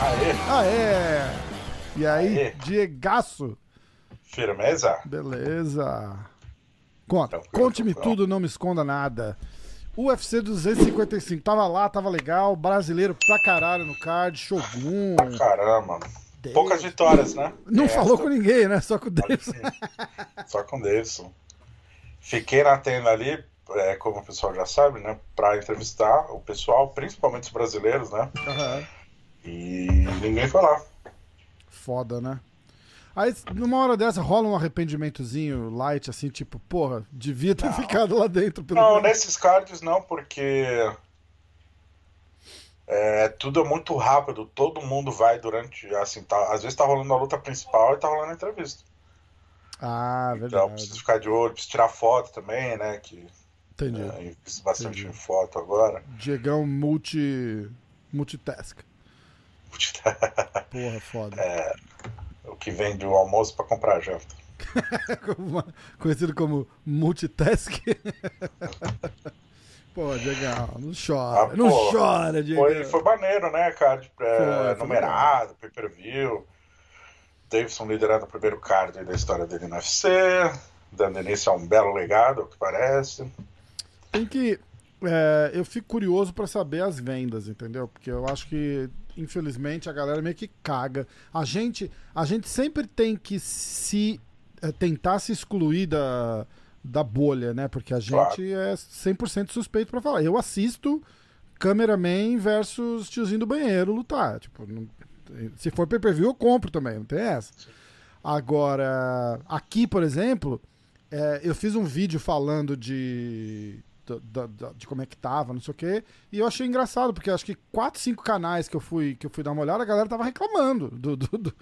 Aê! Aê! E aí, Aê. Diegaço? Firmeza? Beleza. Conta, conte-me tudo, não me esconda nada. UFC 255, tava lá, tava legal, brasileiro pra caralho no card, Shogun. Caramba. Deus. Poucas vitórias, né? Não Essa, falou com ninguém, né? Só com o Davidson. Só com o Davidson. Fiquei na tenda ali, é, como o pessoal já sabe, né? Pra entrevistar o pessoal, principalmente os brasileiros, né? Aham. E ninguém foi lá. Foda, né? Aí, numa hora dessa, rola um arrependimentozinho light, assim, tipo, porra, devia ter ficado lá dentro. Pelo Não, menos. nesses cards não, porque é, tudo é muito rápido. Todo mundo vai durante, assim, tá, às vezes tá rolando a luta principal e tá rolando a entrevista. Ah, Então verdade. precisa ficar de olho, precisa tirar foto também, né? Que Entendi. é, invisto bastante Entendi. em foto agora. Diegão multi... multitask. Porra, foda. É. o que vem do almoço para comprar janta. Conhecido como multitask. Pô, Diegão, não chora. Ah, não pô, chora, Diegão. Foi, foi maneiro, né, card? É, Foi, foi numerado, pay per view. Davidson liderando o primeiro card da história dele no UFC, dando início a um belo legado, ao que parece. Tem que. é, eu fico curioso pra saber as vendas, entendeu? Porque eu acho que, infelizmente, a galera meio que caga. A gente, a gente sempre tem que se é, tentar se excluir da, da bolha, né? Porque a gente Claro. é 100% suspeito pra falar. Eu assisto cameraman versus tiozinho do banheiro lutar. Tipo, não- se for pay-per-view, eu compro também, não tem essa. Agora, aqui, por exemplo, é, eu fiz um vídeo falando de, da- da- da- de como é que tava, não sei o quê, e eu achei engraçado, porque acho que quatro, cinco canais que eu fui, que eu fui dar uma olhada, a galera tava reclamando do, do- do-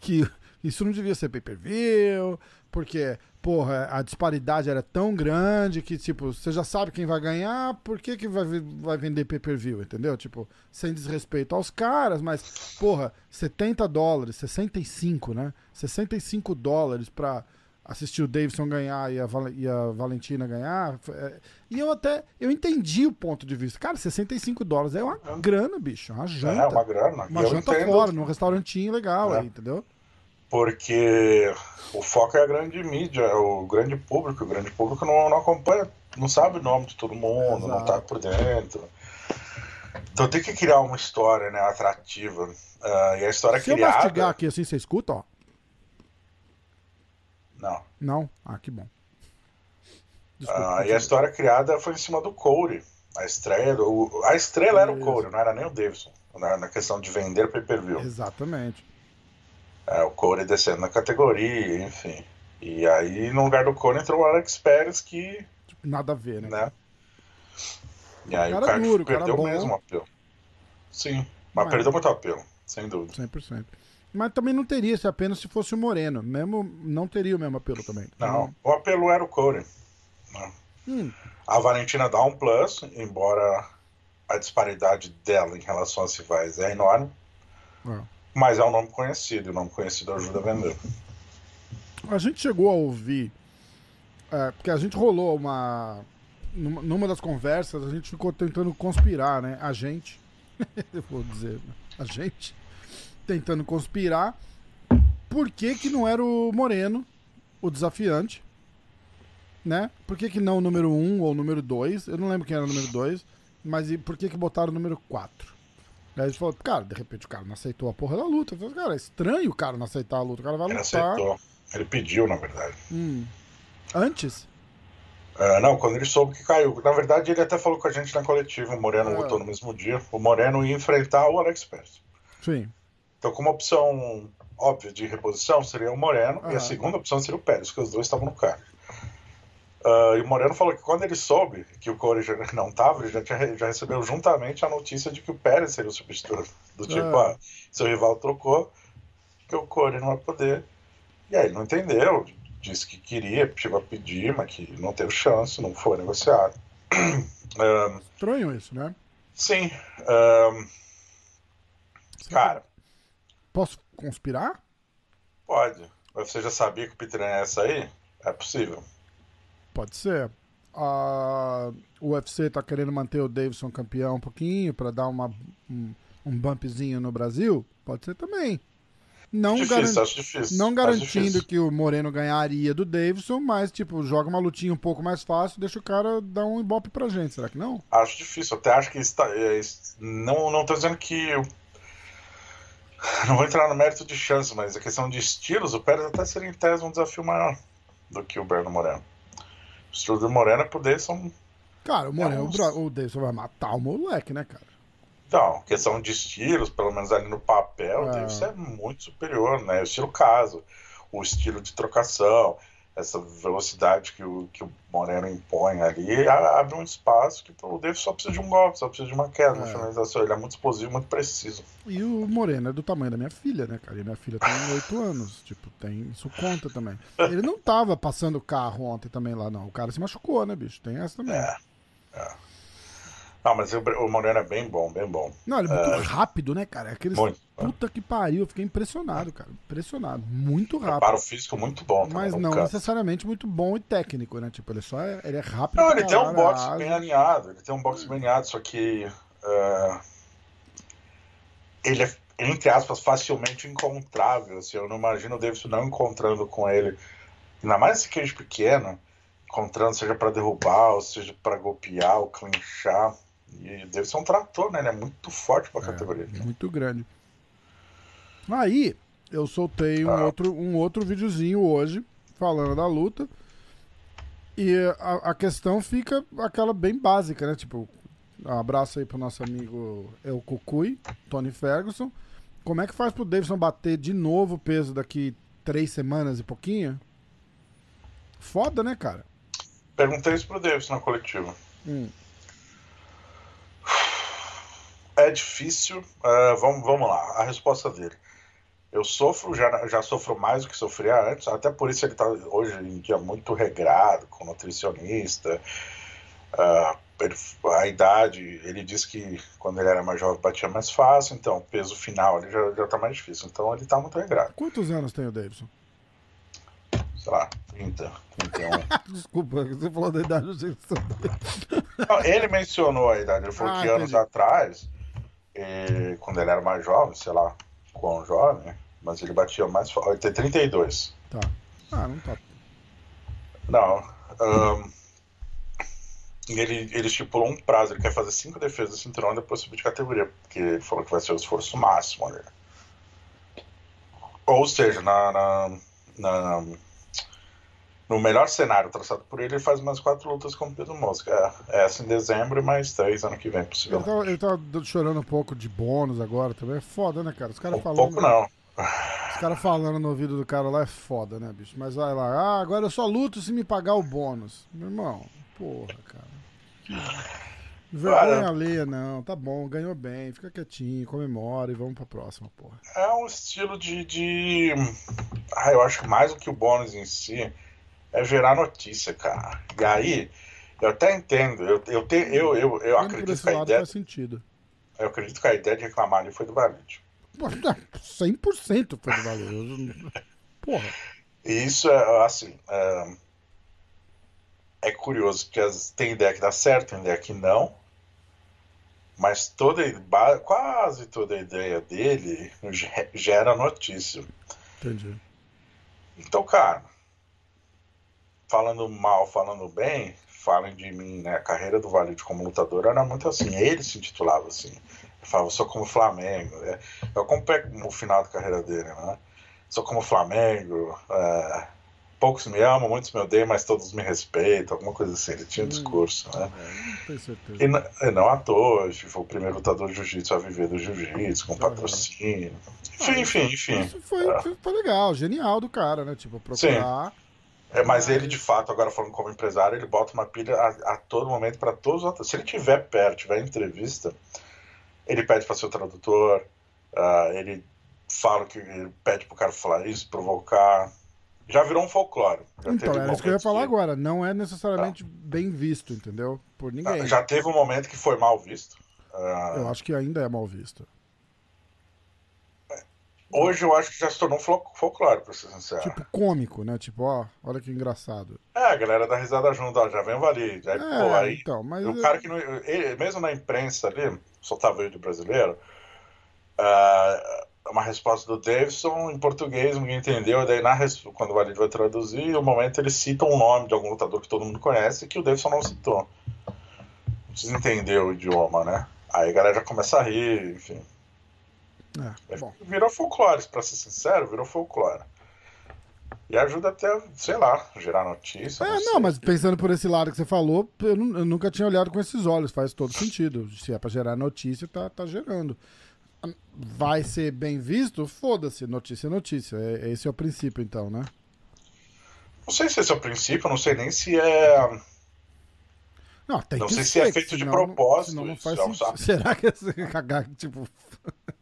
que isso não devia ser pay-per-view, porque, porra, a disparidade era tão grande que, tipo, você já sabe quem vai ganhar, por que, que vai, vai vender pay-per-view, entendeu? Tipo, sem desrespeito aos caras, mas, porra, 70 dólares, 65, né? 65 dólares pra assistir o Davidson ganhar e a, Val- e a Valentina ganhar. é, E eu até, eu entendi o ponto de vista. Cara, 65 dólares é uma grana, bicho, é uma janta. É uma grana. Uma eu janta entendo, fora, num restaurantinho legal É. aí, entendeu? Porque o foco é a grande mídia, é o grande público. O grande público não, não acompanha, não sabe o nome de todo mundo, não tá Exato. por dentro. Então tem que criar uma história né, atrativa. Ah, e a história Se eu criada. mastigar aqui assim, você escuta, ó. Não. Não? Ah, que bom. Desculpa. Ah, e a história criada foi em cima do Corey. A estreia do, a estrela era o. Corey, não era nem o Davidson. Na, na questão de vender pay-per-view. Exatamente. É, o Corey descendo na categoria, enfim. E aí, no lugar do Corey, entrou o Alex Pérez, que, Nada a ver, né? né? E aí Cara o cara duro, cara perdeu bom. mesmo o apelo. Sim, mas Mas- perdeu muito apelo, sem dúvida. 100%. Mas também não teria se apenas se fosse o Moreno. Mesmo, não teria o mesmo apelo também. Não, o apelo era o Corey. né? Hum, A Valentina dá um plus, embora a disparidade dela em relação às rivais é enorme, é. Mas é um nome conhecido, e o nome conhecido ajuda a vender. A gente chegou a ouvir, é, porque a gente rolou uma. Numa, das conversas, a gente ficou tentando conspirar, né? A gente. eu vou dizer, a gente. Tentando conspirar. Por que, que não era o Moreno, o desafiante? Né? Por que, que não o número 1 um ou o número 2? Eu não lembro quem era o número 2, mas e por que, que botaram o número 4? Aí gente falou, cara, de repente o cara não aceitou a porra da luta. Eu falei, cara, é estranho o cara não aceitar a luta. O cara vai Ele lutar. aceitou. Ele pediu, na verdade. Hum. Antes? Ah, não, quando ele soube que caiu. Na verdade, ele até falou com a gente na coletiva. O Moreno Ah. lutou no mesmo dia. O Moreno ia enfrentar o Alex Pérez. Sim. Então, como opção óbvia de reposição, seria o Moreno. E a segunda opção seria o Pérez, que os dois estavam no card. Ah, e o Moreno falou que quando ele soube que o Corey já não estava, ele já, tinha, já recebeu juntamente a notícia de que o Pérez seria o substituto. Do tipo, Ah. ah, seu rival trocou, que o Corey não vai poder. E aí ele não entendeu, disse que queria, chegou a pedir, mas que não teve chance, não foi negociado. Ah, Estranho isso, né? sim, ah, cara, Posso conspirar? pode. Você já sabia que o Peter ia sair? É possível. Pode ser. Uh, o UFC tá querendo manter o Davidson campeão um pouquinho para dar uma, um, um bumpzinho no Brasil? Pode ser também. Não, difícil, garan difícil, não garantindo que o Moreno ganharia do Davidson, mas tipo, joga uma lutinha um pouco mais fácil, deixa o cara dar um ibope pra gente, será que não? Acho difícil, até acho que está, é, não, não tô dizendo que não vou entrar no mérito de chance, mas a questão de estilos, o Pérez até seria em tese um desafio maior do que o Berno Moreno. O estilo do Moreno é pro Davidson. Cara, o Moreno, é um... o Davidson vai matar o moleque, né, cara? Então, questão de estilos, pelo menos ali no papel, é. o Davidson é muito superior, né? O estilo caso, o estilo de trocação, essa velocidade que o, que o Moreno impõe ali, abre um espaço que o Davis só precisa de um golpe, só precisa de uma queda, é. uma finalização. Ele é muito explosivo, muito preciso. E o Moreno é do tamanho da minha filha, né, cara? E minha filha tem oito anos. Tipo, tem. Isso conta também. Ele não tava passando carro ontem também lá, não. O cara se machucou, né, bicho? Tem essa também. É. é. Não, mas o Moreno é bem bom, bem bom. Não, ele é muito é... rápido, né, cara? Aqueles muito. puta que pariu, eu fiquei impressionado, cara. Impressionado. Muito rápido. Para o físico muito bom. Mas não canto. necessariamente muito bom e técnico, né? Tipo, ele só é, ele é rápido. Não, ele tem um boxe bem alinhado. Ele tem um boxe bem alinhado, só que. Uh, ele é, entre aspas, facilmente encontrável. Assim, eu não imagino o Davidson não encontrando com ele. Ainda mais esse queijo pequeno, encontrando, seja para derrubar, ou seja para golpear ou clinchar. E deve ser um trator, né? Ele é muito forte pra é, categoria. Muito grande. Aí, eu soltei um, ah. outro, um outro videozinho hoje, falando da luta. E a, a, questão fica aquela bem básica, né? Tipo, um abraço aí pro nosso amigo El Cucuy, Tony Ferguson. Como é que faz pro Davidson bater de novo o peso daqui três semanas e pouquinho? Foda, né, cara? Perguntei isso pro Davidson na coletiva. Hum. É difícil. Uh, vamos, vamos lá. A resposta dele. Eu sofro, já, já sofro mais do que sofria antes, até por isso ele está hoje em dia muito regrado, com nutricionista. Uh, ele, a idade, ele disse que quando ele era mais jovem batia mais fácil, então o peso final ele já, já tá mais difícil. Então ele está muito regrado. Quantos anos tem o Davidson? Sei lá, 30, 31. Desculpa, você falou da idade, eu sei que Não, ele mencionou a idade, ele falou ah, que entendi. anos atrás e, quando ele era mais jovem, sei lá quão jovem, mas ele batia mais forte. Ele tem 32. Tá. Ah, não tá. Não. Um, ele, ele estipulou um prazo, ele quer fazer cinco defesas do cinturão e depois subir de categoria, porque ele falou que vai ser o esforço máximo ali. Ou seja, na, na, na no melhor cenário traçado por ele, ele faz mais quatro lutas com o Pedro Mosca. É, essa em dezembro e mais três ano que vem, possivelmente. Ele tava, ele tava chorando um pouco de bônus agora também. É foda, né, cara? Os caras um falando. Pouco não. Os caras falando no ouvido do cara lá é foda, né, bicho? Mas vai lá, ah, agora eu só luto se me pagar o bônus. Meu irmão, porra, cara. Que... Vergonha alheia, não. Tá bom, ganhou bem, fica quietinho, comemora e vamos pra próxima, porra. É um estilo de. de... Ah, eu acho que mais do que o bônus em si é gerar notícia, cara. E aí, eu até entendo, eu, eu, te, eu, eu, eu acredito que a ideia. Faz sentido. Eu acredito que a ideia de reclamar ali foi do Valide. 100% foi do Valide. Porra. Isso é, assim. É, é curioso, porque tem ideia que dá certo, tem ideia que não. Mas toda, quase toda a ideia dele gera notícia. Entendi. Então, cara, falando mal, falando bem, falem de mim, né? A carreira do Valide como lutador era muito assim. Ele se intitulava assim. Ele falava, sou como Flamengo. Né? Eu acompanho o final da carreira dele, né? Sou como Flamengo. É, poucos me amam, muitos me odeiam, mas todos me respeitam. Alguma coisa assim. Ele tinha um hum, discurso, né? É. E, não, e não à toa, foi o primeiro lutador de jiu-jitsu a viver do jiu-jitsu, com patrocínio. Enfim, ah, enfim, enfim. Isso foi, é. foi legal, genial do cara, né? Tipo, procurar. Sim é, mas ele, de fato, agora falando como empresário, ele bota uma pilha a, a todo momento para todos os outros. Se ele tiver perto, tiver entrevista, ele pede para ser o tradutor, uh, ele fala que ele pede pro cara falar isso, provocar. Já virou um folclore. Então, é isso que eu ia falar que... agora. Não é necessariamente tá. bem visto, entendeu? Por ninguém. Já teve um momento que foi mal visto. Uh... Eu acho que ainda é mal visto. Hoje eu acho que já se tornou folclore, pra ser sincero. Tipo cômico, né? Tipo, ó, olha que engraçado. É, a galera dá risada junto, ó, já vem o Valide. Aí, É, pô, aí, então, mas. o cara que não. ele- mesmo na imprensa ali, soltava vídeo brasileiro, ah, uma resposta do Davidson em português, ninguém entendeu. e Daí, na, quando o Valide vai traduzir, no momento ele cita um nome de algum lutador que todo mundo conhece que o Davidson não citou. Não precisa entender o idioma, né? Aí a galera já começa a rir, enfim. É, bom. Virou folclore, pra ser sincero, virou folclore. E ajuda até, sei lá, gerar notícia. É, sei. não, mas pensando por esse lado que você falou, eu, eu nunca tinha olhado com esses olhos, faz todo sentido. Se é pra gerar notícia, tá, tá gerando. Vai ser bem visto? Foda-se, notícia é notícia. É, esse é o princípio, então, né? Não sei se esse é o princípio, não sei nem se é. Não, tem Não sei se é feito de senão- propósito senão não isso, faz sentido. saco. Será que é cagar, tipo...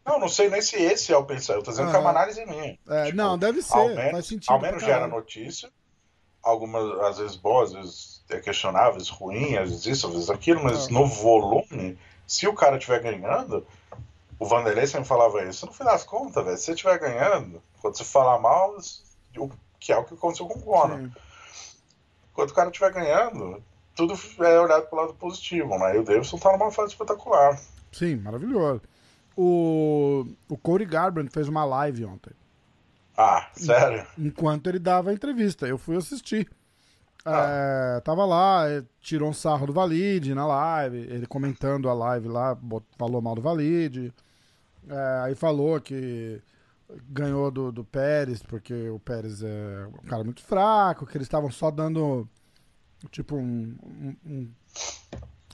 Não, não sei nem se esse é o pensamento. Eu tô dizendo que é uma Aham. análise minha. É, Tipo, não, deve ser, ao faz menos, sentido Ao menos gera notícia. Algumas, às vezes boas, às vezes é questionáveis, ruins, às vezes isso, às vezes aquilo, mas É. no volume, se o cara estiver ganhando, o Vanderlei sempre falava isso, no fim das contas, velho, se você estiver ganhando, quando você falar mal, que é o que aconteceu com o Conor. Sim. Quando o cara estiver ganhando, tudo é olhado pro lado positivo, né? E o Davidson tá numa fase espetacular. Sim, maravilhoso. O, o Cody Garbrandt fez uma live ontem. Ah, sério? enquanto ele dava a entrevista. Eu fui assistir. Ah. É, tava lá, é, tirou um sarro do Valide na live, ele comentando a live lá, falou mal do Valide. É, aí falou que ganhou do, do Pérez, porque o Pérez é um cara muito fraco, que eles estavam só dando tipo um, um- um-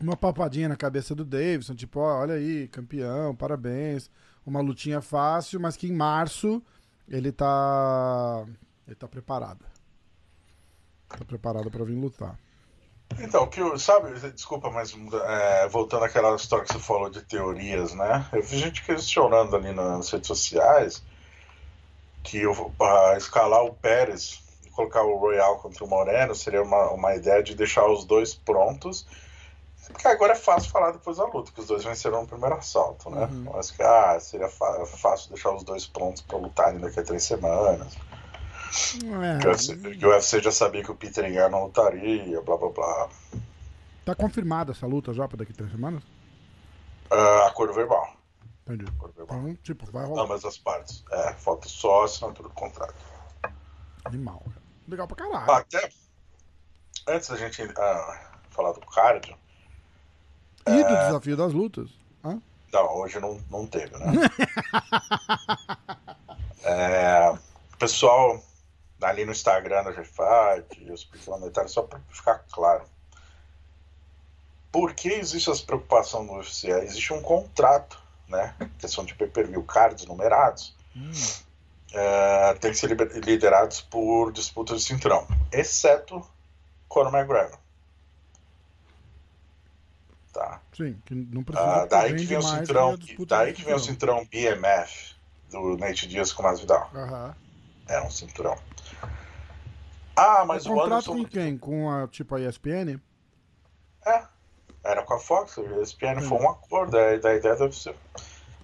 uma papadinha na cabeça do Davidson, tipo, olha aí, campeão, parabéns. Uma lutinha fácil, mas que em março ele tá. Ele tá preparado. Tá preparado pra vir lutar. Então, que sabe, desculpa, mas é, voltando àquela história que você falou de teorias, né? Eu vi gente questionando ali nas redes sociais que pra escalar o Pérez colocar o Royal contra o Moreno seria uma, uma ideia de deixar os dois prontos. Porque agora é fácil falar depois da luta, que os dois venceram no primeiro assalto, né? Uhum. Mas que ah, seria fácil deixar os dois prontos pra lutarem daqui a três semanas. Que o UFC, É, que o UFC já sabia que o Peter não lutaria, blá blá blá. tá confirmada essa luta já pra daqui a três semanas? Ah, acordo verbal. Entendi. Acordo verbal. Então, tipo, vai rolar. Ambas as partes. É, falta só a assinatura do contrato. Animal. cara. Legal pra caralho. Ah, até antes da gente ah, falar do cardio, E do desafio das lutas. Hã? não, hoje não, não teve, né? É, pessoal ali no Instagram da e os comentários, só para ficar claro. Por que existe essa preocupação no UFC? Existe um contrato, né? Questão de pay-per-view, cards numerados. Hum, é, tem que ser liderados por disputas de cinturão, exceto Conor McGregor. Tá? sim, que não precisa. Ah, porque daí que vem o cinturão, que a disputa daí que vem o cinturão. BMF do Nate Diaz com o Masvidal. Aham. É um cinturão. Ah, mas o o contrato Anderson com quem? Com a, tipo, a ESPN? é, era com a Fox, o ESPN foi um acordo da, da ideia UFC.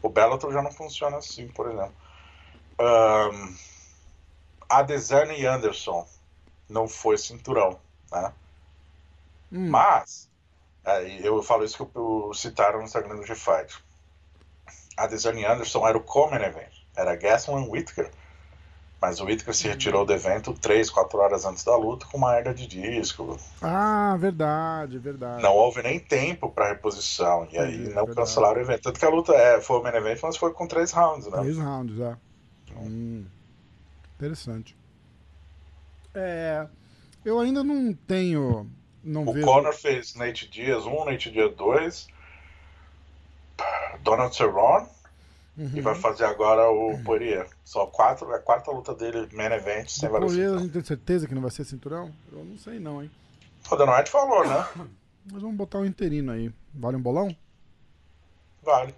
O Bellator já não funciona assim, por exemplo. Ahn, a e Anderson não foi cinturão, né? Hum, Mas, é, eu falo isso que eu, eu citaram no Instagram do G-Fight. A Desiree Anderson era o Common Event, era Gaston e Whittaker. Mas o Whittaker se retirou do evento 3, 4 horas antes da luta com uma hernia de disco. Ah, verdade, verdade. Não houve nem tempo para reposição. E aí Entendi, não verdade. cancelaram o evento. Tanto que a luta é, foi o main event, mas foi com três rounds, né? Três rounds, é. Hum, interessante. É, eu ainda não tenho. Não O vejo. Conor fez Nate Diaz 1, Nate Diaz 2, Donald Cerrone Uhum. e vai fazer agora o Poirier. Só quatro, é a quarta luta dele, main event, sem O vários Poirier, a gente tem certeza que não vai ser cinturão? Eu não sei não, hein? O Dana White falou, né? Mas vamos botar um interino aí. Vale um bolão? Vale.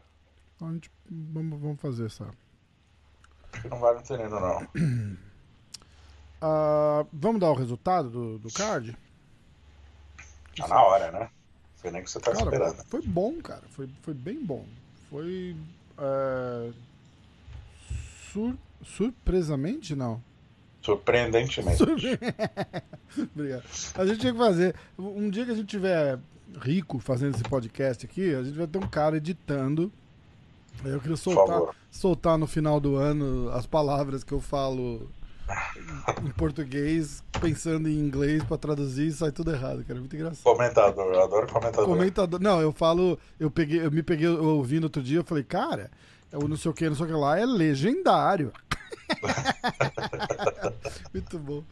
Então a gente, vamos, vamos fazer essa. Acho que não vale entendendo, não. Ah, vamos dar o resultado do, do card? Tá na hora, né? Sei nem o que você tá Cara, esperando. foi bom, cara. Foi, foi bem bom. Foi é, Sur... Surpresamente, não. Surpreendentemente. Obrigado. A gente tinha que fazer. Um dia que a gente tiver rico fazendo esse podcast aqui, a gente vai ter um cara editando. Aí eu queria soltar, soltar no final do ano as palavras que eu falo em português, pensando em inglês pra traduzir, sai tudo errado, cara. É muito engraçado. Comentador, eu adoro comentador. Comentador. Não, eu falo, eu peguei, eu me peguei ouvindo outro dia, eu falei, cara, o não sei o que, não sei o que lá, é legendário. muito bom.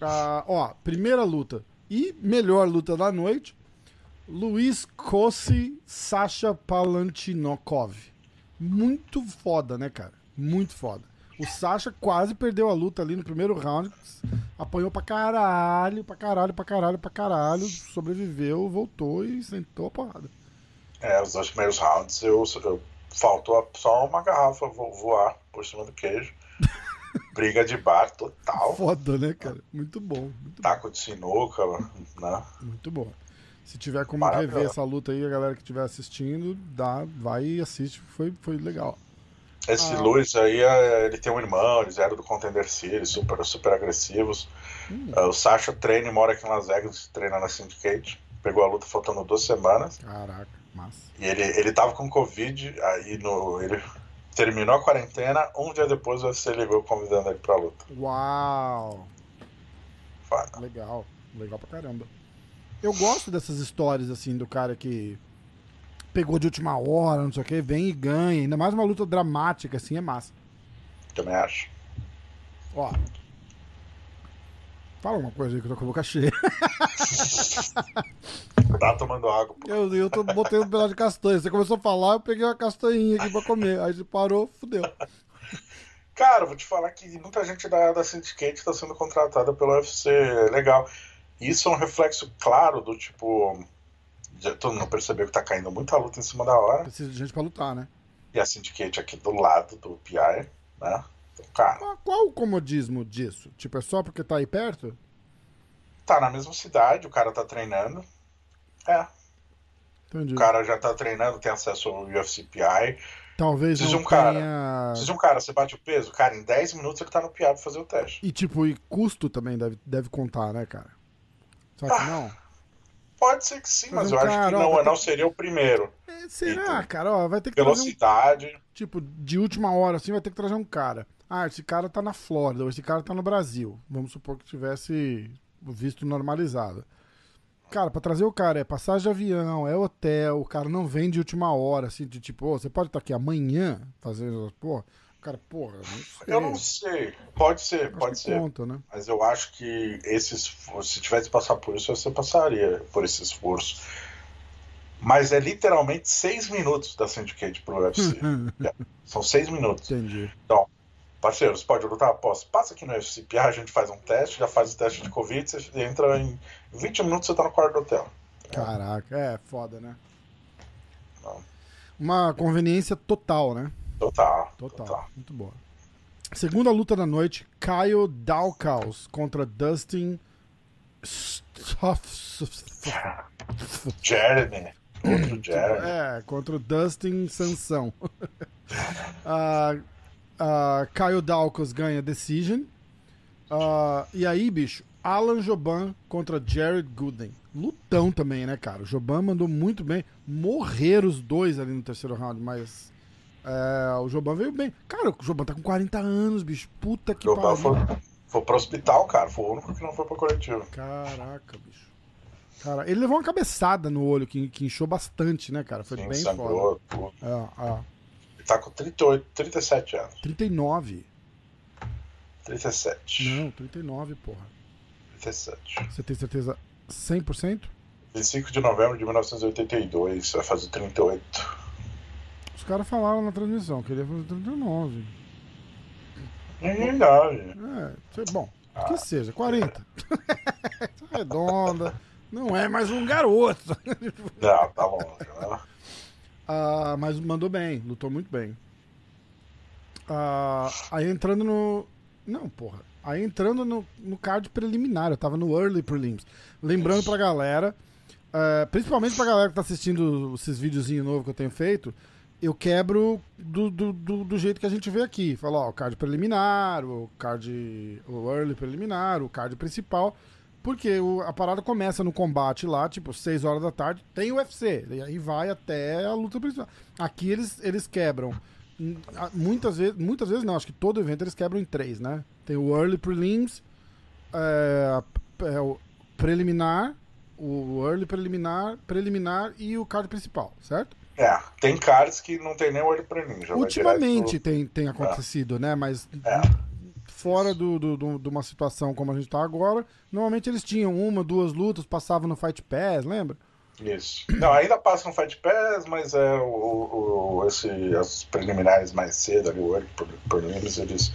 Ah, ó, primeira luta. E melhor luta da noite. Luiz Kossi Sasha Palantinokov. Muito foda, né, cara? Muito foda. O Sasha quase perdeu a luta ali no primeiro round. Apanhou pra caralho, pra caralho, pra caralho, pra caralho. Sobreviveu, voltou e sentou a porrada. É, os dois primeiros rounds eu, eu faltou só uma garrafa voar por cima do queijo. Briga de bar total. Foda, né, cara? Muito bom. Muito Taco de sinuca, né? Muito bom. Se tiver como rever essa luta aí, a galera que estiver assistindo, dá, vai e assiste, foi, foi legal. Esse ah. Luiz aí, é, ele tem um irmão, eles eram do Contender Series, super, super agressivos. Hum. Uh, o Sasha treina e mora aqui em Las Vegas, treina na Syndicate. Pegou a luta faltando duas semanas. Caraca, massa. E ele, ele tava com Covid, aí no, ele terminou a quarentena, um dia depois UFC ligou convidando ele pra luta. Uau! Foda. Legal, legal pra caramba. Eu gosto dessas histórias assim do cara que pegou de última hora, não sei o que, vem e ganha. Ainda mais uma luta dramática, assim, é massa. Também acho. Ó. Fala uma coisa aí que eu tô com a boca cheia. tá tomando água. Pô. Eu, eu tô botando um pedaço de castanha. Você começou a falar, eu peguei uma castanhinha aqui pra comer. Aí você parou, fudeu. Cara, vou te falar que muita gente da, da Syndicate tá sendo contratada pelo UFC. Legal. Isso é um reflexo claro do tipo já todo mundo percebeu que tá caindo muita luta em cima da hora. Precisa de gente pra lutar, né? E a Syndicate aqui do lado do PI, né? Então, cara. Mas qual o comodismo disso? Tipo, é só porque tá aí perto? Tá na mesma cidade, o cara tá treinando. É. Entendi. O cara já tá treinando, tem acesso ao UFC PI. Talvez precisa um cara. Tenha... Precisa de um cara, você bate o peso, cara, em 10 minutos ele tá no PI pra fazer o teste. E tipo, e custo também deve, deve contar, né, cara? Só que ah. não. Pode ser que sim, mas, eu acho que não, não seria o primeiro. É, será, cara? Ó, vai ter que Velocidade. Um... Tipo, de última hora, assim, vai ter que trazer um cara. Ah, esse cara tá na Flórida, ou esse cara tá no Brasil. Vamos supor que tivesse visto normalizado. Cara, pra trazer o cara é passagem de avião, é hotel, o cara não vem de última hora, assim, de tipo, oh, você pode estar aqui amanhã fazendo, pô, Cara, porra, não sei. Eu não sei. Pode ser, acho pode ser. Conta, né? Mas eu acho que esse se tivesse que passar por isso, você passaria por esse esforço. Mas é literalmente seis minutos da Syndicate pro UFC. é, são seis minutos. Entendi. Então, parceiros, pode lutar? Posso. Passa aqui no UFCPA, a gente faz um teste, já faz o teste de Covid, você entra em 20 minutos, você tá no quarto do hotel. Caraca, é foda, né? Não. Uma conveniência total, né? Total. Total. Total. Muito boa. Segunda luta da noite: Kyle Daukaus contra Dustin. Jeremy. Outro Jeremy. É, contra o Dustin Sansão. uh, uh, Kyle Daukaus ganha Decision. Uh, e aí, bicho, Alan Joban contra Jared Gooden. Lutão também, né, cara? O Joban mandou muito bem. Morreram os dois ali no terceiro round, mas é, o Joban veio bem. Cara, o Joban tá com 40 anos, bicho. Puta que pariu. Foi, foi pro hospital, cara. Foi o único que não foi pro coletivo. Caraca, bicho. Cara, ele levou uma cabeçada no olho que, que inchou bastante, né, cara? Foi Sim, bem sangrou, foda. Tudo. É, é. Ele tá com 38, 37 anos. 39. 37. Não, 39, porra. 37. Você tem certeza 100%? 25 de novembro de 1982, vai fazer 38. Os caras falaram na transmissão que ele ia fazer 39. É verdade. É, bom, ah. que seja, 40. Redonda. Não é mais um garoto. Não, tá longe, né? Ah, mas mandou bem, lutou muito bem. Ah, aí entrando no. Não, porra. Aí entrando no, no card preliminar, eu tava no early prelims. Lembrando pra galera, uh, principalmente pra galera que tá assistindo esses videozinhos novos que eu tenho feito, eu quebro do, do, do, do jeito que a gente vê aqui. Falo, ó, o card preliminar, o card. o early preliminar, o card principal. Porque o, a parada começa no combate lá, tipo, 6 horas da tarde, tem UFC. E aí vai até a luta principal. Aqui eles, eles quebram. hum, Muitas vezes, muitas vezes não, acho que todo evento eles quebram em três, né? Tem o Early Prelims, é, é, o preliminar, o Early Preliminar, preliminar e o card principal, certo? É, tem cards que não tem nem olho pra ninja. Ultimamente direto tem, tem acontecido, né? Mas É. fora do, do- do- de uma situação como a gente tá agora, normalmente eles tinham uma, duas lutas, passavam no Fight Pass, lembra? pro- Isso. Não, ainda passa no Fight Pass, mas é o, o, o- esse, as preliminares mais cedo, ali, o World Preliminares, eles.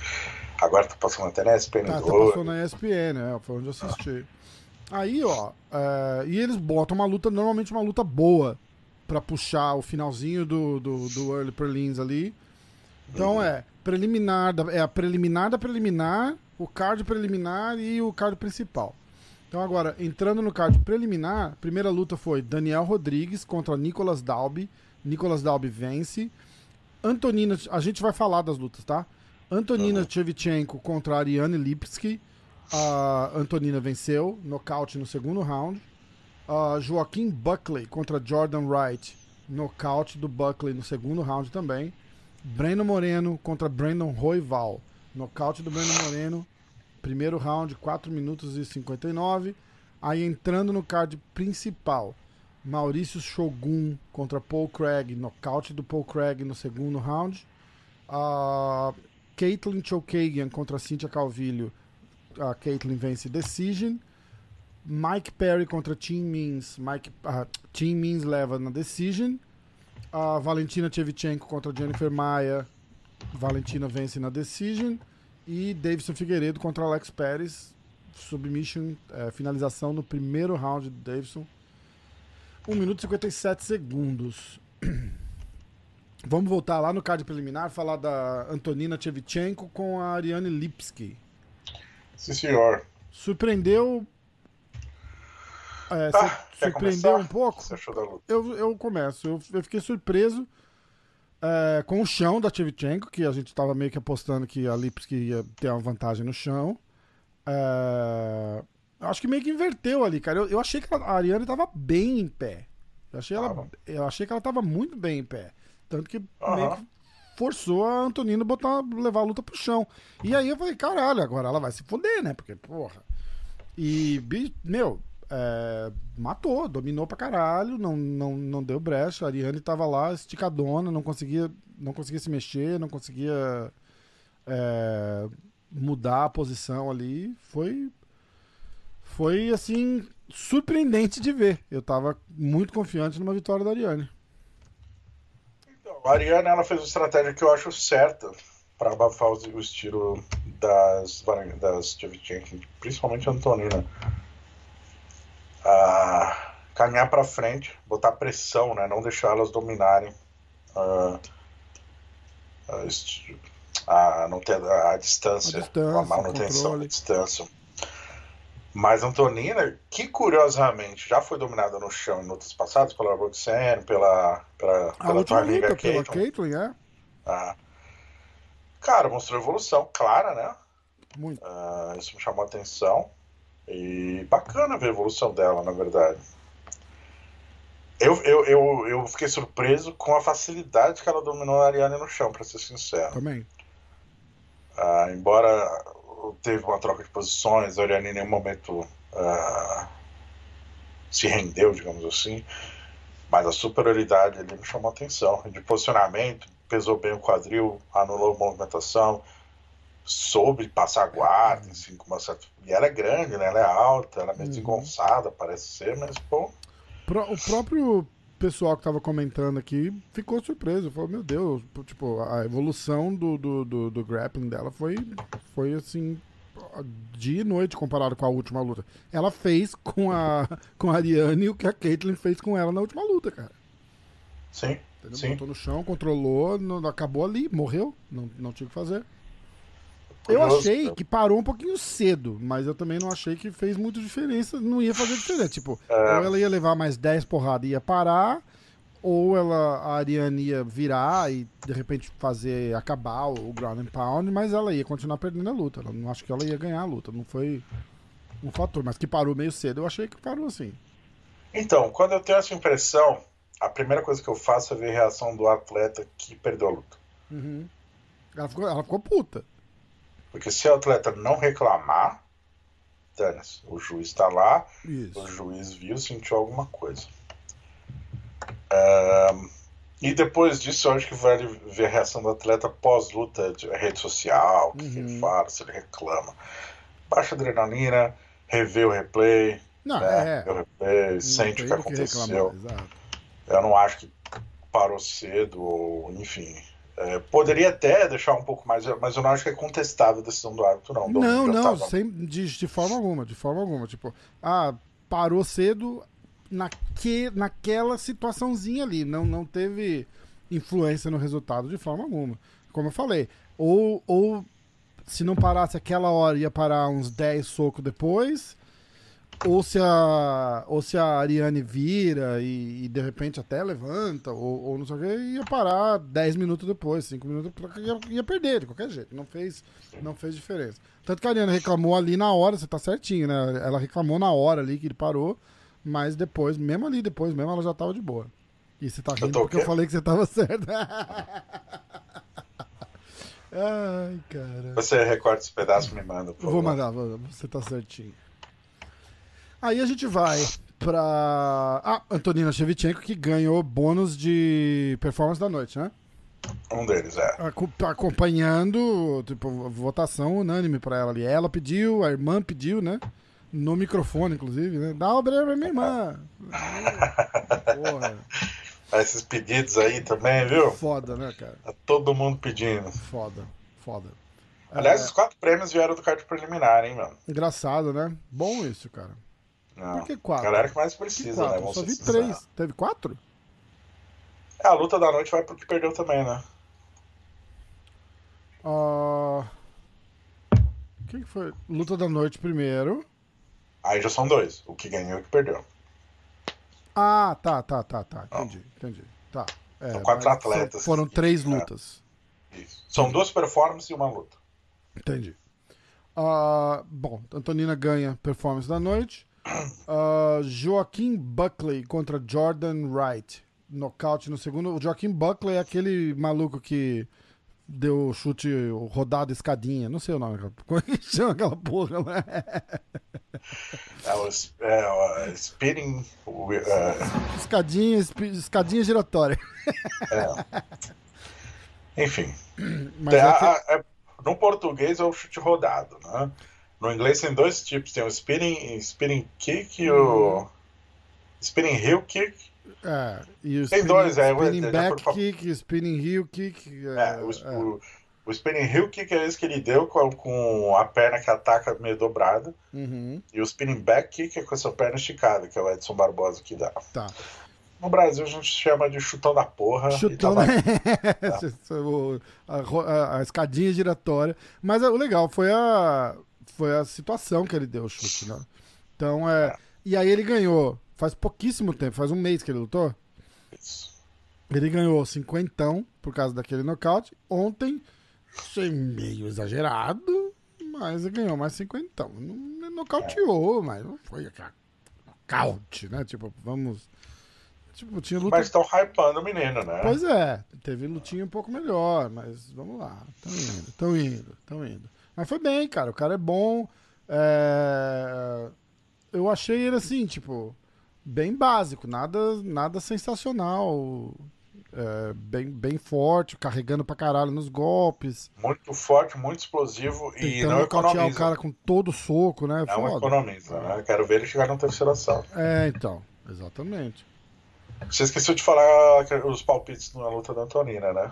Agora tá passando até na SPN Tá, tá 2. passou na ESPN, né? Foi onde eu assisti. Aí, ó, é, e eles botam uma luta, normalmente uma luta boa, pra puxar o finalzinho do, do, do Early Prelims ali. Então é preliminar, da- é a preliminar da preliminar, o card preliminar e o card principal. Então agora, entrando no card preliminar, a primeira luta foi Daniel Rodrigues contra Nicolas Dalby. Nicolas Dalby vence. Antonina, a gente vai falar das lutas, tá? Antonina Shevchenko contra Ariane Lipski. A Antonina venceu, nocaute no segundo round. Ah, Joaquim Buckley contra Jordan Wright, nocaute do Buckley no segundo round também. Breno Moreno contra Brandon Roival, nocaute do Breno Moreno, primeiro round, 4 minutos e 59. Aí entrando no card principal, Maurício Shogun contra Paul Craig, nocaute do Paul Craig no segundo round. Ah, Caitlin Chokagian contra Cynthia Calvillo, a Caitlin vence decision. Mike Perry contra Tim Means. Mike, Tim Means leva na decision. A Valentina Shevchenko contra Jennifer Maia. Valentina vence na decision. E Davidson Figueiredo contra Alex Pérez. Submission, eh, finalização no primeiro round de Davidson. 1 minuto e 57 segundos. Vamos voltar lá no card preliminar, falar da Antonina Shevchenko com a Ariane Lipski. Sim, senhor. Surpreendeu. É, quer surpreendeu começar? um pouco? O que você achou da luta? Eu, eu começo. Eu, eu fiquei surpreso é, com o chão da Shevchenko, que a gente estava meio que apostando que a Lipski ia ter uma vantagem no chão. É, acho que meio que inverteu ali, cara. Eu, eu achei que a Ariane estava bem em pé. Eu achei, ela, eu achei que ela estava muito bem em pé. Tanto que meio que forçou a Antonina botar, levar a luta pro chão. E aí eu falei, caralho, agora ela vai se foder, né? Porque, porra. E, meu, é, matou, dominou pra caralho, não, não, não deu brecha. A Ariane tava lá esticadona, não conseguia, não conseguia se mexer, não conseguia é, mudar a posição ali. Foi, foi assim, surpreendente de ver. Eu tava muito confiante numa vitória da Ariane. Então, a Ariana ela fez uma estratégia que eu acho certa para abafar os- estilo das, das Shevchenko, principalmente Antonina. Ah, caminhar para frente, botar pressão, né? não deixar elas dominarem. ah, a, esti- a, não ter a, a distância, A distância, a manutenção da distância. Mas a Antonina, que curiosamente já foi dominada no chão em lutas passadas pela Roxanne, pela, pela, A pela tua amiga Caitlyn, Caitlyn, é? ah, cara, mostrou evolução clara, né? Muito. Ah, isso me chamou a atenção. E bacana ver a evolução dela, na verdade. Eu, eu, eu, eu fiquei surpreso com a facilidade que ela dominou a Ariane no chão, pra ser sincero. Também. Ah, embora teve uma troca de posições, a Ariane em nenhum momento ah, se rendeu, digamos assim. Mas a superioridade ali me chamou atenção. De posicionamento, pesou bem o quadril, anulou a movimentação, soube passar guarda, assim, com uma certa... E ela é grande, né? Ela é alta, ela é meio Uhum. desengonçada, parece ser, mas, pô, Pro- o próprio pessoal que tava comentando aqui ficou surpreso. Falou, meu Deus, tipo, a evolução do, do, do, do grappling dela foi, foi assim, dia e noite comparado com a última luta. Ela fez com a, com a Ariane o que a Caitlyn fez com ela na última luta, cara. sim, Entendeu? sim. Botou no chão, controlou, não, acabou ali, morreu, não, não tinha o que fazer. Eu achei que parou um pouquinho cedo, mas eu também não achei que fez muita diferença, não ia fazer diferença. Tipo, É. ou ela ia levar mais 10 porradas e ia parar, ou ela, a Ariane ia virar e de repente fazer acabar o ground and pound, mas ela ia continuar perdendo a luta. Eu não acho que ela ia ganhar a luta, não foi um fator, mas que parou meio cedo, eu achei que parou assim. Então, quando eu tenho essa impressão, a primeira coisa que eu faço é ver a reação do atleta que perdeu a luta. Uhum. Ela, ficou, ela ficou puta. Porque se o atleta não reclamar, dane-se. O juiz está lá, Isso. o juiz viu, sentiu alguma coisa. Um, e depois disso, eu acho que vale ver a reação do atleta pós-luta, de rede social, o que, que ele Uhum. fala, se ele reclama. Baixa adrenalina, revê o replay, Não, né, é. o replay, sente o que aconteceu. exato. Eu não acho que parou cedo, ou enfim. É, poderia até deixar um pouco mais, mas eu não acho que é contestável a decisão do árbitro, não. Do- Não, não, tava- sem, de, de forma alguma, de forma alguma. Tipo, ah, parou cedo naque, naquela situaçãozinha ali. Não, não teve influência no resultado de forma alguma. Como eu falei, ou, ou se não parasse aquela hora, ia parar uns 10 socos depois. Ou se a, ou se a Ariane vira e, e de repente até levanta, ou, ou não sei o que, ia parar 10 minutos depois, 5 minutos ia, ia perder de qualquer jeito. Não fez, não fez diferença. Tanto que a Ariane reclamou ali na hora, você tá certinho, né? Ela reclamou na hora ali que ele parou, mas depois, mesmo ali depois, mesmo ela já tava de boa. E você tá rindo tô o porque eu falei que você tava certo. Ai, cara. Você recorta esse pedaço e me manda. Eu vou favor. mandar, você tá certinho. Aí a gente vai pra. Ah, Antonina Shevchenko, que ganhou bônus de performance da noite, né? Um deles, é. Aco- Acompanhando, tipo, votação unânime pra ela ali. Ela pediu, a irmã pediu, né? No microfone, inclusive, né? Dá o breve pra minha irmã. Porra, Esses pedidos aí também, viu? foda, né, cara? Tá todo mundo pedindo. Foda, foda. Aliás, É, os quatro prêmios vieram do card preliminar, hein, mano? engraçado, né? Bom isso, cara. Não. Por que quatro? Galera que mais precisa, né? Eu Vamos só vi sinceros. três. Teve quatro? É, a luta da noite vai pro que perdeu também, né? Ah, Quem que foi? Luta da noite primeiro. Aí já são dois. O que ganhou e o que perdeu. Ah, tá, tá, tá, tá. Entendi, entendi. Tá. É, São quatro atletas. Foram três É. lutas. Isso. São duas performances e uma luta. Entendi. Ah, bom, Antonina ganha performance da noite. Ah, Joaquim Buckley contra Jordan Wright. Nocaute no segundo. O Joaquim Buckley é aquele maluco que deu chute rodado escadinha. Não sei o nome. Como é que chama aquela porra lá? É o, é, o spinning. é, Escadinha, escadinha giratória. enfim. Mas é a- que- é- no português é o chute rodado, né? No inglês tem dois tipos. Tem o spinning, spinning kick e Uhum. o spinning heel kick. É, e o Tem spinning, dois, é, spinning já back por kick, spinning heel kick. É, É, o, é. o- o spinning heel kick é esse que ele deu com, com a perna que ataca meio dobrada. Uhum, E o spinning back kick é com essa perna esticada, que é o Edson Barbosa que dá. tá. No Brasil a gente chama de chutão da porra. Chutão, tá né? O- a, a- a escadinha giratória. Mas é, o legal foi a, foi a situação que ele deu o chute, né? Então, é. E aí ele ganhou. Faz pouquíssimo tempo, faz um mês que ele lutou. Isso. Ele ganhou cinquentão por causa daquele nocaute. Ontem, achei meio exagerado, mas ele ganhou mais cinquentão. Não nocauteou, mas não foi aquela nocaute, né? Tipo, vamos. Tipo, tinha luta. Mas estão hypando o menino, né? Pois é, teve lutinha um pouco melhor, mas vamos lá. Estão indo, estão indo, estão indo. Mas foi bem, cara. O cara é bom. é, Eu achei ele assim, tipo, bem básico, nada, nada sensacional. É, bem, bem forte, carregando pra caralho nos golpes. Muito forte, muito explosivo e Tentando não nocautear o economiza. cara com todo o soco, né? Não Foda. economiza, né? Quero ver ele chegar no terceiro assalto. É, então, exatamente. Você esqueceu de falar os palpites na luta da Antonina, né?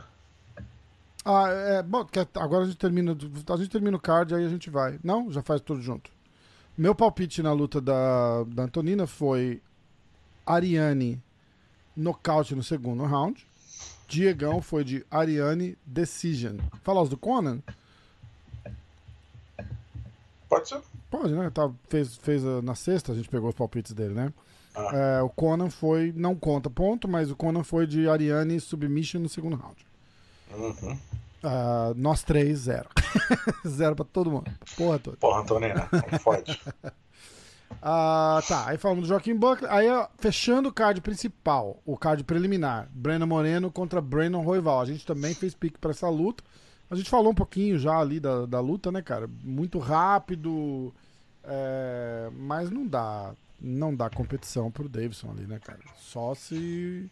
Ah, é, bom, quer- agora a gente termina, a gente termina o card, aí a gente vai. Não? Já faz tudo junto. Meu palpite na luta da, da Antonina foi Ariane nocaute no segundo round. Diegão foi de Ariane Decision. Falar os do Conan? Pode ser. Pode, né? Tá, fez fez ah, na sexta, a gente pegou os palpites dele, né? É, o Conan foi, não conta ponto, mas o Conan foi de Ariane Submission no segundo round. Uhum. Ah, nós três, zero. zero pra todo mundo. Porra toda. Porra, Antonina, não fode. Ah, tá, aí falamos do Joaquim Buckley. Aí, ó, fechando o card principal, o card preliminar, Breno Moreno contra Brandon Roival. A gente também fez pique pra essa luta. A gente falou um pouquinho já ali da, da luta, né, cara? Muito rápido, é, mas não dá, não dá competição pro Davidson ali, né, cara? Só se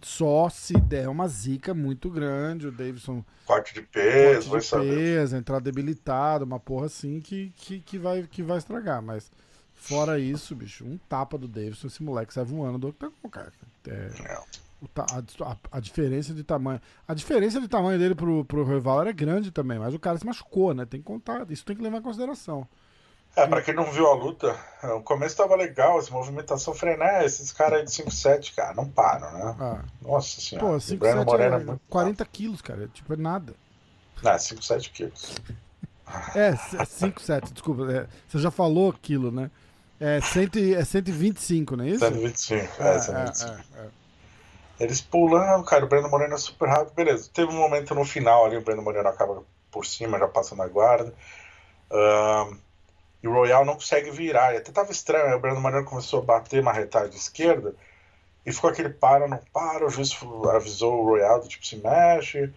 só se der uma zica muito grande, o Davidson Corte de peso, vai corte de saber. peso, entrar debilitado, uma porra assim que, que, que, vai, que vai estragar. Mas fora isso, bicho, um tapa do Davidson, esse moleque sai voando do octagon, cara. É, É. o a- a diferença de tamanho. A diferença de tamanho dele pro, pro rival era grande também, mas o cara se machucou, né? Tem que contar, isso tem que levar em consideração. É, pra quem não viu a luta, o começo tava legal, essa movimentação frenética, esses caras aí de 5'7, cara, não param, né? Ah, Nossa senhora. pô, o 5, Breno 7 Moreno é é muito 40 quilos, cara. Tipo, é nada. Não, 5, 7 quilos. É, 5, 7, desculpa. é, você já falou quilo, né? É, 100, é 125, não é isso? 125, É, é, 125. é, é, é. Eles pulando, cara, o Breno Moreno é super rápido, beleza. Teve um momento no final ali, o Breno Moreno acaba por cima, já passando a guarda. Ahn, e o Royal não consegue virar. E até tava estranho, aí o Breno Moreno começou a bater marretada de esquerda. E ficou aquele para, não para. O juiz avisou o Royal do tipo, se mexe.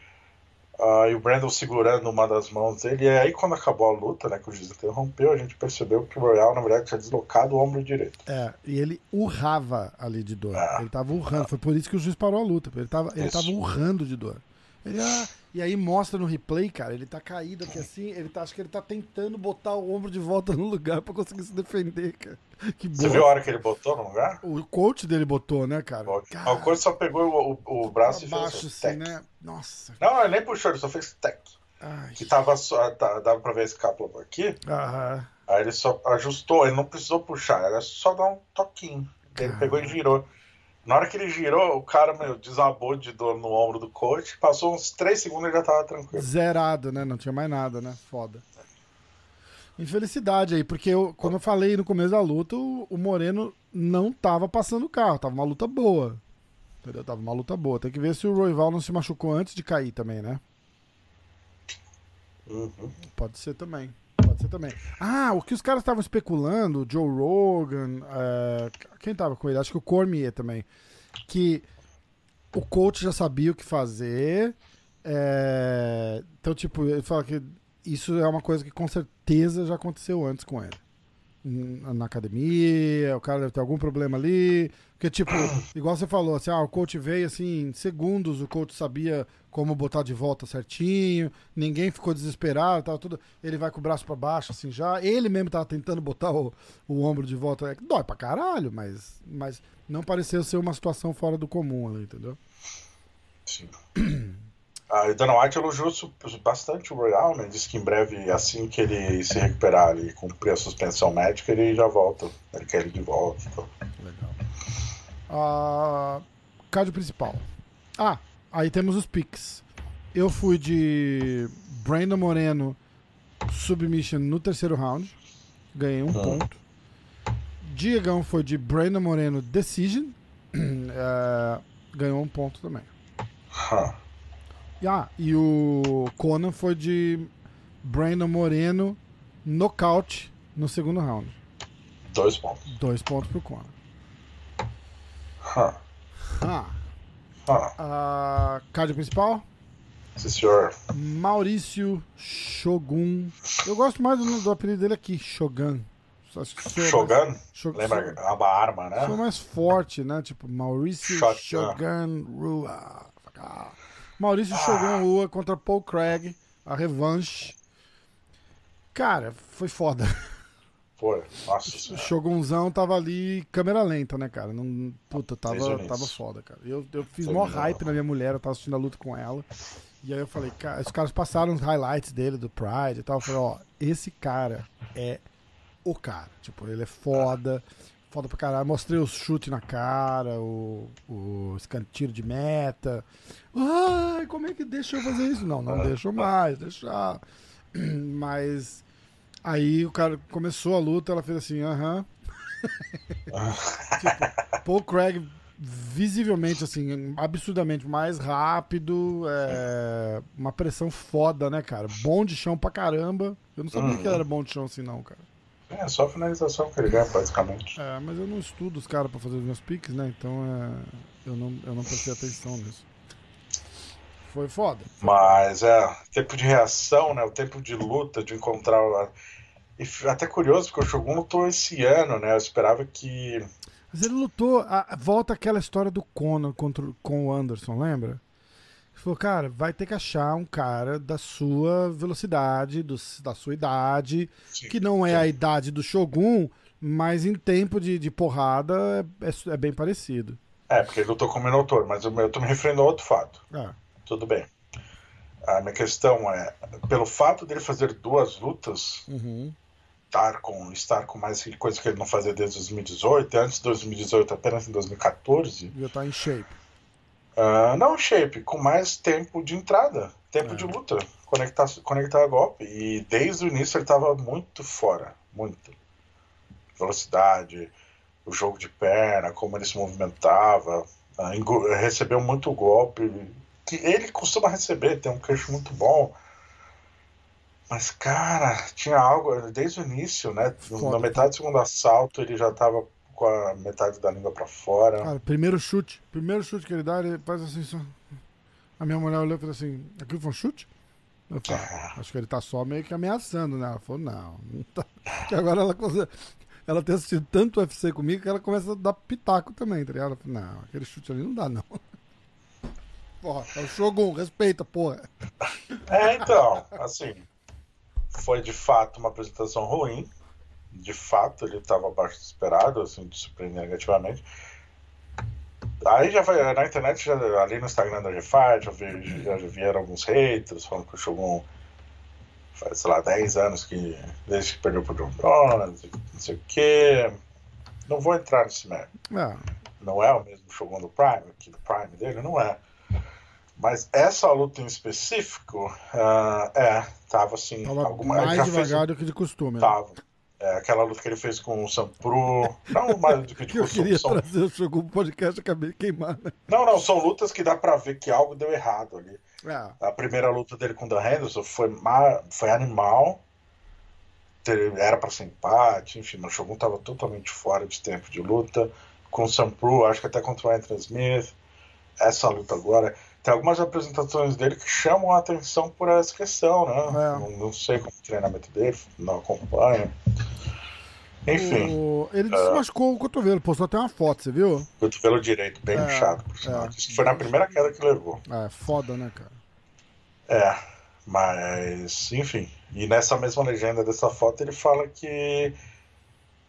Ah, e o Brandon segurando uma das mãos dele. E aí, quando acabou a luta, né, que o juiz interrompeu, a gente percebeu que o Royal, na verdade, tinha deslocado o ombro direito. É, e ele urrava ali de dor. Ah. Ele tava urrando. Foi por isso que o juiz parou a luta. Ele tava, ele Isso. tava urrando de dor. Ele, ah, e aí mostra no replay, cara, ele tá caído aqui assim, ele tá, acho que ele tá tentando botar o ombro de volta no lugar pra conseguir se defender, cara. Que Você boa. viu a hora que ele botou no lugar? O coach dele botou, né, cara? O Cara, coach só pegou o, o, o braço e fez abaixo assim, assim, tec. né? Nossa. Não, ele nem puxou, ele só fez tec. Ai. Que tava só, tá- dava pra ver a escápula por aqui. Aham. Aí ele só ajustou, ele não precisou puxar, era só dar um toquinho. Ele pegou e girou. Na hora que ele girou, o cara, meu, desabou de dor no ombro do coach. Passou uns 3 segundos e já tava tranquilo. Zerado, né? Não tinha mais nada, né? Foda. Infelicidade aí, porque eu, como eu falei no começo da luta, o, o Moreno não tava passando o carro, tava uma luta boa. Entendeu? Tava uma luta boa. Tem que ver se o Royval não se machucou antes de cair também, né? Uhum. Pode ser também. Pode ser também. Ah, o que os caras estavam especulando, Joe Rogan, é, quem tava com ele? Acho que o Cormier também. Que o coach já sabia o que fazer. é, então, tipo, ele fala que isso é uma coisa que com certeza já aconteceu antes com ele. Na academia, o cara deve ter algum problema ali. Porque, tipo, igual você falou, assim, ah, o coach veio assim, em segundos, o coach sabia como botar de volta certinho, ninguém ficou desesperado, tava tudo. Ele vai com o braço pra baixo, assim, já. Ele mesmo tava tentando botar o, o ombro de volta. É, dói pra caralho, mas, mas não pareceu ser uma situação fora do comum ali, entendeu? Sim. Ah, o Dana White elogiou bastante o Royal, né? Disse que em breve, assim que ele se recuperar e cumprir a suspensão médica, ele já volta. Ele quer ele de volta. Então. Legal. Ah, card principal. Ah, aí temos os picks. Eu fui de Brandon Moreno submission no terceiro round. Ganhei um ponto. Diegão foi de Brandon Moreno decision. Eh, ganhou um ponto também. Huh. Ah, e o Conan foi de Brandon Moreno nocaute no segundo round. Dois pontos. Dois pontos pro Conan. Huh. Ah, Huh. a card principal? Sim, senhor. Maurício Shogun. Eu gosto mais do, do apelido dele aqui, Shogun. Acho que sou mais- Shogun? Sho- Lembra sou- a arma, né? Sou mais forte, né? Tipo, Maurício Shotgun. Shogun Rua. Ah. Maurício Shogun Rua contra Paul Craig. A revanche. Cara, foi foda. Foi. Nossa O. Shogunzão tava ali, câmera lenta, né, cara? Não, puta, tava, tava foda, cara. Eu, eu fiz mó hype na minha mulher, eu tava assistindo a luta com ela. E aí eu falei, cara, os caras passaram os highlights dele, do Pride e tal. Eu falei, ó, esse cara é o cara. Tipo, ele é foda, foda pra caralho. Mostrei os chutes na cara, o, o tiro de meta. Ai, como é que deixa eu fazer isso? Não, não deixou mais, deixar. Mas aí o cara começou a luta, ela fez assim, aham. tipo, Paul Craig visivelmente, assim, absurdamente mais rápido, é, uma pressão foda, né, cara? Bom de chão pra caramba. Eu não sabia uhum. que ele era bom de chão assim, não, cara. É, só a finalização que ele ganha, basicamente. É, mas eu não estudo os caras pra fazer os meus piques, né? Então é, eu, não, eu não prestei atenção nisso. Foi foda. Mas é, tempo de reação, né? O tempo de luta, de encontrar. E até curioso, porque o Shogun lutou esse ano, né? Eu esperava que mas ele lutou. A, volta aquela história do Conor contra, com o Anderson, lembra? Ele falou, cara, vai ter que achar um cara da sua velocidade, do, da sua idade, sim, que não é sim. a idade do Shogun, mas em tempo de, de porrada é, é, é, bem parecido. É, porque ele lutou com o Minotaur, mas eu, eu tô me referindo a outro fato. Ah. Tudo bem. A minha questão é, pelo fato dele fazer duas lutas, uhum estar com, estar com mais coisa que ele não fazia desde 2018, antes de 2018, apenas em 2014. Já está em shape. Uh, não shape, com mais tempo de entrada, tempo é. de luta, conectar, conectar a golpe. E desde o início ele estava muito fora, muito. Velocidade, o jogo de perna, como ele se movimentava, uh, recebeu muito golpe, que ele costuma receber, tem um queixo muito bom mas, cara, tinha algo desde o início, né? Foda, Na metade do segundo assalto, ele já tava com a metade da língua para fora. Cara, primeiro chute. Primeiro chute que ele dá, ele faz assim só. A minha mulher olhou e falou assim: aquilo foi um chute? Eu falei, ah, acho que ele tá só meio que ameaçando, né? Ela falou, não, não tá. Que agora ela ela tem assistido tanto UFC comigo que ela começa a dar pitaco também, tá ligado? Ela falou, não, aquele chute ali não dá, não. Porra, é o Shogun, respeita, porra. É, então, assim, foi de fato uma apresentação ruim. De fato, ele estava abaixo do esperado, assim, de surpreender negativamente. Aí já vai, na internet, já, ali no Instagram da G-Fight, já, vi, já vieram alguns haters falando que o Shogun faz, sei lá, 10 anos que desde que perdeu pro John Jones, não sei o quê. Não vou entrar nesse mérito. Não. não é o mesmo Shogun do Prime, aqui do Prime dele, não é. Mas essa luta em específico, uh, é, tava assim. Tava alguma, mais devagar fez, do que de costume. Né? É, aquela luta que ele fez com o Sampru. Não mais do que de costume. Eu queria são... trazer o jogo pro podcast, acabei de queimar. Né? Não, não, são lutas que dá pra ver que algo deu errado ali. É. A primeira luta dele com o Dan Henderson foi, ma... foi animal. Era pra ser empate, enfim, o Shogun tava totalmente fora de tempo de luta. Com o Sampru, acho que até contra o Anthony Smith. Essa luta agora tem algumas apresentações dele que chamam a atenção por essa questão, né? É. Não, não, sei como é o treinamento dele, não acompanho. Enfim. O... Ele é... desmachucou o cotovelo, postou até uma foto, você viu? Cotovelo direito, bem é, inchado, por sinal. É. Isso foi na primeira queda que levou. É, foda, né, cara? É, mas, enfim. E nessa mesma legenda dessa foto ele fala que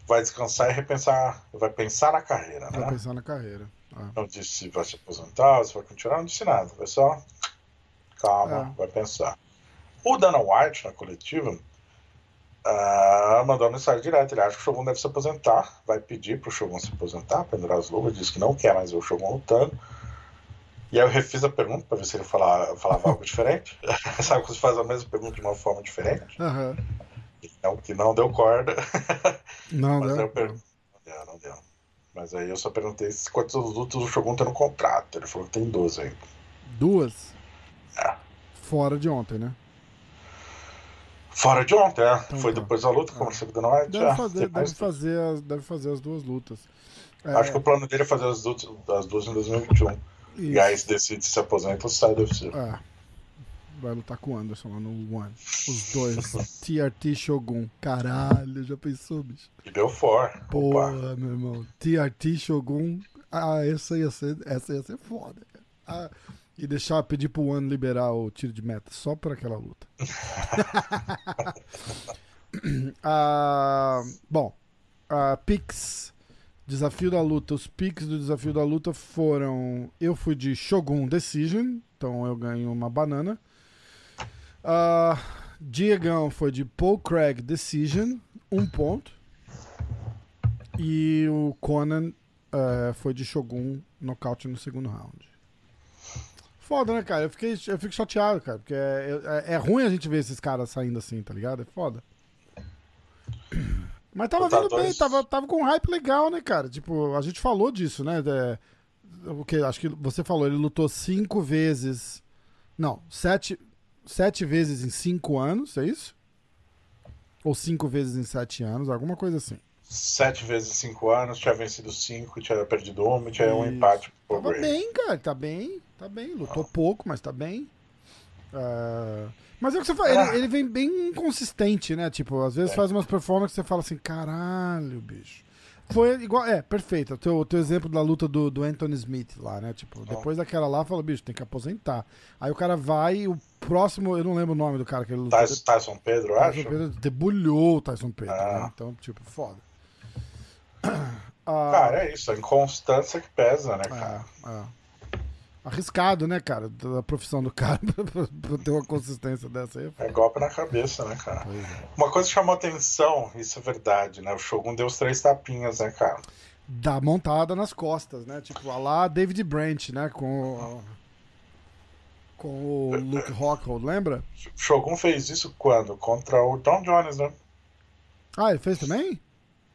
vai descansar e repensar, vai pensar na carreira, né? Vai pensar na carreira. Ah. Não disse se vai se aposentar, se vai continuar, não disse nada. Vai só. Calma, é. vai pensar. O Dana White, na coletiva, uh, mandou uma mensagem direta. Ele acha que o Shogun deve se aposentar. Vai pedir para o Shogun se aposentar, pendurar as luvas. Diz que não quer mais ver o Shogun lutando. E aí eu refiz a pergunta para ver se ele falava, falava algo diferente. Sabe quando você faz a mesma pergunta de uma forma diferente? Uhum. Não, que não deu corda. Não, Mas deu. Per... Não deu, não deu. Mas aí eu só perguntei quantas lutas o Shogun tem no contrato. Ele falou que tem duas ainda. Duas? É. Fora de ontem, né? Fora de ontem, é. Então, Foi tá. depois da luta, como você dando Deve, é, fazer, deve, fazer as, deve fazer as duas lutas. É... Acho que o plano dele é fazer as duas, as duas em 2021. Isso. E aí se decide se aposenta ou sai do UFC. É vai lutar com o Anderson lá no One. Os dois. TRT Shogun. Caralho, já pensou, bicho? E deu for. Porra, meu irmão. TRT Shogun. Ah, essa ia ser, essa ia ser foda, Ah, e deixar pedir pro One liberar o tiro de meta só por aquela luta. ah, bom, ah, Pix. Desafio da luta. Os picks do desafio da luta foram. Eu fui de Shogun Decision, então eu ganho uma banana. Uh, Diegão foi de Paul Craig Decision, um ponto. E o Conan uh, foi de Shogun nocaute no segundo round. Foda, né, cara? Eu, fiquei, eu fico chateado, cara, porque é, é, é ruim a gente ver esses caras saindo assim, tá ligado? É foda. Mas tava vendo bem, tava, tava com um hype legal, né, cara? Tipo, a gente falou disso, né? É, o que, acho que você falou, ele lutou cinco vezes. Não, sete, sete vezes em cinco anos, é isso? Ou cinco vezes em sete anos, alguma coisa assim. Sete vezes em cinco anos, tinha vencido cinco, tinha perdido uma, tinha um Isso. empate pro Tava Brady. bem, cara, tá bem, tá bem. Lutou pouco, mas tá bem. Ah, mas é o que você fala, ele, Ah. ele vem bem inconsistente, né? Tipo, às vezes É. faz umas performances que você fala assim, caralho, bicho. Foi igual, é, perfeito. O teu, teu exemplo da luta do, do Anthony Smith lá, né? Tipo, depois daquela lá, fala, bicho, tem que aposentar. Aí o cara vai e o próximo, eu não lembro o nome do cara que ele lutou. Tyson, Tyson Pedro, eu acho. Tyson Pedro debulhou o Tyson Pedro, Ah. né? Então, tipo, foda. Ah, Cara, é isso, a inconstância que pesa, né, cara? É, é. Arriscado, né, cara? Da profissão do cara pra, ter uma consistência dessa aí. É golpe na cabeça, né, cara? É. Uma coisa que chamou atenção, isso é verdade, né? O Shogun deu os três tapinhas, né, cara? Dá montada nas costas, né? Tipo, a lá David Branch, né? Com o, com o Luke Rockhold, lembra? O Shogun fez isso quando? Contra o John Jones, né? Ah, ele fez também?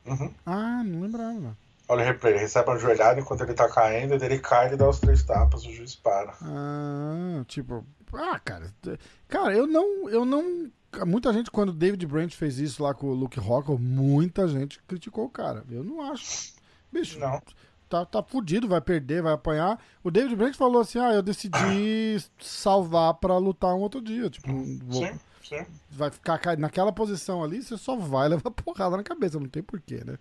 Uhum. Ah, não lembrava. Olha o replay, ele recebe uma joelhada enquanto ele tá caindo, ele cai, ele dá os três tapas, o juiz para. Ah, tipo, ah, cara, cara, eu não, eu não, muita gente quando o David Branch fez isso lá com o Luke Rockhold, muita gente criticou o cara. Eu não acho. Bicho, Não. tá, tá fudido, vai perder, vai apanhar. O David Branch falou assim: ah, eu decidi salvar pra lutar um outro dia. Tipo, vou- Sim, sim. vai ficar ca- naquela posição ali, você só vai levar porrada na cabeça, não tem porquê, né?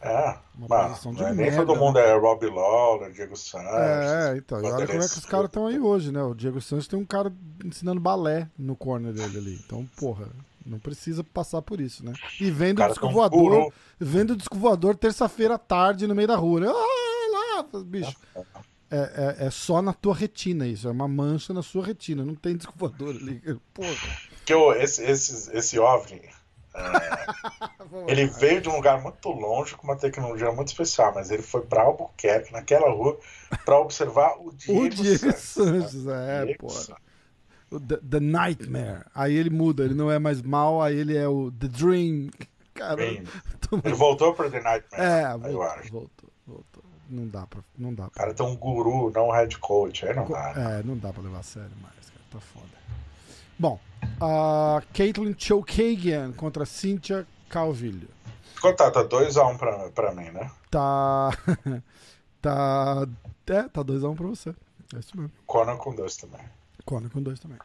É, Uma mas posição de é nem merda, todo né? mundo é Rob Lawler, Diego Santos. É, então, e olha como é que os caras estão aí hoje, né? O Diego Santos tem um cara ensinando balé no corner dele ali. Então, porra, não precisa passar por isso, né? E vendo o disco voador, vendo o disco voador terça-feira à tarde no meio da rua, né? Ah, lá, bicho. É, é, é só na tua retina isso, é uma mancha na sua retina, não tem disco voador ali. Porra. Que o, esse, esse, esse OVNI, ele veio de um lugar muito longe com uma tecnologia muito especial, mas ele foi pra Albuquerque, naquela rua, pra observar o Diego, O Diego Sanches, né? é, Diego pô. O The, The Nightmare. Aí ele muda, ele não é mais mal, aí ele é o The Dream. Cara, Bem, Ele voltou pro The Nightmare, é, eu voltou, acho. voltou, voltou. Não dá pra. Não dá O pra. cara tem um guru, não um head coach, aí não dá. né? É, não dá pra levar a sério mais, cara. Tá foda. Bom, a Caitlyn Chokagian contra Cynthia Calvillo. Tá? Tá 2x1 pra, pra mim, né? Tá. tá. É, tá 2x1 pra você. É isso mesmo. Conan com dois também. Conan com dois também.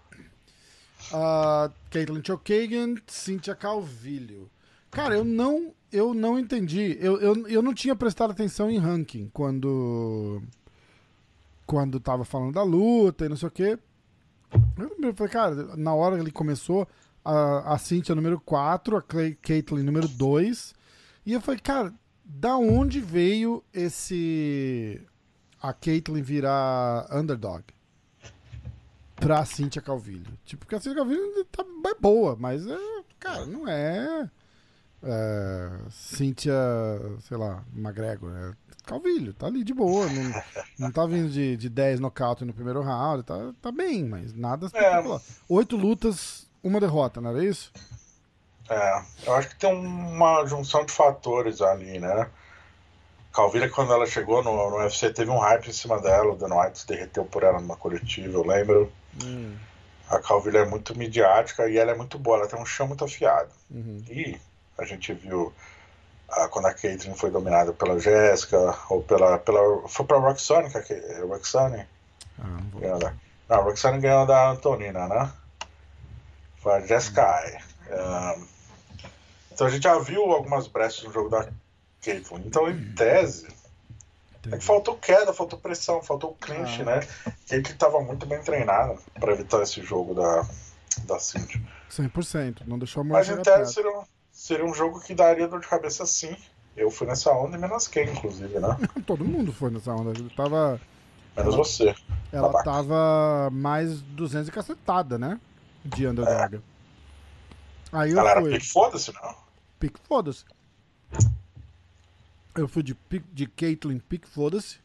Uh, Caitlyn Chokagian, Cynthia Calvillo. Cara, eu não, eu não entendi. Eu, eu, eu não tinha prestado atenção em ranking quando. Quando tava falando da luta e não sei o quê. Eu falei, cara, na hora que ele começou, a, a Cynthia número 4, a Clay- Caitlyn número 2. E eu falei, cara, da onde veio esse. A Caitlyn virar underdog? pra Cynthia Calvillo. Tipo, porque a Cynthia Calvillo tá é boa, mas é, cara, não é, é Cynthia, sei lá, McGregor, é Calvillo, tá ali de boa, não, não tá vindo de, de 10 nocaute no primeiro round, tá, tá bem, mas nada espetacular. Oito lutas, uma derrota, não era isso? É, eu acho que tem uma junção de fatores ali, né? Calvilha, quando ela chegou no, no UFC, teve um hype em cima dela. O Dan White se derreteu por ela numa coletiva, eu lembro. Hum, A Calvilha é muito midiática e ela é muito boa, ela tem um chão muito afiado. uhum. E a gente viu ah, quando a Caitlyn foi dominada pela Jéssica, ou pela. pela foi pra Roxane, que a Roxane Ah, não da. Não, a Roxane ganhou da Antonina, né? Foi a Jessica Ai. Ah, então a gente já viu algumas brechas no jogo da Caitlyn. Então, em tese, é que faltou queda, faltou pressão, faltou clinch, Ah. né? Caitlyn estava muito bem treinada para evitar esse jogo da, da Cindy. 100%, não deixou a Mas em tese seria um, seria um jogo que daria dor de cabeça sim. Eu fui nessa onda e menos quem, inclusive, né? Todo mundo foi nessa onda, ele tava... Menos você. Ela Babaca. tava mais 200 e cacetada, né? De underdog. Aí eu Galera, fui. pique, foda-se, não. Pique foda-se. Eu fui de, pique- de Caitlyn Pique foda-se.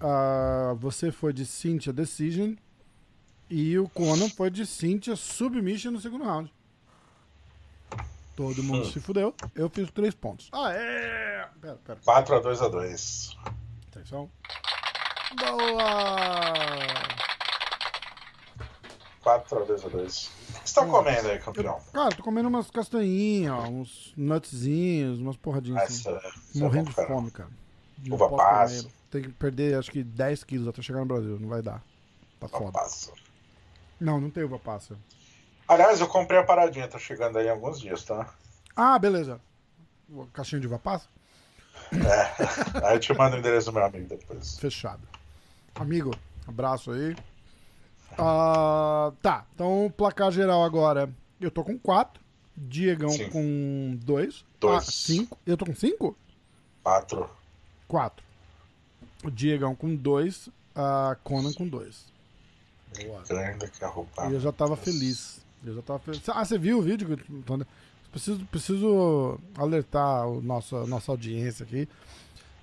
Ah, você foi de Cynthia Decision. E o Conan foi de Cynthia Submission no segundo round. Todo mundo Hum. se fudeu. Eu fiz três pontos. Ah, é! Pera, pera. 4x2x2. Atenção. Boa! 4x2x2. O que você tá comendo aí, campeão? Cara, tô comendo umas castanhinhas, uns nutzinhos, umas porradinhas assim. Essa, essa é Morrendo bom, de fome, cara. Não Uva passa. Tem que perder, acho que 10 quilos até chegar no Brasil. Não vai dar. Tá Uva foda. passa. Não, não tem uva passa. Aliás, eu comprei a paradinha, tá chegando aí em alguns dias, tá? Ah, beleza. O Caixinha de uva passa? É. Aí eu te mando o endereço do meu amigo depois. Fechado. Amigo, abraço aí. Ah, tá, então placar geral agora. Eu tô com 4. Diegão Sim. com 2. Dois. 5. Eu tô com 5? 4. 4. O Diegão com 2. A Conan com 2. Boa. Grande que a roupa. E eu já tava feliz. Eu já tava. Ah, você viu o vídeo? Preciso, preciso alertar o nosso, a nossa audiência aqui.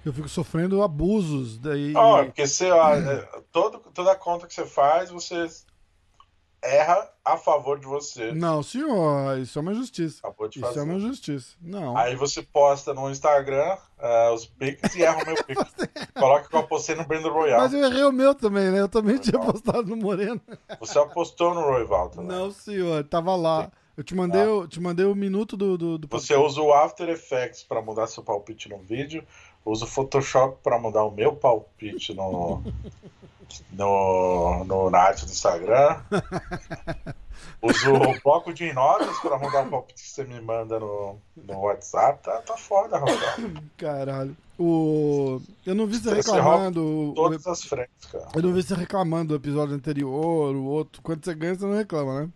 Eu fico sofrendo abusos. Daí, Ó, porque você, ó, é, todo, toda conta que você faz, você erra a favor de você. Não, senhor, isso é uma injustiça. Acabou de Isso fazer. é uma injustiça. Não. Aí você posta no Instagram ah, os pics e erra o meu pic. Coloca que eu postei no Brandon Royal. Mas eu errei o meu também, né? Eu também tinha Legal. postado no Moreno. Você apostou no Royal também. Não, senhor, tava lá. Eu te mandei, Ah. o, te mandei o minuto do. do, do Você usa o After Effects para mudar seu palpite no vídeo, usa o Photoshop para mudar o meu palpite no, no, no na arte do Instagram, usa o bloco de notas para mudar o palpite que você me manda no, no WhatsApp. Tá, tá foda, Rafael. Caralho. O... Eu não vi você reclamando. o- Todas as frentes, cara. Eu não vi você reclamando do episódio anterior, o outro. Quando você ganha, você não reclama, né?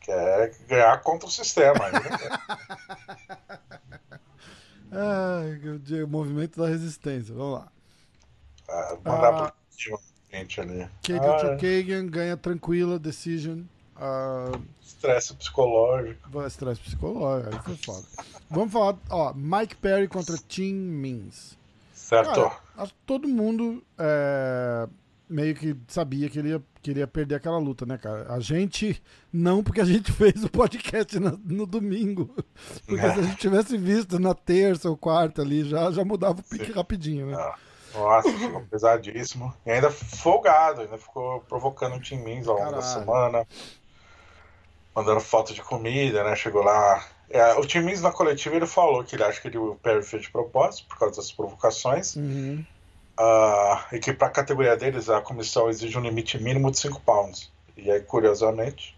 Quer ganhar contra o sistema né? Ai, o movimento da resistência. Vamos lá. Ah, Mandar Ah. pro gente ali. Kate Ah, Chookagian ganha tranquila, decision. Ah, Estresse psicológico. vai estresse psicológico, aí foi foda. Vamos falar, ó, Mike Perry contra Tim Means. Certo? Cara, todo mundo é, meio que sabia que ele, ia, que ele ia perder aquela luta, né, cara? A gente não, porque a gente fez o podcast na- no, domingo. Porque É. se a gente tivesse visto na terça ou quarta ali, já, já mudava o pique rapidinho, né? Ah, Nossa, ficou pesadíssimo. E ainda folgado, ainda ficou provocando o Tim Means ao longo da Caralho. semana. Mandando foto de comida, né? Chegou lá. É, o Tim Means na coletiva ele falou que ele acha que ele, o Perry fez de propósito por causa das provocações. Uhum. Ah, e que para a categoria deles a comissão exige um limite mínimo de 5 pounds. E aí, curiosamente,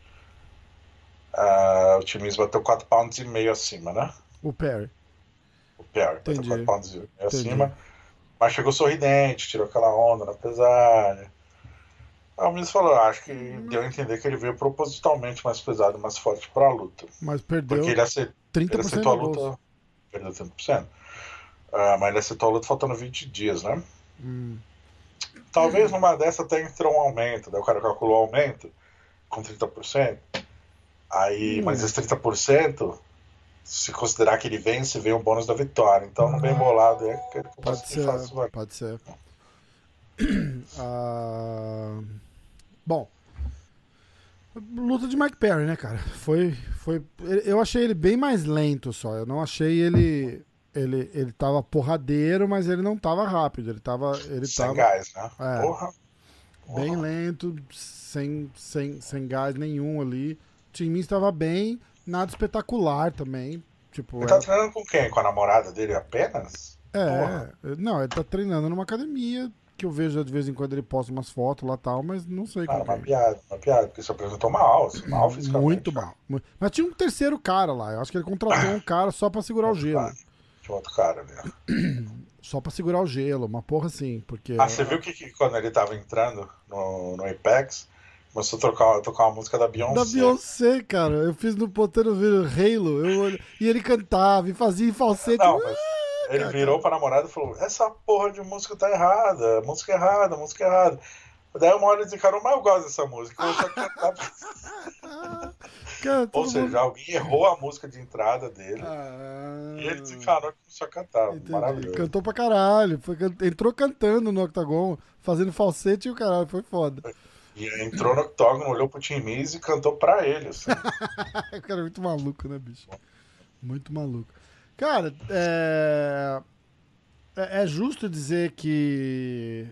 ah, o Tim Means bateu 4 pounds e meio acima, né? O Perry. O Perry bateu Entendi. 4 pounds e meio Entendi. acima. Mas chegou sorridente, tirou aquela onda na pesada. Aí o Miz falou, acho que deu a entender que ele veio propositalmente mais pesado, mais forte pra luta. Mas perdeu Porque ele, aceitou, ele 30% aceitou a luta. Perdeu 30%. Ah, mas ele aceitou a luta faltando 20 dias, né? Hum. Talvez numa dessa até entrou um aumento, daí o cara calculou o aumento com 30%. Aí, Hum. mas esse 30%, se considerar que ele vence, vem o bônus da vitória. Então, no bem bolado é que ele Pode ser, vai. pode ser. Ah, bom, luta de Mike Perry, né, cara? Foi, foi. Eu achei ele bem mais lento só. Eu não achei ele, ele, ele tava porradeiro, mas ele não tava rápido. Ele tava, ele Sem tava gás, né? É. Porra. bem lento, sem, sem, sem gás nenhum ali. O time estava bem, nada espetacular também. Tipo, Ele tá treinando com quem? Com a namorada dele apenas? É, não, ele tá treinando numa academia que eu vejo de vez em quando ele posta umas fotos lá e tal, mas não sei como uma que é. piada, uma piada, porque se apresentou mal, assim, mal fisicamente. Muito mal. Mu- Mas tinha um terceiro cara lá. Eu acho que ele contratou um cara só pra segurar o gelo. Tinha outro cara ali. Só pra segurar o gelo, uma porra assim, porque Ah, você viu que, que quando ele tava entrando no, no Apex, começou a tocar, tocar uma música da Beyoncé. da Beyoncé, cara. Eu fiz no ponteiro vídeo Halo, eu e ele cantava e fazia em falsete. Não, mas ele virou pra namorada e falou: Essa porra de música tá errada, música errada, música errada. Daí uma hora ele desencarou, mas eu gosto dessa música. Cantar. Cara, Ou seja, mundo- alguém errou a música de entrada dele. Ah, E ele desencarou e começou a cantar. entendi. Maravilhoso. Cantou pra caralho. Foi, entrou cantando no Octagon, fazendo falsete e o caralho, foi foda. E entrou no octógono, olhou pro Tim Miz e cantou pra ele. Assim. O cara é muito maluco, né, bicho? Muito maluco. Cara, é... é, é justo dizer que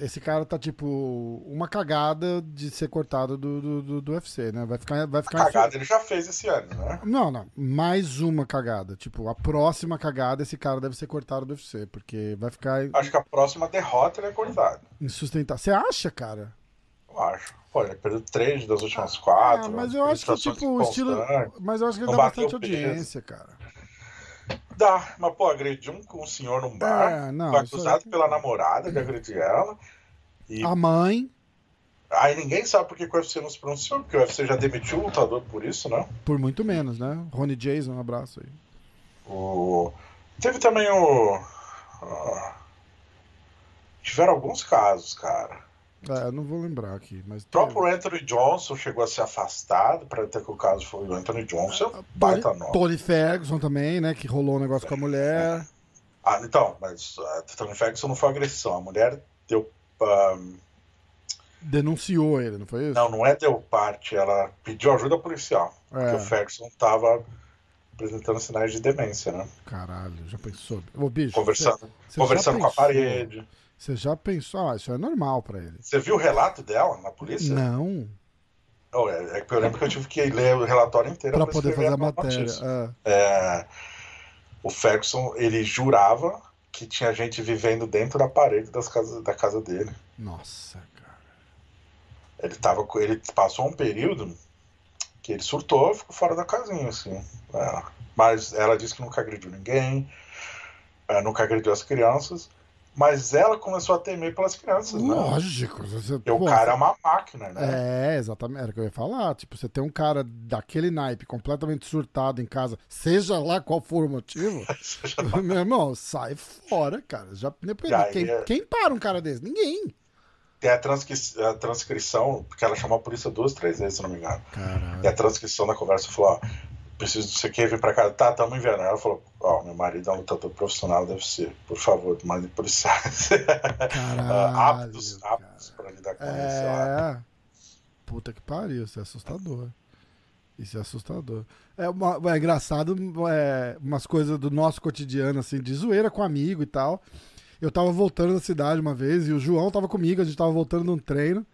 esse cara tá tipo uma cagada de ser cortado do, do, do, do UFC, né? Vai ficar, vai ficar. A cagada ele já fez esse ano, né? Não, não. Mais uma cagada. Tipo, a próxima cagada esse cara deve ser cortado do UFC, porque vai ficar. Acho que a próxima derrota ele é cortado. Insustentável. Você acha, cara? Eu acho. Pô, ele perdeu três das últimas quatro. Ah, mas eu acho que, tipo, o estilo. Mas eu acho que ele dá bastante audiência, cara. Dá, mas pô, agrediu um, um senhor num bar, é, não, foi acusado pela namorada de agredir ela. E... A mãe. Aí ninguém sabe por que o UFC não se pronunciou, porque o UFC já demitiu o lutador por isso, né? Por muito menos, né? Ronnie Jason, um abraço aí. O... Teve também o. Uh... Tiveram alguns casos, cara. É, eu não vou lembrar aqui, mas. O próprio Anthony Johnson chegou a ser afastado, para ter que o caso foi o Anthony Johnson. É, baita nome. Tony Ferguson também, né? Que rolou um negócio é, com a mulher. Ah, então, mas uh, Tony Ferguson não foi agressão. A mulher deu. Um... Denunciou ele, não foi isso? Não, não é deu parte, ela pediu ajuda policial. É. Porque o Ferguson tava apresentando sinais de demência, né? Caralho, já pensou? Ô, bicho, conversando você, você conversando com a parede. Você já pensou, ah, isso é normal para ele. Você viu o relato dela na polícia? Não. Oh, é, é eu lembro que eu tive que ler o relatório inteiro para poder fazer a matéria. É. É, o Ferguson, ele jurava que tinha gente vivendo dentro da parede das casas, da casa dele. Nossa, cara. Ele, tava, ele passou um período que ele surtou ficou fora da casinha, assim. É. Mas ela disse que nunca agrediu ninguém, é, nunca agrediu as crianças. Mas ela começou a temer pelas crianças, né? Lógico. Você, Porque o cara é uma máquina, né? É, exatamente. Era o que eu ia falar. Tipo, você tem um cara daquele naipe completamente surtado em casa, seja lá qual for o motivo, meu irmão, sai fora, cara. Já, quem, é... quem para um cara desse? Ninguém. Tem a, transcri a transcrição, porque ela chamou a polícia duas, três vezes, se não me engano. Caralho. E a transcrição da conversa falou: ó, preciso de você quer vir pra cá. Tá, estamos enviando. Ela falou, ó, oh, meu marido é um lutador profissional, deve ser. Por favor, mande policiais. Caralho, aptos, aptos pra lidar com é... isso. É. Puta que pariu, isso é assustador. Isso é assustador. É, uma, é engraçado é, umas coisas do nosso cotidiano, assim, de zoeira com amigo e tal. Eu tava voltando da cidade uma vez e o João tava comigo, a gente tava voltando num treino.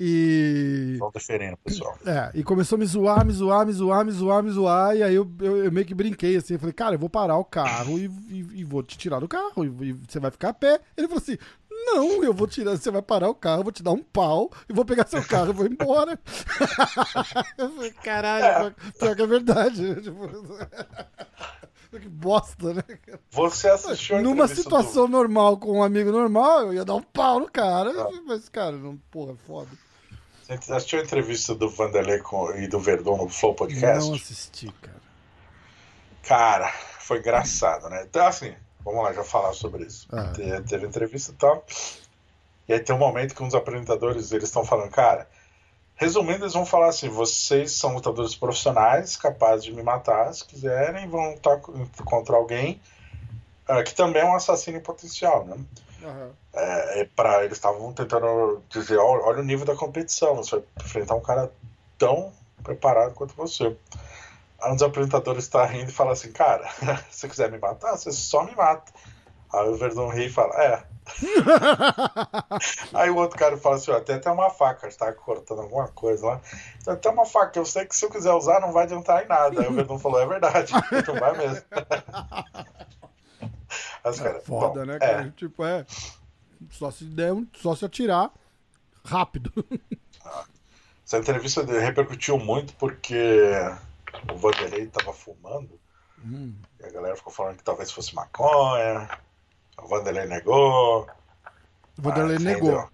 E. Só diferente, pessoal. É, e começou a me zoar, me zoar, me zoar, me zoar, me zoar. E aí eu, eu, eu meio que brinquei assim. Eu falei, cara, eu vou parar o carro e, e, e vou te tirar do carro. E, e, você vai ficar a pé. Ele falou assim: não, eu vou tirar, você vai parar o carro, eu vou te dar um pau e vou pegar seu carro e vou embora. eu falei, caralho, é. pior que é verdade. Tipo, que bosta, né? Você assistiu Numa situação do... normal com um amigo normal, eu ia dar um pau no cara. Ah. Mas, cara, não, porra, é foda. Você assistiu a entrevista do Vanderlei com, e do Verdon no Flow Podcast? Não assisti, cara. Cara, foi engraçado, né? Então, assim, vamos lá já falar sobre isso. Ah. Teve, teve entrevista e tal. E aí tem um momento que dos apresentadores eles estão falando, cara. Resumindo, eles vão falar assim: vocês são lutadores profissionais, capazes de me matar se quiserem, vão lutar contra alguém uh, que também é um assassino potencial, né? Uhum. É, para eles estavam tentando dizer: olha, olha, o nível da competição, você vai enfrentar um cara tão preparado quanto você. Aí um dos apresentadores está rindo e fala assim: Cara, se você quiser me matar, você só me mata. Aí o Verdun ri e fala: É. Aí o outro cara fala assim: ó, tem até uma faca, está cortando alguma coisa lá. Tem até uma faca, eu sei que se eu quiser usar não vai adiantar em nada. Aí o Verdun falou: É verdade, então vai mesmo. As é foda, bom, né, cara? É. Tipo, é. Só se der um, só se atirar rápido. Essa entrevista repercutiu muito porque o Vanderlei tava fumando. Hum. E a galera ficou falando que talvez fosse maconha. O Vanderlei negou. O Vanderlei negou.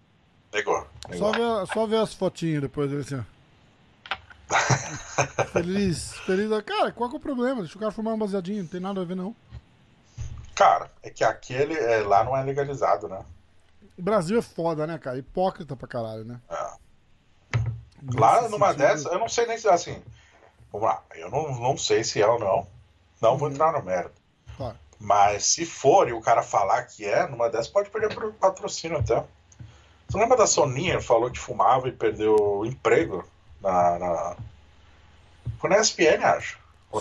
negou. negou. Só, ver, só ver as fotinhas depois dele assim. feliz, feliz. Cara, qual que é o problema? Deixa o cara fumar um baseadinho, não tem nada a ver não. Cara, é que aquele é, lá não é legalizado, né? O Brasil é foda, né, cara? Hipócrita pra caralho, né? É. Lá numa sentido... dessas, eu não sei nem se assim. Vamos lá, eu não, não sei se é ou não. Não uhum. vou entrar no mérito. Claro. Mas se for e o cara falar que é, numa dessas pode perder patrocínio até. Você lembra da Soninha falou que fumava e perdeu o emprego na, na... Foi na ESPN, acho.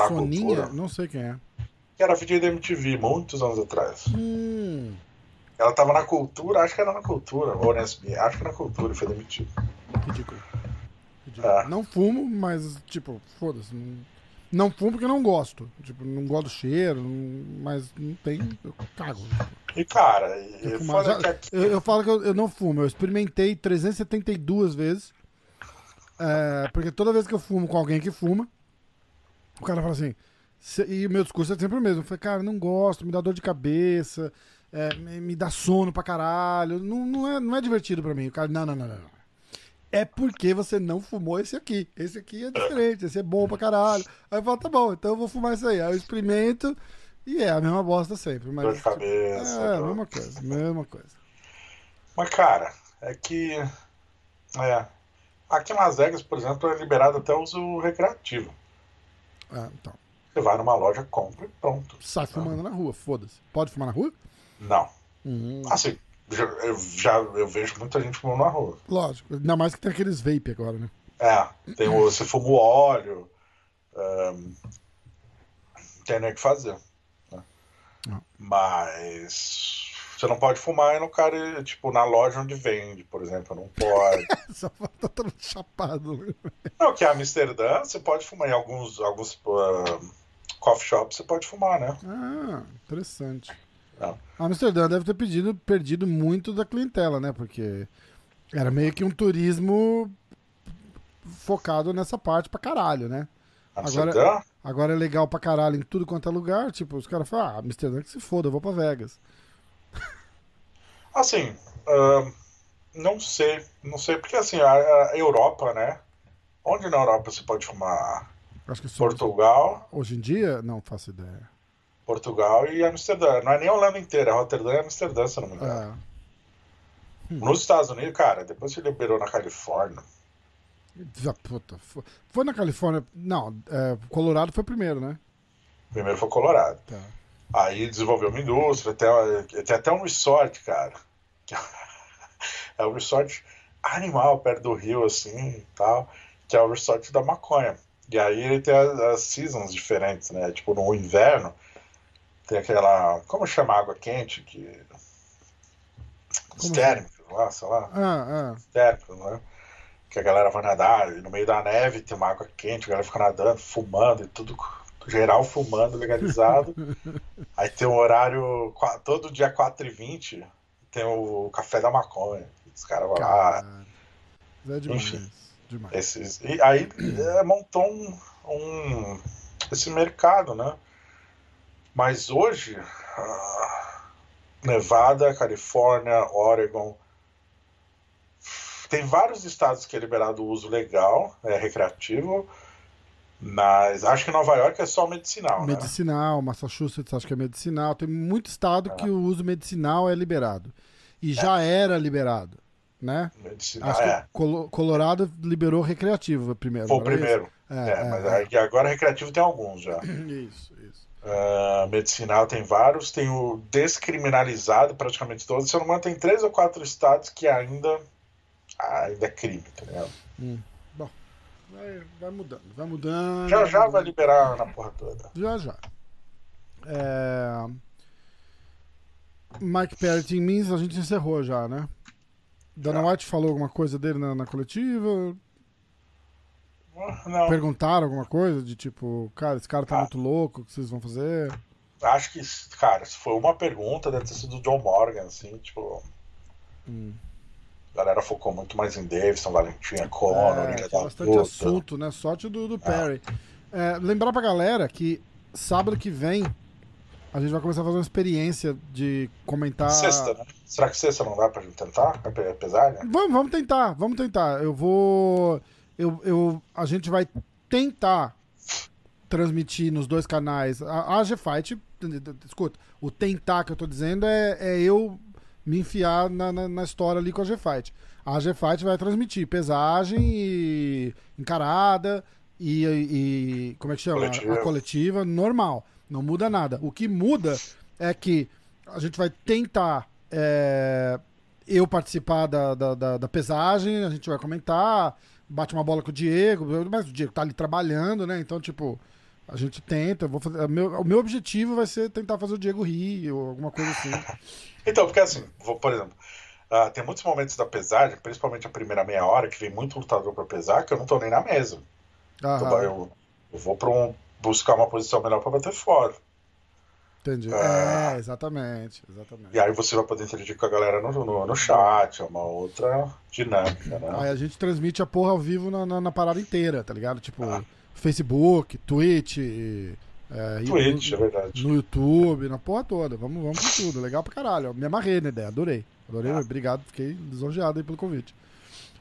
Soninha? cultura. Não sei quem é. Que era VJ da MTV, muitos anos atrás. Hum, Ela tava na cultura, acho que era na cultura, ou na SB, acho que na cultura, foi demitido. ridículo. Ridículo. É. Não fumo, mas, tipo, foda-se. Não, não fumo porque não gosto. Tipo, não gosto do cheiro, não- mas não tem. Eu cago. E cara, Eu e já- aqui, Eu, eu falo que eu, eu não fumo, eu experimentei 372 vezes. é, porque toda vez que eu fumo com alguém que fuma, o cara fala assim. E o meu discurso é sempre o mesmo. Eu falei, cara, não gosto, me dá dor de cabeça, é, me, dá sono pra caralho. Não, não, é, não é divertido pra mim. O cara, não, não, não, não. É porque você não fumou esse aqui. Esse aqui é diferente, esse é bom pra caralho. Aí eu falo, tá bom, então eu vou fumar isso aí. Aí eu experimento e é a mesma bosta sempre. Mas, dor de cabeça. é, dor- mesma coisa, mesma coisa. Mas, cara, é que. É. Aqui em Las Vegas, por exemplo, é liberado até o uso recreativo. É, então. Você vai numa loja, compra e pronto. Sai fumando na rua, foda-se. Pode fumar na rua? Não. Uhum. Assim, já, eu, já eu vejo muita gente fumando na rua. Lógico. Ainda mais que tem aqueles vape agora, né? É, tem o, você fuma o óleo. ahn, tem nem o que fazer. né? Não. Mas você não pode fumar no cara, tipo, na loja onde vende, por exemplo, não pode. Só tá todo chapado. né? não, que é Amsterdã, você pode fumar em alguns, alguns ah, coffee shops, você pode fumar, né? Ah, interessante. Não. Amsterdã deve ter pedido, perdido muito da clientela, né? Porque era meio que um turismo focado nessa parte pra caralho, né? Agora- Amsterdã? Agora é legal pra caralho em tudo quanto é lugar. Tipo, os caras falam, ah, Amsterdã que se foda, eu vou pra Vegas. Assim, ahn, não sei, não sei, porque assim, a, a Europa, né? Onde na Europa você pode fumar? Acho que só Portugal, hoje em dia, não faço ideia. Portugal e Amsterdã. Não é nem a Holanda inteira, é Rotterdam e Amsterdã, se não me engano. É. Nos Estados Unidos, cara, depois que liberou na Califórnia. Já, puta, foi, na Califórnia. Não, é, Colorado foi primeiro, né? Primeiro foi Colorado. Tá. Aí desenvolveu uma indústria, até, tem até um resort, cara. É um resort animal perto do rio, assim e tal. Que é o resort da maconha. E aí ele tem as, as seasons diferentes, né? Tipo, no inverno tem aquela. Como chama a água quente? Que. Os Como térmicos lá, sei lá. Ah, ah. térmicos, né? Que a galera vai nadar e no meio da neve tem uma água quente, a galera fica nadando, fumando e tudo, geral fumando, legalizado. Aí tem um horário, todo dia 4h20, tem o café da maconha. Os caras vão lá. É demais. Enfim. Demais. esses, e aí é, montou um, um- esse mercado, né? Mas hoje, ah, Nevada, Califórnia, Oregon, tem vários estados que é liberado o uso legal, é recreativo, mas acho que Nova York é só medicinal, né? Medicinal, Massachusetts acho que é medicinal. Tem muito estado É. que o uso medicinal é liberado. E já era liberado, né? Medicinal, Acho é. Colo- Colorado liberou recreativo primeiro. Foi o primeiro. isso? É, É, mas é, agora recreativo tem alguns já. é. Isso, isso. Ah, medicinal tem vários, tem o descriminalizado praticamente todos. Se eu não me engano, tem três ou quatro estados que ainda, ainda é crime, tá ligado? Vai, vai mudando, vai mudando. Já já vai liberar na porra toda. Já já. É... Mike Perry Team Means a gente encerrou já, né? Dana. White falou alguma coisa dele na, na coletiva? Não, Perguntaram alguma coisa de tipo, cara, esse cara tá Ah. muito louco, o que vocês vão fazer? acho que, cara, se foi uma pergunta, deve ter sido do John Morgan, assim, tipo. Hum. A galera focou muito mais em Davidson, Valentina, É, Ilha tem da bastante Puta. assunto, né? Sorte do, do Perry. É, lembrar pra galera que sábado que vem a gente vai começar a fazer uma experiência de comentar. Sexta, né? Será que sexta não dá pra gente tentar? Apesar, né? Vamos, vamos tentar, vamos tentar. Eu vou. Eu, eu, a gente vai tentar transmitir nos dois canais. A, a G-Fight, escuta, o tentar que eu tô dizendo é, é eu me enfiar na, na, na história ali com a G-Fight. A G-Fight vai transmitir pesagem e encarada e, e- como é que chama? Coletiva. A coletiva normal. Não muda nada. O que muda é que a gente vai tentar é, eu participar da, da, da- da pesagem, a gente vai comentar, bate uma bola com o Diego, mas o Diego tá ali trabalhando, né? Então, tipo, A gente tenta, eu vou fazer, meu, o meu objetivo vai ser tentar fazer o Diego rir ou alguma coisa assim. Então, porque assim, vou, por exemplo, uh, tem muitos momentos da pesagem, principalmente a primeira meia hora, que vem muito lutador pra pesar, que eu não tô nem na mesa. Então, eu, eu, vou pra um, buscar uma posição melhor pra bater fora. Entendi. Uh, é, exatamente, exatamente. E aí você vai poder interagir com a galera no, no, no chat, é uma outra dinâmica, né? Aí a gente transmite a porra ao vivo na, na, na parada inteira, tá ligado? Tipo, ah. Facebook, Twitch. É, Twitch, no, é verdade. No YouTube, na porra toda. Vamos, vamos com tudo. Legal pra caralho. Me amarrei na ideia, adorei. Adorei, ah. obrigado, fiquei lisonjeado aí pelo convite.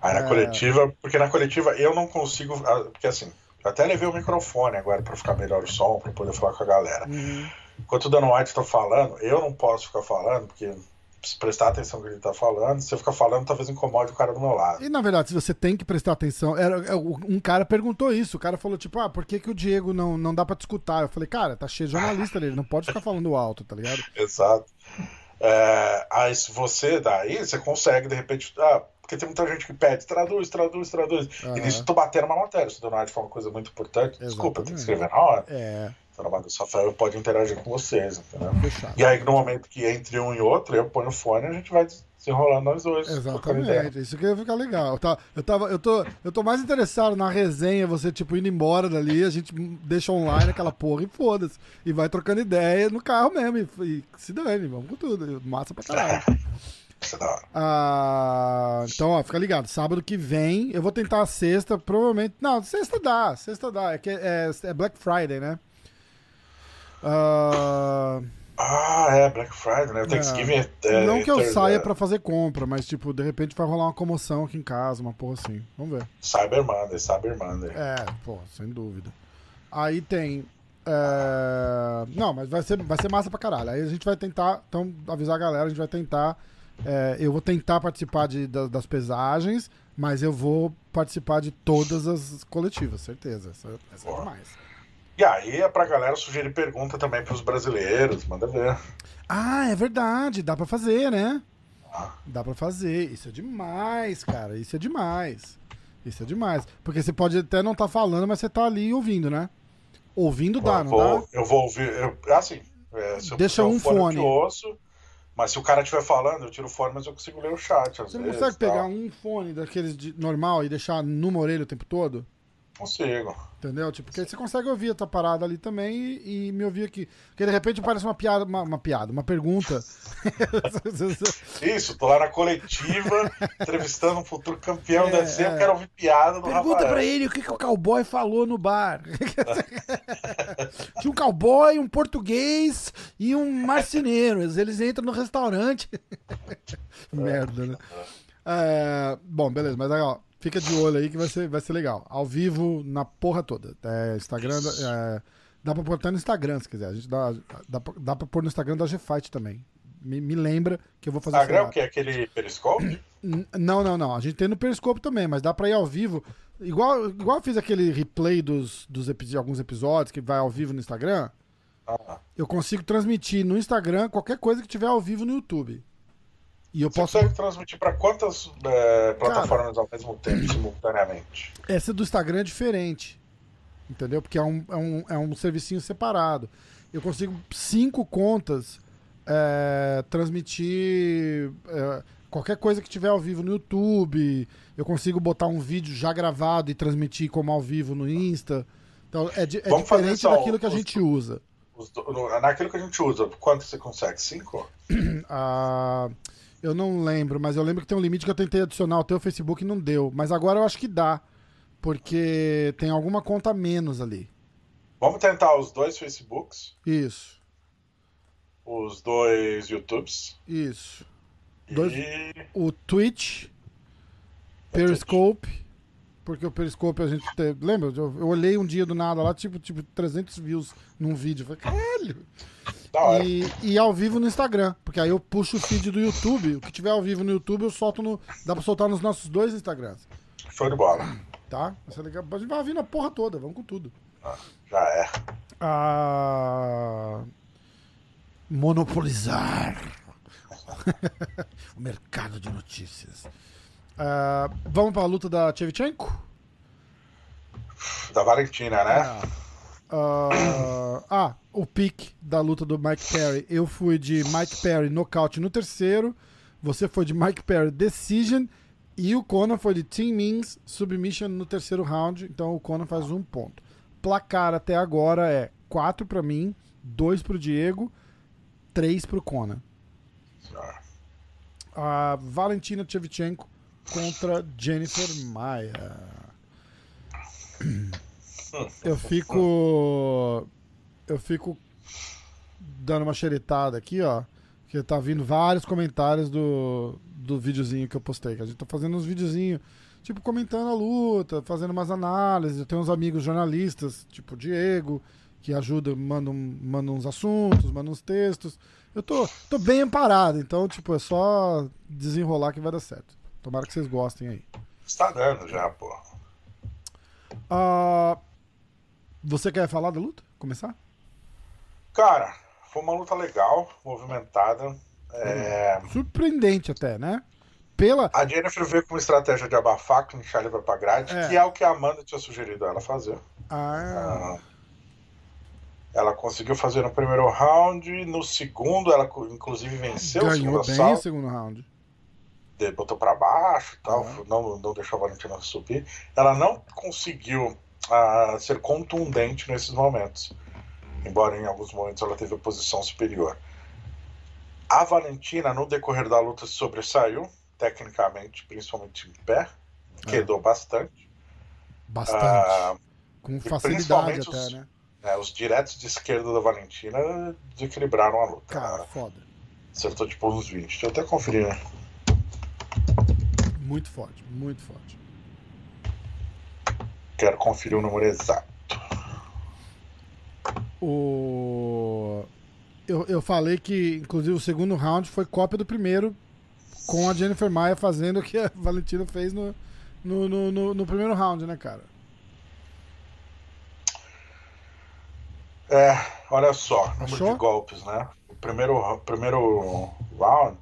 Aí na é... coletiva, porque na coletiva eu não consigo. Ah, porque assim, eu até levei o microfone agora pra ficar melhor o som, pra poder falar com a galera. Uhum. Enquanto o Dan White tá falando, eu não posso ficar falando, porque se prestar atenção no que ele tá falando, se eu ficar falando, talvez incomode o cara do meu lado. E na verdade, se você tem que prestar atenção, era, é, um cara perguntou isso, o cara falou tipo, ah, por que, que o Diego não, não dá pra te escutar? Eu falei, cara, tá cheio de jornalista ali, ele não pode ficar falando alto, tá ligado? Exato. É, aí se você daí, você consegue, de repente, ah, porque tem muita gente que pede, traduz, traduz, traduz. Uhum. E nisso tô batendo uma matéria, se o Donald fala uma coisa muito importante, Exatamente. desculpa, tem que escrever na hora. É. O Rafael pode interagir com vocês, entendeu? E aí, no momento que entre um e outro, eu ponho o fone e a gente vai desenrolando nós dois. Exatamente, isso que ia ficar legal. Tá, eu, tava, eu, tô, eu tô mais interessado na resenha, você, tipo, indo embora dali, a gente deixa online aquela porra e foda-se. E vai trocando ideia no carro mesmo. E, e se dane, vamos com tudo. Massa pra caralho. Ah, então, ó, fica ligado. Sábado que vem, eu vou tentar a sexta, provavelmente. Não, sexta dá, sexta dá. É, que é, é Black Friday, né? Uh... Ah, é, Black Friday, né? O Thanksgiving é. é não que eu saia pra fazer compra, mas, tipo, de repente vai rolar uma comoção aqui em casa, uma porra assim. Vamos ver. Cyber Monday, Cyber Monday. É, pô, sem dúvida. Aí tem. É... Não, mas vai ser, vai ser massa pra caralho. Aí a gente vai tentar, então, avisar a galera, a gente vai tentar. É, eu vou tentar participar de, das, das pesagens, mas eu vou participar de todas as coletivas, certeza. Essa, essa é demais. E aí é pra galera sugerir pergunta também pros brasileiros, manda ver. Ah, é verdade, dá pra fazer, né? Ah. Dá pra fazer. Isso é demais, cara. Isso é demais. Isso é demais. Porque você pode até não estar tá falando, mas você tá ali ouvindo, né? Ouvindo dá, eu não vou, dá? Eu vou ouvir. Eu, assim, é, se Deixa um fone. Eu mas se o cara estiver falando, eu tiro o fone, mas eu consigo ler o chat. Você não vezes, consegue pegar um fone daqueles de normal e deixar numa orelha o tempo todo? Consigo. Entendeu? Tipo, porque você consegue ouvir a tua parada ali também e, e me ouvir aqui. Porque de repente parece uma piada, uma, uma piada, uma pergunta. Isso, tô lá na coletiva, entrevistando um futuro campeão é, da UFC, é. eu quero ouvir piada do Pergunta Rafael. pra ele o que, que o cowboy falou no bar. Tinha um cowboy, um português e um marceneiro. Eles entram no restaurante. Merda, né? É, bom, beleza, mas aí, ó. Fica de olho aí que vai ser, vai ser legal. Ao vivo, na porra toda. É, Instagram. É, dá pra pôr até no Instagram, se quiser. A gente dá, dá, dá pra pôr no Instagram da G-Fight também. Me, me, lembra que eu vou fazer Instagram é o que? Aquele Periscope? Não, não, não. A gente tem no Periscope também, mas dá pra ir ao vivo. Igual, igual eu fiz aquele replay dos, dos de alguns episódios que vai ao vivo no Instagram. Ah. Eu consigo transmitir no Instagram qualquer coisa que tiver ao vivo no YouTube. E eu Você posso... consegue transmitir para quantas é, plataformas Cara, ao mesmo tempo, simultaneamente? Essa do Instagram é diferente. Entendeu? Porque é um, é um, é um servicinho separado. Eu consigo cinco contas é, transmitir é, qualquer coisa que tiver ao vivo no YouTube. Eu consigo botar um vídeo já gravado e transmitir como ao vivo no Insta. Então é, é diferente daquilo que a gente usa. Os, naquilo que a gente usa, quanto você consegue? Cinco? ah. Eu não lembro, mas eu lembro que tem um limite que eu tentei adicionar o teu Facebook e não deu. Mas agora eu acho que dá. Porque tem alguma conta menos ali. Vamos tentar os dois Facebooks. Isso. Os dois YouTubes. Isso. E... Dois... O Twitch. Periscope. Porque o Periscope a gente. Te... Lembra? Eu, eu olhei um dia do nada lá, tipo, tipo 300 views num vídeo. Eu falei, caralho! E, e, ao vivo no Instagram. Porque aí eu puxo o feed do YouTube. O que tiver ao vivo no YouTube eu solto no. Dá pra soltar nos nossos dois Instagrams. Show de bola. Tá? Ser legal. A gente vai ouvir na porra toda, vamos com tudo. Ah, já é. Ah, monopolizar o mercado de notícias. Ah, vamos para a luta da Tchevchenko? Da Valentina, né? Ah. Uh, ah, o pique da luta do Mike Perry. Eu fui de Mike Perry nocaute no terceiro. Você foi de Mike Perry decision. E o Conan foi de Tim Means submission no terceiro round. Então o Conan faz um ponto. Placar até agora é 4 para mim, 2 pro Diego, 3 pro Conan. A Valentina Shevchenko contra Jennifer Maia. Eu fico. Eu fico dando uma xeretada aqui, ó. Que tá vindo vários comentários do, do videozinho que eu postei. Que a gente tá fazendo uns videozinhos, tipo, comentando a luta, fazendo umas análises. Eu tenho uns amigos jornalistas, tipo o Diego, que ajudam, mandam, mandam uns assuntos, mandam uns textos. Eu tô, tô bem amparado, então, tipo, é só desenrolar que vai dar certo. Tomara que vocês gostem aí. Está dando já, pô. Uh, você quer falar da luta? Começar? Cara, foi uma luta legal, movimentada. É... Surpreendente até, né? Pela... A Jennifer veio com uma estratégia de abafar, clinchar ele pra grade, é. que é o que a Amanda tinha sugerido ela fazer. Ah. Uh, ela conseguiu fazer no primeiro round, no segundo ela inclusive venceu Ganhou o segundo bem assalto. o segundo round. Botou para baixo e tal, Uhum. não, não deixou a Valentina subir. Ela não conseguiu ah, ser contundente nesses momentos, embora em alguns momentos ela teve a posição superior. A Valentina, no decorrer da luta, se sobressaiu, tecnicamente, principalmente em pé, quedou bastante. Bastante. Ah, Com facilidade principalmente até, os- né? né, os diretos de esquerda da Valentina desequilibraram a luta. Cara, foda. acertou tipo uns 20. Deixa eu até conferir. né? Muito forte, muito forte. Quero conferir o número exato. O... Eu, eu falei que, inclusive, o segundo round foi cópia do primeiro, com a Jennifer Maia fazendo o que a Valentina fez no, no, no, no- no primeiro round, né, cara? É, olha só, número Achou? de golpes, né? O primeiro, primeiro round,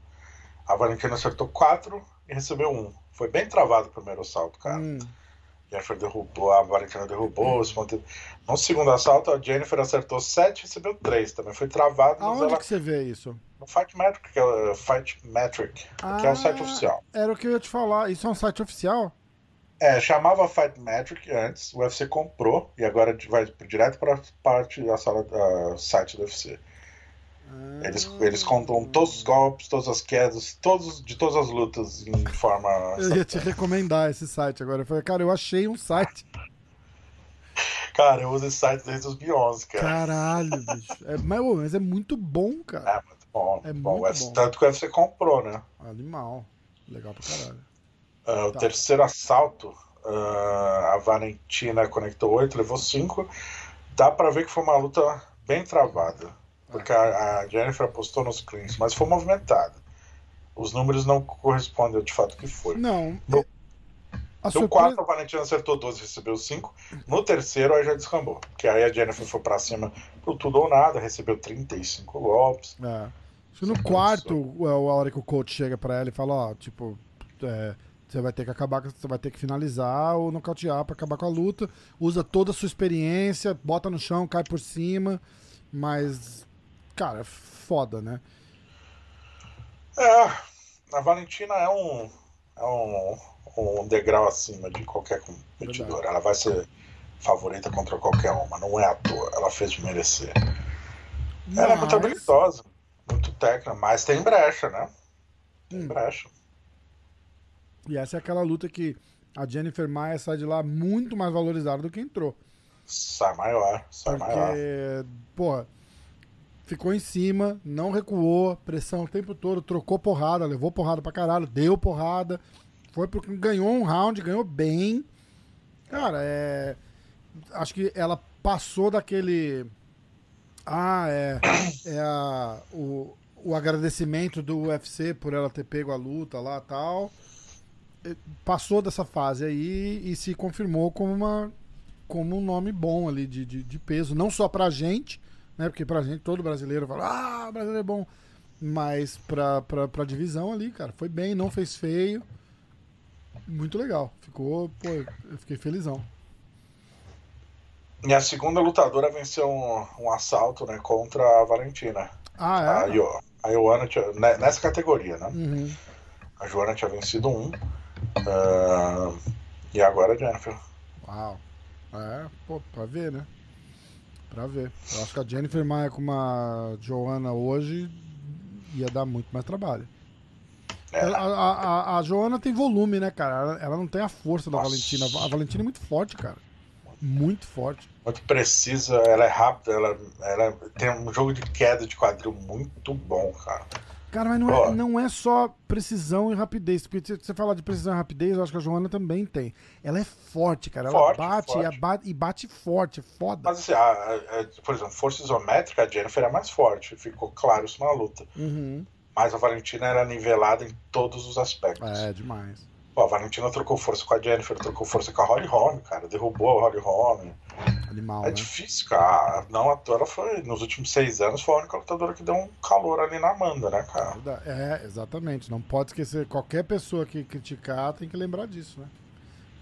a Valentina acertou 4 e recebeu um. Foi bem travado o primeiro assalto, cara. Hum, Jennifer derrubou, a Valentina derrubou, se manteve. No segundo assalto, a Jennifer acertou 7 e recebeu 3. Também foi travado, aonde ela. que você vê isso? No Fight Metric, que é o Fight Metric, que é o site Ah, oficial. Era o que eu ia te falar. Isso é um site oficial? É, chamava Fight Metric antes, o UFC comprou e agora vai direto para parte da sala, da site do UFC. Eles, eles contam todos os golpes, todas as quedas, todos, de todas as lutas em forma. Eu ia te recomendar esse site agora. Eu falei, cara, eu achei um site. Cara, eu uso esse site desde os 2011, cara. Caralho, bicho. É, mas, mas é muito bom, cara. É muito bom. É bom. muito bom. Tanto que o UFC comprou, né? Animal. Legal pra caralho. Ah, o Tá. terceiro assalto, ah, a Valentina conectou 8, levou 5. Dá pra ver que foi uma luta bem travada. Porque a, a Jennifer apostou nos cleans, mas foi movimentada. Os números não correspondem ao de fato que foi. Não. No- a No surpresa... 4, a Valentina acertou 12 recebeu 5. No terceiro, aí já descambou. Porque aí a Jennifer foi pra cima pro tudo ou nada, recebeu 35 golpes. É. Acho que no quarto, é a hora que o coach chega pra ela e fala, ó, tipo, é, você vai ter que acabar, você vai ter que finalizar ou nocautear pra acabar com a luta. Usa toda a sua experiência, bota no chão, cai por cima. Mas, cara, é foda, né? É, a Valentina é um, é um, um degrau acima de qualquer competidor. Ela vai ser favorita contra qualquer uma, não é à toa. Ela fez de merecer. Ela é muito Mas- habilidosa, muito técnica, mas tem brecha, né? Tem Hum. brecha. E essa é aquela luta que a Jennifer Maia sai de lá muito mais valorizada do que entrou. Sai maior, sai maior. Porque, porra, ficou em cima, não recuou, pressão o tempo todo, trocou porrada, levou porrada pra caralho, deu porrada, foi pro ganhou um round, ganhou bem. Cara, é. Acho que ela passou daquele. Ah, é. É a, o, o agradecimento do UFC por ela ter pego a luta lá tal. Eh, Passou dessa fase aí e se confirmou como uma como um nome bom ali de, de, de peso, não só pra gente, né? Porque pra gente todo brasileiro fala, ah, brasileiro é bom. Mas pra, pra, pra divisão ali, cara, foi bem, não fez feio. Muito legal. Ficou, pô, eu fiquei felizão. E a segunda lutadora venceu um, um assalto né, contra a Valentina. Ah, A, é? Io- a Ioana tinha, né, nessa categoria, né? Uhum. A Joana tinha vencido um. ah, e agora a Jennifer. Uau. É, pô, pra ver, né? Pra ver. Eu acho que a Jennifer Maia com uma Joana hoje ia dar muito mais trabalho. É, A, a, a Joana tem volume, né, cara? Ela, ela não tem a força da Nossa. Valentina. A Valentina é muito forte, cara. Muito forte. muito precisa, ela é rápida, ela, ela tem um jogo de queda de quadril muito bom, cara. Cara, mas não é, não é só precisão e rapidez. Porque se você falar de precisão e rapidez, eu acho que a Joana também tem. Ela é forte, cara. Ela Forte, bate, forte. E, bate e bate forte. É foda. Mas assim, a- a- por exemplo, força isométrica, a Jennifer é mais forte, ficou claro isso na luta. Uhum. Mas a Valentina era nivelada em todos os aspectos. É, demais. Pô, a Valentina trocou força com a Jennifer, trocou força com a Holly Holm, cara. Derrubou a Holly Holm. Animal, É né? difícil, cara. Não, toa ela foi, nos últimos seis anos, foi a única lutadora que deu um calor ali na Amanda, né, cara? É, exatamente. Não pode esquecer. Qualquer pessoa que criticar tem que lembrar disso, né?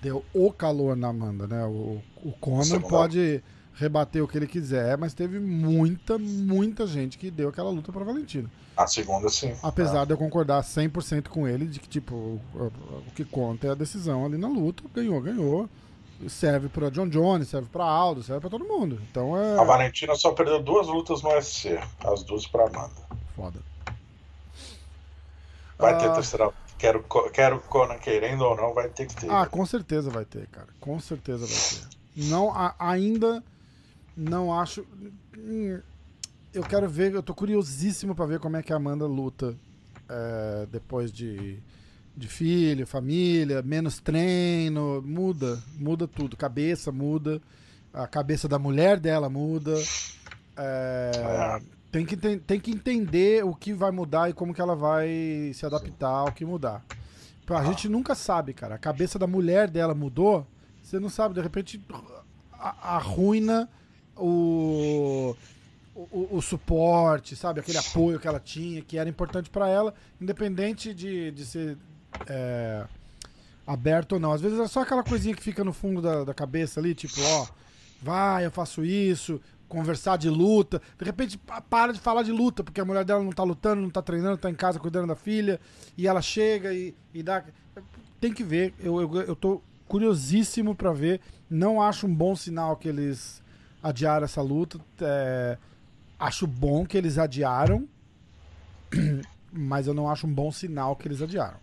Deu o calor na Amanda, né? O, o Conan Segunda- pode rebater o que ele quiser, mas teve muita, muita gente que deu aquela luta pra Valentina. A segunda, sim. Apesar de eu concordar 100% com ele de que, tipo, o, que conta é a decisão ali na luta. Ganhou, ganhou. Serve pra John Jones, serve pra Aldo, serve pra todo mundo. Então é A Valentina só perdeu duas lutas no UFC, as duas pra Amanda. foda. Vai Ah. ter terceira. Quero, quero Conan querendo ou não, vai ter que ter. Ah, com certeza vai ter, cara. Com certeza vai ter. Não, a- ainda não acho. hum, Eu quero ver, eu tô curiosíssimo pra ver como é que a Amanda luta é, depois de, de filho, família, menos treino, muda, muda tudo. Cabeça muda, a cabeça da mulher dela muda. É, tem, que, enten- tem que entender o que vai mudar e como que ela vai se adaptar ao que mudar. A gente nunca sabe, cara. A cabeça da mulher dela mudou. Você não sabe, de repente a- arruina o, o, o suporte, sabe? Aquele apoio que ela tinha, que era importante pra ela, independente de, de ser é, aberto ou não. Às vezes é só aquela coisinha que fica no fundo da, da cabeça ali, tipo, ó, vai, eu faço isso, conversar de luta. De repente pa- para de falar de luta, porque a mulher dela não tá lutando, não tá treinando, tá em casa cuidando da filha, e ela chega e, e dá. Tem que ver, eu, eu, eu tô curiosíssimo pra ver. Não acho um bom sinal que eles adiaram essa luta. É, acho bom que eles adiaram, mas eu não acho um bom sinal que eles adiaram.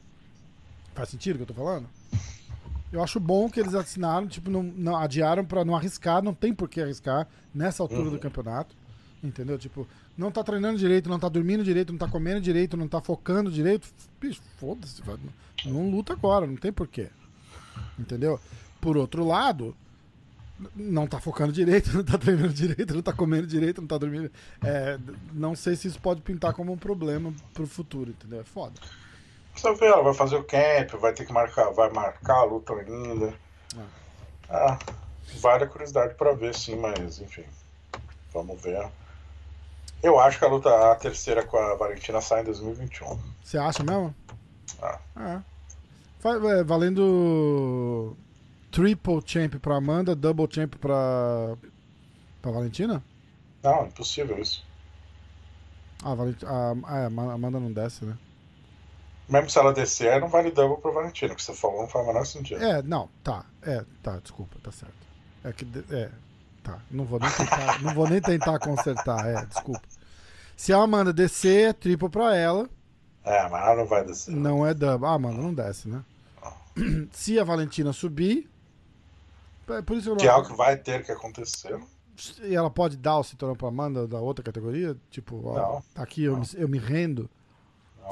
Faz sentido o que eu tô falando? Eu acho bom que eles assinaram, tipo, não, não adiaram pra não arriscar, não tem por que arriscar nessa altura Uhum. do campeonato. Entendeu? Tipo, não tá treinando direito, não tá dormindo direito, não tá comendo direito, não tá focando direito. Bicho, foda-se, não luta agora, não tem porquê. Entendeu? Por outro lado, não tá focando direito, não tá treinando direito, não tá comendo direito, não tá dormindo. É, não sei se isso pode pintar como um problema pro futuro, entendeu? É foda. Você vê, ela vai fazer o camp, vai ter que marcar, vai marcar a luta ainda. Ah, vale a curiosidade pra ver, sim, mas enfim. Vamos ver. Eu acho que a luta, a terceira com a Valentina sai em 2021. Você acha mesmo? Ah. Fa- é, valendo triple champ pra Amanda, double champ pra, pra Valentina? Não, impossível isso. Ah, Valent... ah, é, a Amanda não desce, né? Mesmo se ela descer, não vale double pra Valentina, que você falou não faz o menor sentido. É, não, tá. É, tá, desculpa, tá certo. É que. É, tá. Não vou nem tentar, não vou nem tentar consertar, é, desculpa. Se a Amanda descer, é triple pra ela. É, mas ela não vai descer. Não é double. Ah, Amanda não desce, né? Se a Valentina subir. É Por isso Que é algo que vai ter que acontecer. E ela pode dar o cinturão pra Amanda da outra categoria? Tipo, ó, tá aqui, eu me, eu me rendo.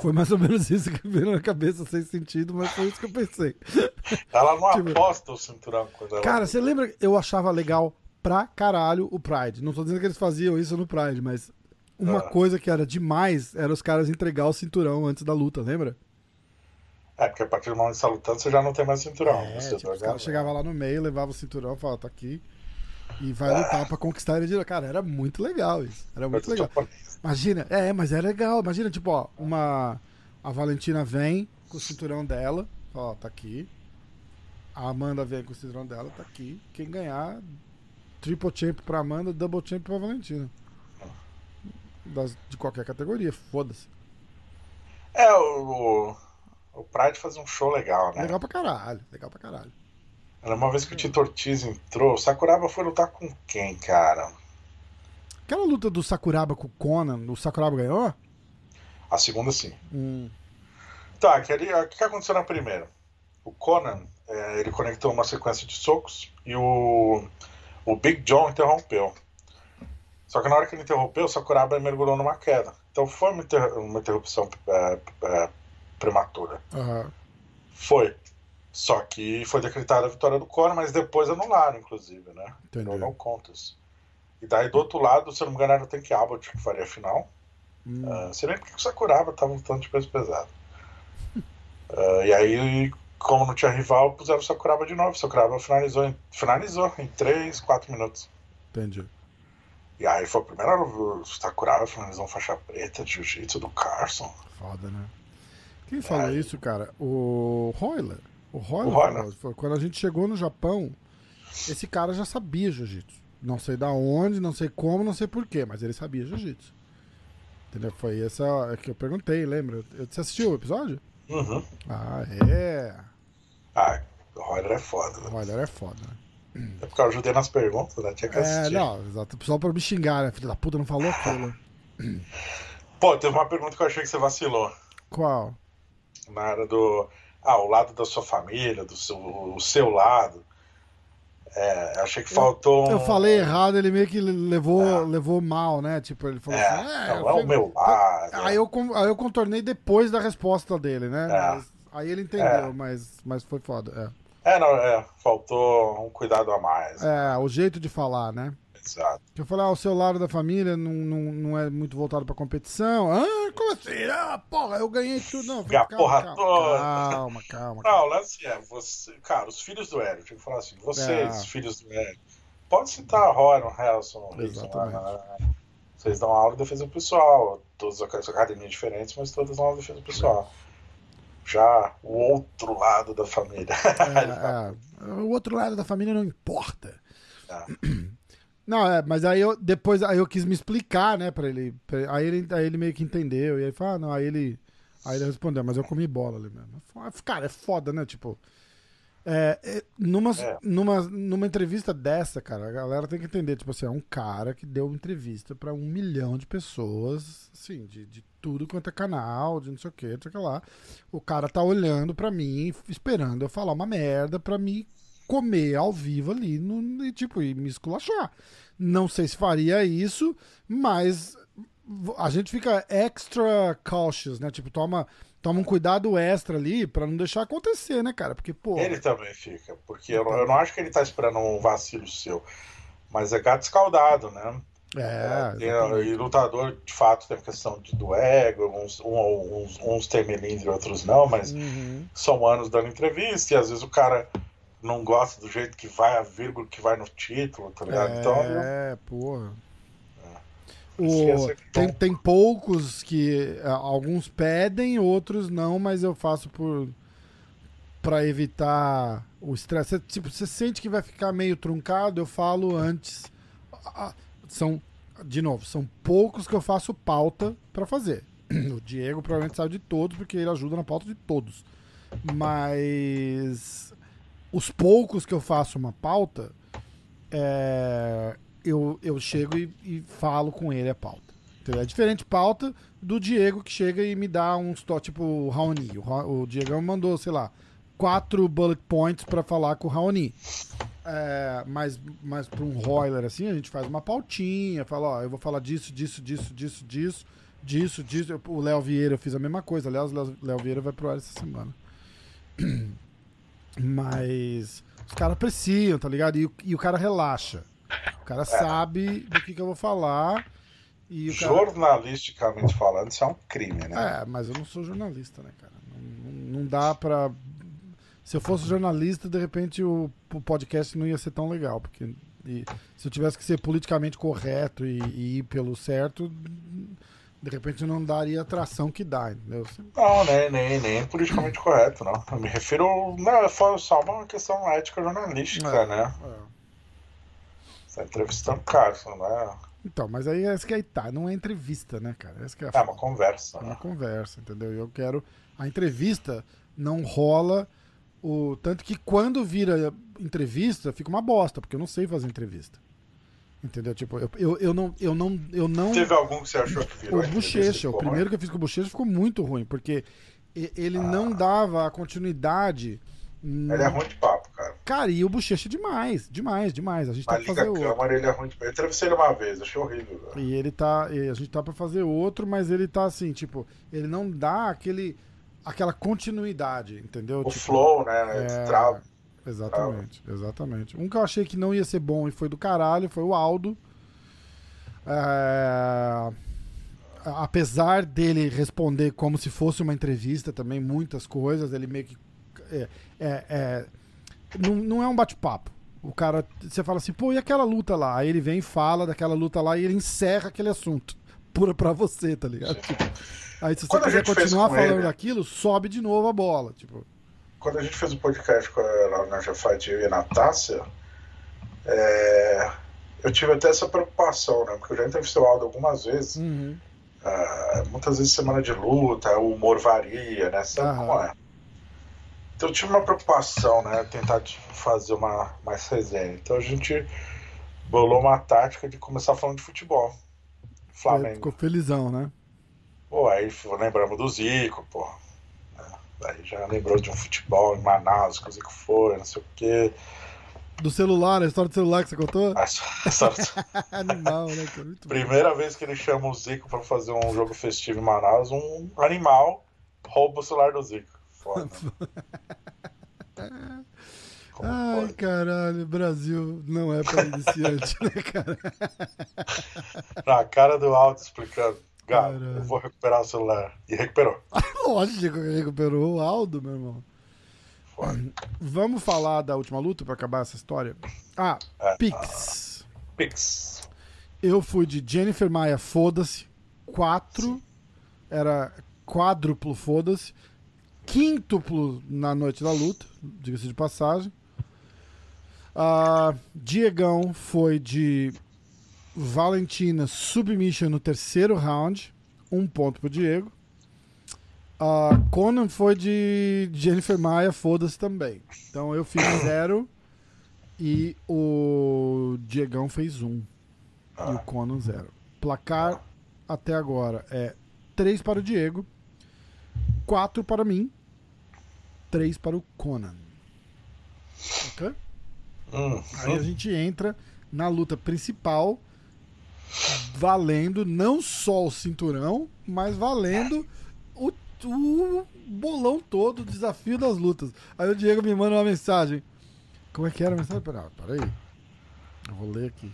Foi mais ou menos isso que veio na cabeça, sem sentido, mas foi isso que eu pensei. Ela não Tipo- aposta o cinturão quando ela. Cara, você lembra? Eu achava legal pra caralho o Pride. Não tô dizendo que eles faziam isso no Pride, mas uma Ah. coisa que era demais era os caras entregar o cinturão antes da luta, lembra? É, porque a partir do momento que você tá lutando, você já não tem mais cinturão. É, você tipo, tá ganhando. chegavam lá no meio, levavam o cinturão, falavam, tá aqui. E vai lutar pra conquistar ele de Cara, era muito legal isso. Era muito legal. japonês. Imagina, é, mas é legal. Imagina, tipo, ó, uma. A Valentina vem com o cinturão dela, ó, tá aqui. A Amanda vem com o cinturão dela, tá aqui. Quem ganhar, triple champ pra Amanda, double champ pra Valentina. Das, de qualquer categoria, foda-se. É, o, o, Pride faz um show legal, né? Legal pra caralho, legal pra caralho. Uma vez que o Tito Ortiz entrou, o Sakuraba foi lutar com quem, cara? Aquela luta do Sakuraba com o Conan, o Sakuraba ganhou? A segunda sim. Hum. Tá, que ali, o que aconteceu na primeira? O Conan, é, ele conectou uma sequência de socos e o, o Big John interrompeu. Só que na hora que ele interrompeu, o Sakuraba mergulhou numa queda. Então foi uma interrupção é, é, prematura. Aham. Foi. Só que foi decretada a vitória do Conan, mas depois anularam, inclusive, né? Entendi. Então não conta isso. E daí do outro lado, se eu não me engano, era o Tank Abbott que faria a final. Hum. Uh, sei nem porque o Sakuraba tava lutando de peso pesado. Uh, e aí, como não tinha rival, puseram o Sakuraba de novo. O Sakuraba finalizou em, finalizou em 3, 4 minutos. Entendi. E aí foi a primeira o Sakuraba finalizou um faixa preta de jiu-jitsu do Carson. Foda, né? Quem falou isso, cara? O Royler. O Royler, O Quando a gente chegou no Japão, esse cara já sabia jiu-jitsu. Não sei da onde, não sei como, não sei porquê, mas ele sabia jiu-jitsu. Entendeu? Foi essa é que eu perguntei, lembra? Você assistiu o episódio? Uhum. Ah, é. Ah, o Royler é foda. O Né? Royler é foda, né? É porque eu ajudei nas perguntas, né? Tinha que É, assistir. não, exato. Só pra me xingar, né? Filho da puta, não falou aquilo. Pô, teve uma pergunta que eu achei que você vacilou. Qual? Na área do. Ah, o lado da sua família, do seu, o seu lado. É, achei que faltou. Eu um- falei errado, ele meio que levou, levou mal, né? Tipo, ele falou É, assim. não eu é o meu lado. Aí eu, aí eu contornei depois da resposta dele, né? É. Mas- aí ele entendeu, É. mas, mas foi foda. É, não, é. Faltou um cuidado a mais. É. É, o jeito de falar, né? Exato. Que eu falei, ah, o seu lado da família não, não, não é muito voltado pra competição. Ah, como assim? Ah, porra, eu ganhei tudo. Não, Ganha a porra calma, toda. calma, calma, calma. Não, o lance é, você, cara, os filhos do Hélio, tinha que falar assim, vocês, É. filhos do Hélio, pode citar Helson, Rickson, Exatamente. ah, vocês dão aula de defesa pessoal, todas as academias diferentes, mas todas dão aula de defesa pessoal. Já o outro lado da família. É, é, o outro lado da família não importa. É. Não, é, mas aí eu depois aí eu quis me explicar, né, pra ele. pra- aí, ele aí ele meio que entendeu. E aí falou, ah, não, aí ele. Aí ele respondeu, mas eu comi bola ali mesmo. Cara, é foda, né? Tipo. é, é, numa, É. Numa, numa entrevista dessa, cara, a galera tem que entender, tipo assim, é um cara que deu entrevista pra um milhão de pessoas, assim, de, de tudo quanto é canal, de não sei o que, não sei o que lá. O cara tá olhando pra mim, esperando eu falar uma merda pra me comer ao vivo ali no, e, tipo, e me esculachar. Não sei se faria isso, mas a gente fica extra cautious, né? Tipo, toma, toma um cuidado extra ali pra não deixar acontecer, né, cara? Porque, pô. Ele também fica, porque eu, não- eu não acho que ele tá esperando um vacilo seu, mas é gato escaldado, né? É, Tem- exatamente. e lutador, de fato, tem a questão de, do ego, uns, um- uns, uns têm melindre, outros não, mas Uhum. são anos dando entrevista e às vezes o cara não gosta do jeito que vai, a vírgula que vai no título, tá ligado? Então, É, porra. O- que tem, tem poucos que alguns pedem, outros não, mas eu faço por para evitar o estresse. Tipo, você sente que vai ficar meio truncado, eu falo antes. Ah, São de novo, são poucos que eu faço pauta pra fazer. O Diego provavelmente sabe de todos porque ele ajuda na pauta de todos. Mas os poucos que eu faço uma pauta, é, eu, eu chego e, e falo com ele a pauta. Entendeu? É diferente pauta do Diego que chega e me dá uns to tipo Raoni. O, o Diego mandou, sei lá, quatro bullet points pra falar com o Raoni. É, mas, mas para um Royler assim, a gente faz uma pautinha, fala, ó, eu vou falar disso, disso, disso, disso, disso, disso, disso. O Léo Vieira eu fiz a mesma coisa. Aliás, o Léo Vieira vai pro ar essa semana. Mas os caras apreciam, tá ligado? E, o- e o cara relaxa. O cara sabe do que, que eu vou falar. E cara... jornalisticamente falando, isso é um crime, né? É, mas eu não sou jornalista, né, cara? Não, não- não dá pra. Se eu fosse jornalista, de repente o, o podcast não ia ser tão legal. Porque e se eu tivesse que ser politicamente correto e, e ir pelo certo, de repente não daria a atração que dá, entendeu? Não, nem, nem, nem politicamente correto, não. Eu me refiro. Não, foi só uma questão ética jornalística, É, né? é. Você tá entrevistando o Carson, não é? Então, mas aí é que aí tá, não é entrevista, né, cara? Essa que é, é uma conversa. É uma né? conversa, entendeu? Eu quero. A entrevista não rola o. Tanto que quando vira entrevista, fica uma bosta, porque eu não sei fazer entrevista. Entendeu? Tipo, eu, eu, eu, não, eu, não, eu não. Teve algum que você achou que virou? O Bochecha, o primeiro que eu fiz com o Bochecha ficou muito ruim, porque ele ah. não dava a continuidade. Ele é ruim de papo, cara. Cara, e o Bochecha demais, demais, demais. A gente tá pra fazer outro. Ele é ruim de Eu entrevistei ele uma vez, achei horrível. Cara. E ele tá. E a gente tá pra fazer outro, mas ele tá assim, tipo, ele não dá aquele. aquela continuidade, entendeu? O tipo, flow, né? É... Trava. Exatamente, exatamente. Um que eu achei que não ia ser bom e foi do caralho foi o Aldo. É... Apesar dele responder como se fosse uma entrevista também, muitas coisas, ele meio que. É, é, é não, não é um bate-papo. O cara, você fala assim, pô, e aquela luta lá? Aí ele vem e fala daquela luta lá e ele encerra aquele assunto. Pura pra você, tá ligado? Tipo, aí se você Quando quiser continuar falando ele... daquilo, sobe de novo a bola. Tipo. Quando a gente fez o um podcast com a Naja Fight e a Natácia, é... eu tive até essa preocupação, né? Porque eu já entrevistei o Aldo algumas vezes. Uhum. Uh, muitas vezes semana de luta, o humor varia, né? Sabe uhum. como é? Então eu tive uma preocupação, né? Tentar fazer uma mais resenha. Então a gente bolou uma tática de começar falando de futebol. Flamengo. Ficou felizão, né? Pô, aí lembramos do Zico, pô. É, aí já lembrou de um futebol em Manaus, que o Zico foi, não sei o quê. Do celular, a história do celular que você contou? A história... animal, né? Primeira bom. vez que ele chama o Zico pra fazer um jogo festivo em Manaus, um animal rouba o celular do Zico. Foda. Ai, pode? caralho, Brasil não é pra iniciante, né, cara? Na cara do Aldo explicando. Cara, eu vou recuperar o celular. E recuperou. Lógico que recuperou o Aldo, meu irmão. Foda. Vamos falar da última luta pra acabar essa história? Ah, é, Pix. Uh, Pix. Eu fui de Jennifer Maia, foda-se. Quatro. Sim. Era quádruplo, foda-se quíntuplo na noite da luta, diga-se de passagem. Uh, Diegão foi de Valentina Submission no terceiro round, um ponto pro Diego. Uh, Conan foi de Jennifer Maia, foda-se também. Então eu fiz zero e o Diegão fez um. E o Conan zero. Placar até agora é 3 para o Diego, 4 para mim, 3 para o Conan. Ok? Hum, Aí a gente entra na luta principal, valendo não só o cinturão, mas valendo o, o bolão todo, o desafio das lutas. Aí o Diego me manda uma mensagem. Como é que era a mensagem? Pera, peraí. Eu vou ler aqui.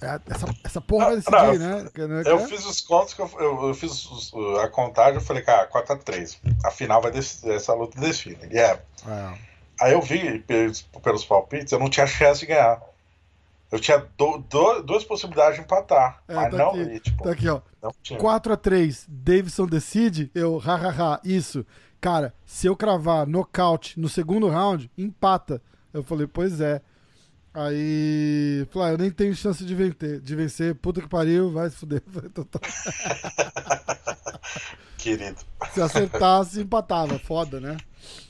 É, essa, essa porra vai decidir, né? Eu fiz os contos, que eu, eu, eu fiz os, a contagem, eu falei, cara, 4x3. A final vai decidir, essa luta define. E é. é. Aí eu vi pelos, pelos palpites, eu não tinha chance de ganhar. Eu tinha do, do, duas possibilidades de empatar. É, mas tá não, aqui, e, tipo, tá aqui, ó. 4x3, Davidson decide, eu, hahaha, isso. Cara, se eu cravar nocaute no segundo round, empata. Eu falei, pois é. Aí, falei, ah, eu nem tenho chance de vencer, de vencer. Puta que pariu, vai se fuder. Então tá. Querido. Se acertasse, empatava. Foda, né?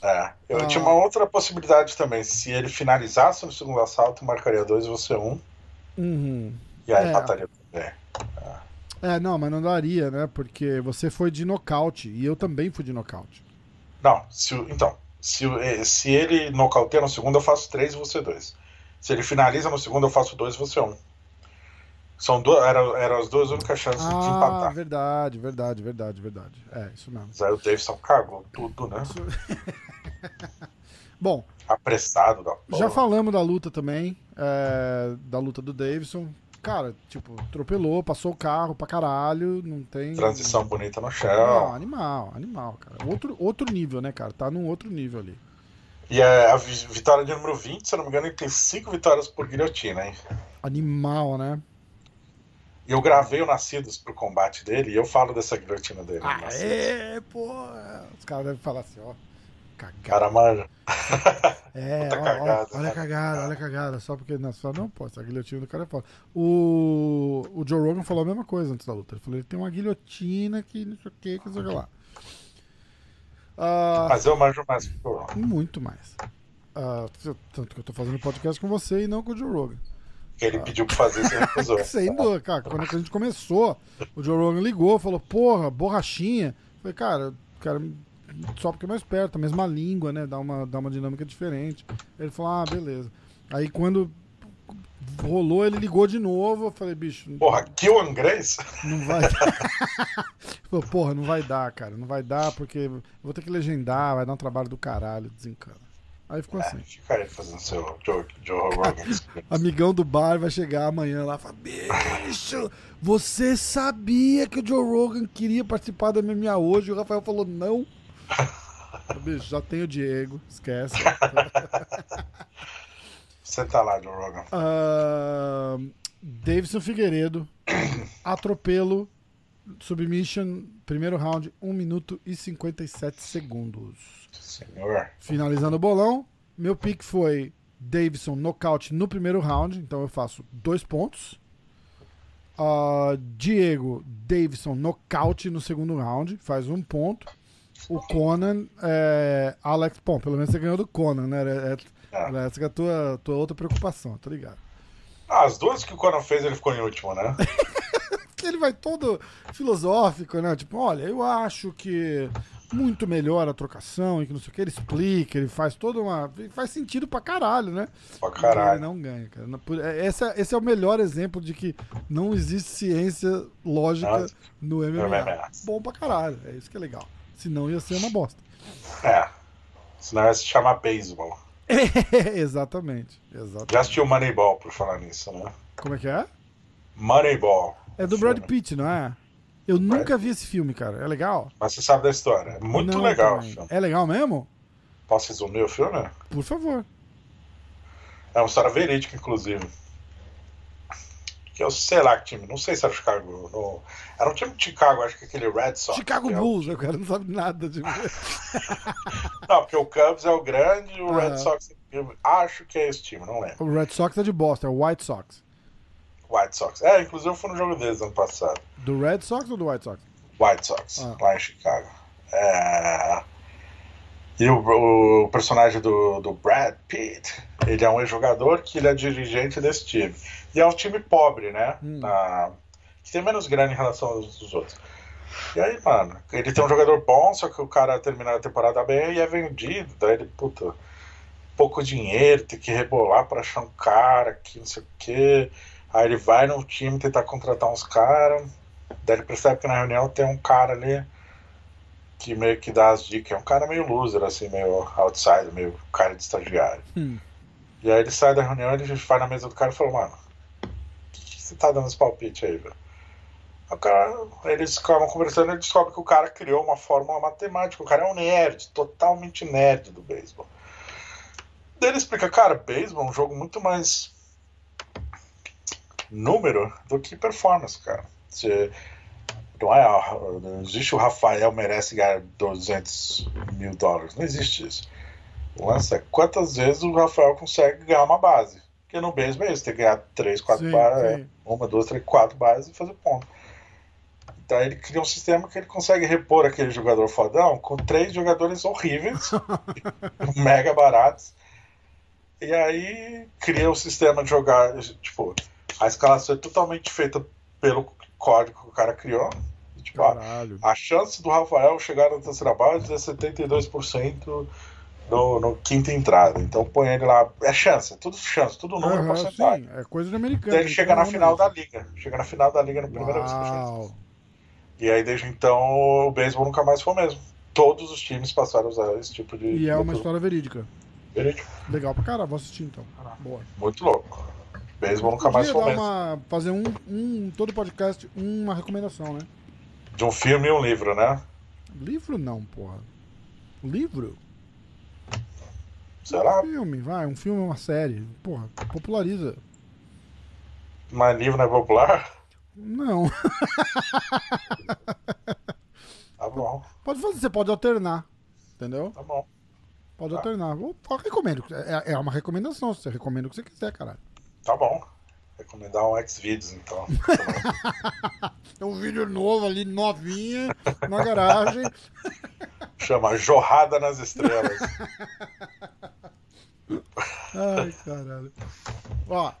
É. Eu ah. tinha uma outra possibilidade também. Se ele finalizasse no segundo assalto, marcaria dois e você um. Uhum. E aí é. empataria também. É. é, não, mas não daria, né? Porque você foi de nocaute e eu também fui de nocaute. Não, se, então, se, eh, se ele nocauteia no segundo, eu faço três e você dois. Se ele finaliza no segundo, eu faço dois você um. São duas, eram, eram as duas únicas chances ah, de empatar. Verdade, verdade, verdade, verdade. É, isso mesmo. Aí o Davidson cagou tudo, né? Isso... Bom. Apressado da porra. Já falamos da luta também. É, da luta do Davidson. Cara, tipo, atropelou, passou o carro pra caralho, não tem. Transição bonita no chão. Não, animal, animal, cara. Outro, outro nível, né, cara? Tá num outro nível ali. E é a vitória de número 20, se eu não me engano, ele tem 5 vitórias por guilhotina, hein? Animal, né? E eu gravei o Nascidos pro combate dele e eu falo dessa guilhotina dele. Ah, é, pô. Os caras devem falar assim, ó. cagada. Cara, mano. É, ó, ó, cagada, olha a cagada, olha a cagada. Só porque você fala, não, pô, essa guilhotina do cara é foda. O, o Joe Rogan falou a mesma coisa antes da luta. Ele falou, ele tem uma guilhotina que não sei o que, que não sei o que lá. Ah, Mas eu manjo mais que o Rogan. muito mais. Ah, tanto que eu tô fazendo podcast com você e não com o Joe Rogan. Que ele pediu pra fazer, você recusou. Sem dúvida, cara. Quando a gente começou, o Joe Rogan ligou, falou, porra, borrachinha. Eu Falei, cara, cara, só porque é mais perto, a mesma língua, né? Dá uma, dá uma dinâmica diferente. Ele falou, ah, beleza. Aí quando rolou, ele ligou de novo. Eu falei, bicho, Porra, Kill and Grace? não vai porra, não vai dar, cara. Não vai dar porque vou ter que legendar, vai dar um trabalho do caralho, desencana. Aí ficou assim. Fica aí fazendo seu Joe, Joe Rogan. Amigão do bar vai chegar amanhã lá e falar: Bicho, você sabia que o Joe Rogan queria participar da MMA hoje? E o Rafael falou: Não. Bicho, já tem o Diego, esquece. Você tá lá, Joe Rogan. Ah, Davidson Figueiredo, atropelo, submission, primeiro round, 1 minuto e 57 segundos. Senhor. Finalizando o bolão, meu pick foi Davidson nocaute no primeiro round, então eu faço dois pontos. Ah, Diego Davidson nocaute no segundo round, faz um ponto. O Conan, é, Alex, bom, pelo menos você ganhou do Conan, né? É, é, É. essa é a tua, tua outra preocupação, tá ligado? Ah, as duas que o Conan fez, ele ficou em último, né? que ele vai todo filosófico, né? Tipo, olha, eu acho que muito melhor a trocação e que não sei o que, ele explica, ele faz toda uma. Faz sentido pra caralho, né? Pra Ele caralho. não ganha, cara. Esse é, esse é o melhor exemplo de que não existe ciência lógica Nossa. no MMA. MMA. Bom pra caralho, é isso que é legal. Senão ia ser uma bosta. É. Senão ia se chamar beisebol. exatamente, exatamente. Já assistiu Moneyball, por falar nisso, né? Como é que é? Moneyball. É do. Brad Pitt, não é? Eu nunca vi esse filme, cara. É legal? Mas você sabe da história. É muito Não, legal o também. filme. É legal mesmo? Posso resumir o filme? Por favor. É uma história verídica, inclusive. Que eu sei lá que time, não sei se era o Chicago. no- Era um time de Chicago, acho que aquele Red Sox. Chicago que é o- Bulls, o cara não sabe nada de Não, porque o Cubs é o grande e o. Red Sox. Eu acho que é esse time, não lembro. O Red Sox é de Boston, é o White Sox. White Sox. É, inclusive eu fui no jogo deles ano passado. Do Red Sox ou do White Sox? White Sox, Ah. lá em Chicago. É... E o, o personagem do, do Brad Pitt, ele é um ex-jogador que ele é dirigente desse time. E é um time pobre, né? Hum. Na- Que tem menos grana em relação aos dos outros. E aí, mano, ele tem um jogador bom, só que o cara termina a temporada bem e é vendido. Daí ele, puta, pouco dinheiro, tem que rebolar pra achar um cara que não sei o quê. Aí ele vai no time tentar contratar uns caras. Daí ele percebe que na reunião tem um cara ali que meio que dá as dicas. É um cara meio loser, assim, meio outsider, meio cara de estagiário. Hum. E aí ele sai da reunião, ele vai na mesa do cara e fala, mano, o que, que você tá dando esse palpite aí, velho? O cara, eles ficam conversando e ele descobre que o cara criou uma fórmula matemática. O cara é um nerd, totalmente nerd do beisebol. Daí ele explica, cara, beisebol é um jogo muito mais número do que performance, cara. Você, ah, não existe o Rafael merece ganhar 200 mil dólares, não existe isso. O lance é quantas vezes o Rafael consegue ganhar uma base. Porque no beisebol é isso, tem que ganhar 3, 4 Sim, bases, uma, duas, três, quatro bases e fazer ponto. Então ele cria um sistema que ele consegue repor aquele jogador fodão com três jogadores horríveis, mega baratos. E aí cria um sistema de jogar, tipo, a escalação é totalmente feita pelo código que o cara criou. Caralho. a chance do Rafael chegar na terceira base é 72% no, no quinta entrada. Então põe ele lá. É chance, é tudo chance, tudo número Aham, porcentagem. sim, é coisa de americano. Daí ele chega na então, final da liga. Chega na final da liga na primeira vez que. Uau. E aí desde então o beisebol nunca mais foi o mesmo. Todos os times passaram a usar esse tipo de. E é uma história verídica. Verídico. Legal pra caralho, vou assistir então. Boa. Muito louco. Beisebol nunca mais foi mesmo. uma, fazer um, um, todo podcast, uma recomendação, né? De um filme e um livro, né? Livro não, porra. Livro? Será? Filme, vai, um filme, uma série. Porra, populariza. Mas livro não é popular? Não. Tá bom, Pode fazer, você pode alternar. Entendeu? tá bom. Pode alternar. Eu, eu recomendo. É, é uma recomendação. Você recomenda o que você quiser, caralho. Tá bom. Recomendar um Xvideos, então. é um vídeo novo ali, novinha, na garagem. Chama Jorrada nas Estrelas. Ai, caralho. Ó.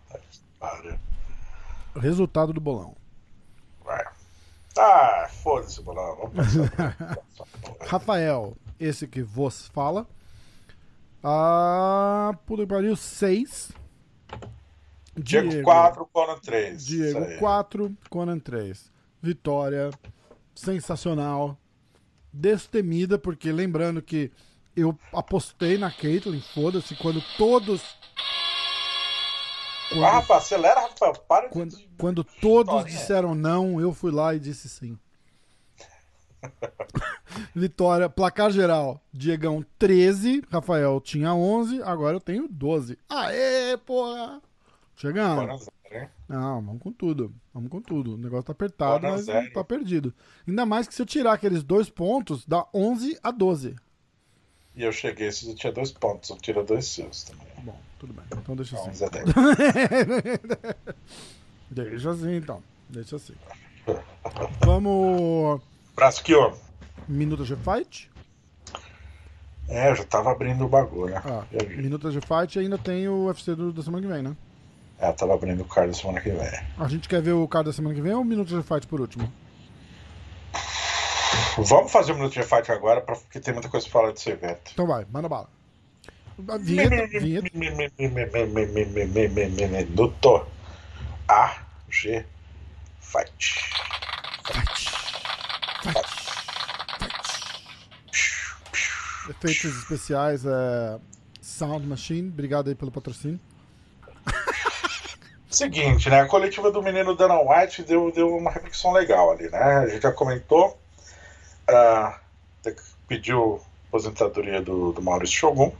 Resultado do bolão. Vai. Ah, foda-se o bolão. Vamos passar. Rafael, esse que vos fala. Ah, puta que pariu, 6. Diego 4, Conan 3. Diego 4, Conan 3. Vitória sensacional. Destemida, porque lembrando que eu apostei na Caitlyn, foda-se, quando todos. Quando, ah, Rafa, acelera, Rafael, para quando, de... quando todos disseram não, eu fui lá e disse sim. Vitória, placar geral. Diegão 13, Rafael tinha 11, agora eu tenho 12. Aê, porra! Chegando. Não, vamos com tudo. Vamos com tudo. O negócio tá apertado, mas não tá perdido. Ainda mais que se eu tirar aqueles dois pontos, dá 11 a 12. E eu cheguei, se eu tinha dois pontos, eu tiro dois seus também. Bom, tudo bem. Então deixa assim. 11 a 10. deixa assim, então. Deixa assim. Vamos. Braço aqui, ó. Minuto de fight? É, eu já tava abrindo o bagulho, né? Ah, minuto de fight ainda tem o UFC do, da semana que vem, né? É, eu tava abrindo o card da semana que vem. A gente quer ver o card da semana que vem ou o minuto de fight por último? Vamos fazer o minuto de fight agora, porque tem muita coisa pra falar desse evento. Então vai, manda bala. Vinheta, vinheta. Minuto A G Fight. Fight. Fight. Efeitos especiais é Sound Machine, obrigado aí pelo patrocínio. Seguinte, né? A coletiva do menino Dana White deu, deu uma reflexão legal ali, né? A gente já comentou, uh, pediu aposentadoria do, do Maurício Shogun.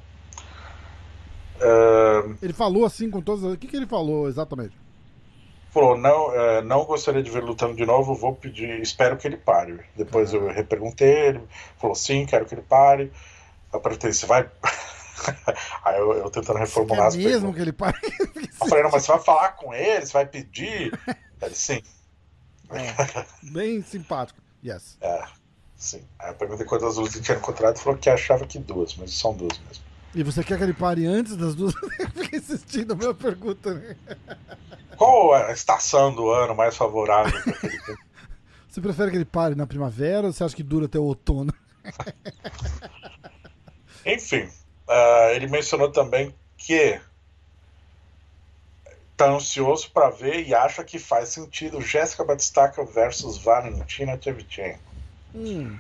Uh, ele falou assim com todas as. O que, que ele falou exatamente? Falou, não, uh, não gostaria de ver lutando de novo, vou pedir, espero que ele pare. Depois eu reperguntei, ele falou sim, quero que ele pare. Eu perguntei, você vai. Aí eu, eu, tentando reformular as mesmo que ele pare. eu falei, não, mas você vai falar com ele, você vai pedir? Ele, sim. É, bem simpático. Yes. É, sim. Aí eu perguntei quantas luzes ele tinha encontrado e falou que achava que duas, mas são duas mesmo. E você quer que ele pare antes das duas? Fiquei insistindo a minha pergunta. Né? Qual a estação do ano mais favorável para aquele Você prefere que ele pare na primavera ou você acha que dura até o outono? Enfim, uh, ele mencionou também que está ansioso para ver e acha que faz sentido Jéssica Batistaca versus Valentina Tchevchenko. Hum.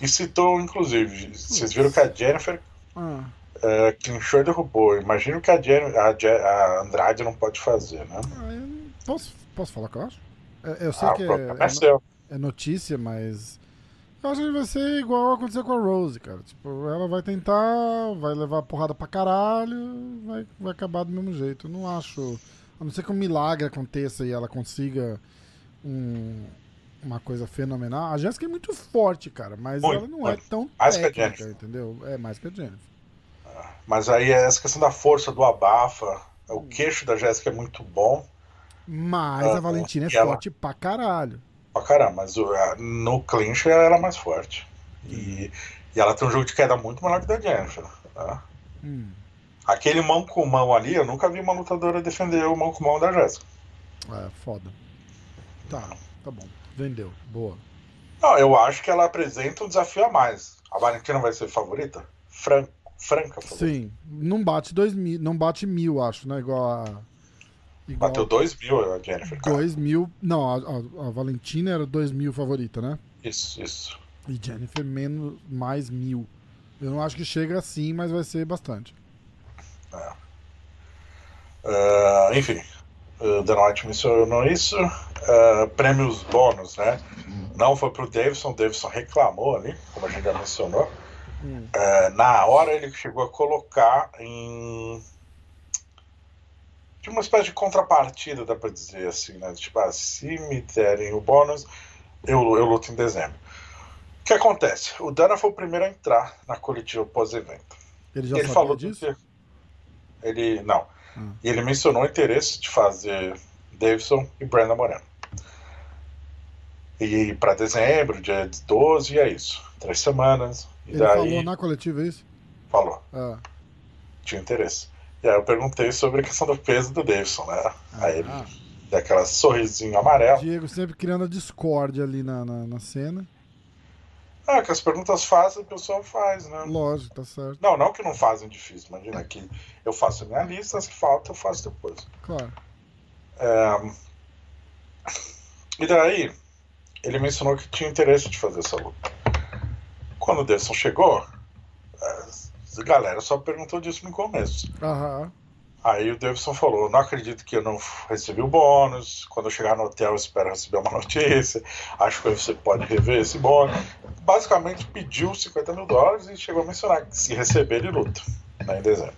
E citou, inclusive, vocês viram que a Jennifer ah. uh, clinchou e derrubou. Imagina o que a, Jen, a, a, Andrade não pode fazer, né? Ah, posso, posso falar o que eu acho? Eu sei ah, que é, é, é, notícia, mas eu acho que vai ser igual aconteceu com a Rose, cara. Tipo, ela vai tentar, vai levar porrada pra caralho, vai, vai acabar do mesmo jeito. Eu não acho. A não ser que um milagre aconteça e ela consiga um, uma coisa fenomenal. A Jéssica é muito forte, cara, mas muito, ela não é tão mais técnica, entendeu? É mais que a Jennifer. Ah, mas aí é essa questão da força, do abafa. O queixo da Jéssica é muito bom. Mas a Valentina é forte ela... pra caralho pra caramba, mas no clinch ela era mais forte. E, e ela tem um jogo de queda muito melhor que da Jennifer. Tá? Hum. Aquele mão com mão ali, eu nunca vi uma lutadora defender o mão com mão da Jéssica. É, foda. Tá, tá bom. Vendeu. Boa. Não, eu acho que ela apresenta um desafio a mais. A Valentina vai ser favorita? Fran franca favorita. Sim. Não bate dois mil, não bate mil, acho, né? Igual a Igual... Bateu 2 mil a Jennifer. 2 mil. Não, a, a, a, Valentina era 2 mil favorita, né? Isso, isso. E Jennifer menos, mais mil. Eu não acho que chega assim, mas vai ser bastante. É. Uh, enfim, o Denote mencionou isso. Uh, prêmios bônus, né? Hum. Não foi pro Davidson, o Davidson reclamou ali, como a gente já mencionou. Hum. Uh, na hora ele chegou a colocar em de uma espécie de contrapartida, dá pra dizer assim, né? Tipo, ah, se me derem o bônus, eu, eu luto em dezembro. O que acontece? O Dana foi o primeiro a entrar na coletiva pós-evento. Ele já ele falou disso? que ele não. Ah. E ele mencionou o interesse de fazer Davidson e Brandon Moreno. E para dezembro, dia 12, e é isso. Três semanas. E Ele daí falou na coletiva isso? falou, Ah. tinha interesse. E aí eu perguntei sobre a questão do peso do Davidson, né? Aí ele Ah. deu aquela sorrisinho amarelo. Diego sempre criando a discórdia ali na, na, na cena. Ah, que as perguntas fáceis a pessoa faz, né? Lógico, tá certo. Não, não que não fazem difícil. Imagina que eu faço a minha lista, as que faltam eu faço depois. Claro. É, E daí, ele mencionou que tinha interesse de fazer essa luta. Quando o Davidson chegou, a galera só perguntou disso no começo. Aham. Aí o Davidson falou: Não acredito que eu não recebi o bônus. Quando eu chegar no hotel, eu espero receber uma notícia. Acho que você pode rever esse bônus. Basicamente, pediu 50 mil dólares e chegou a mencionar que se receber, ele luta né, em dezembro.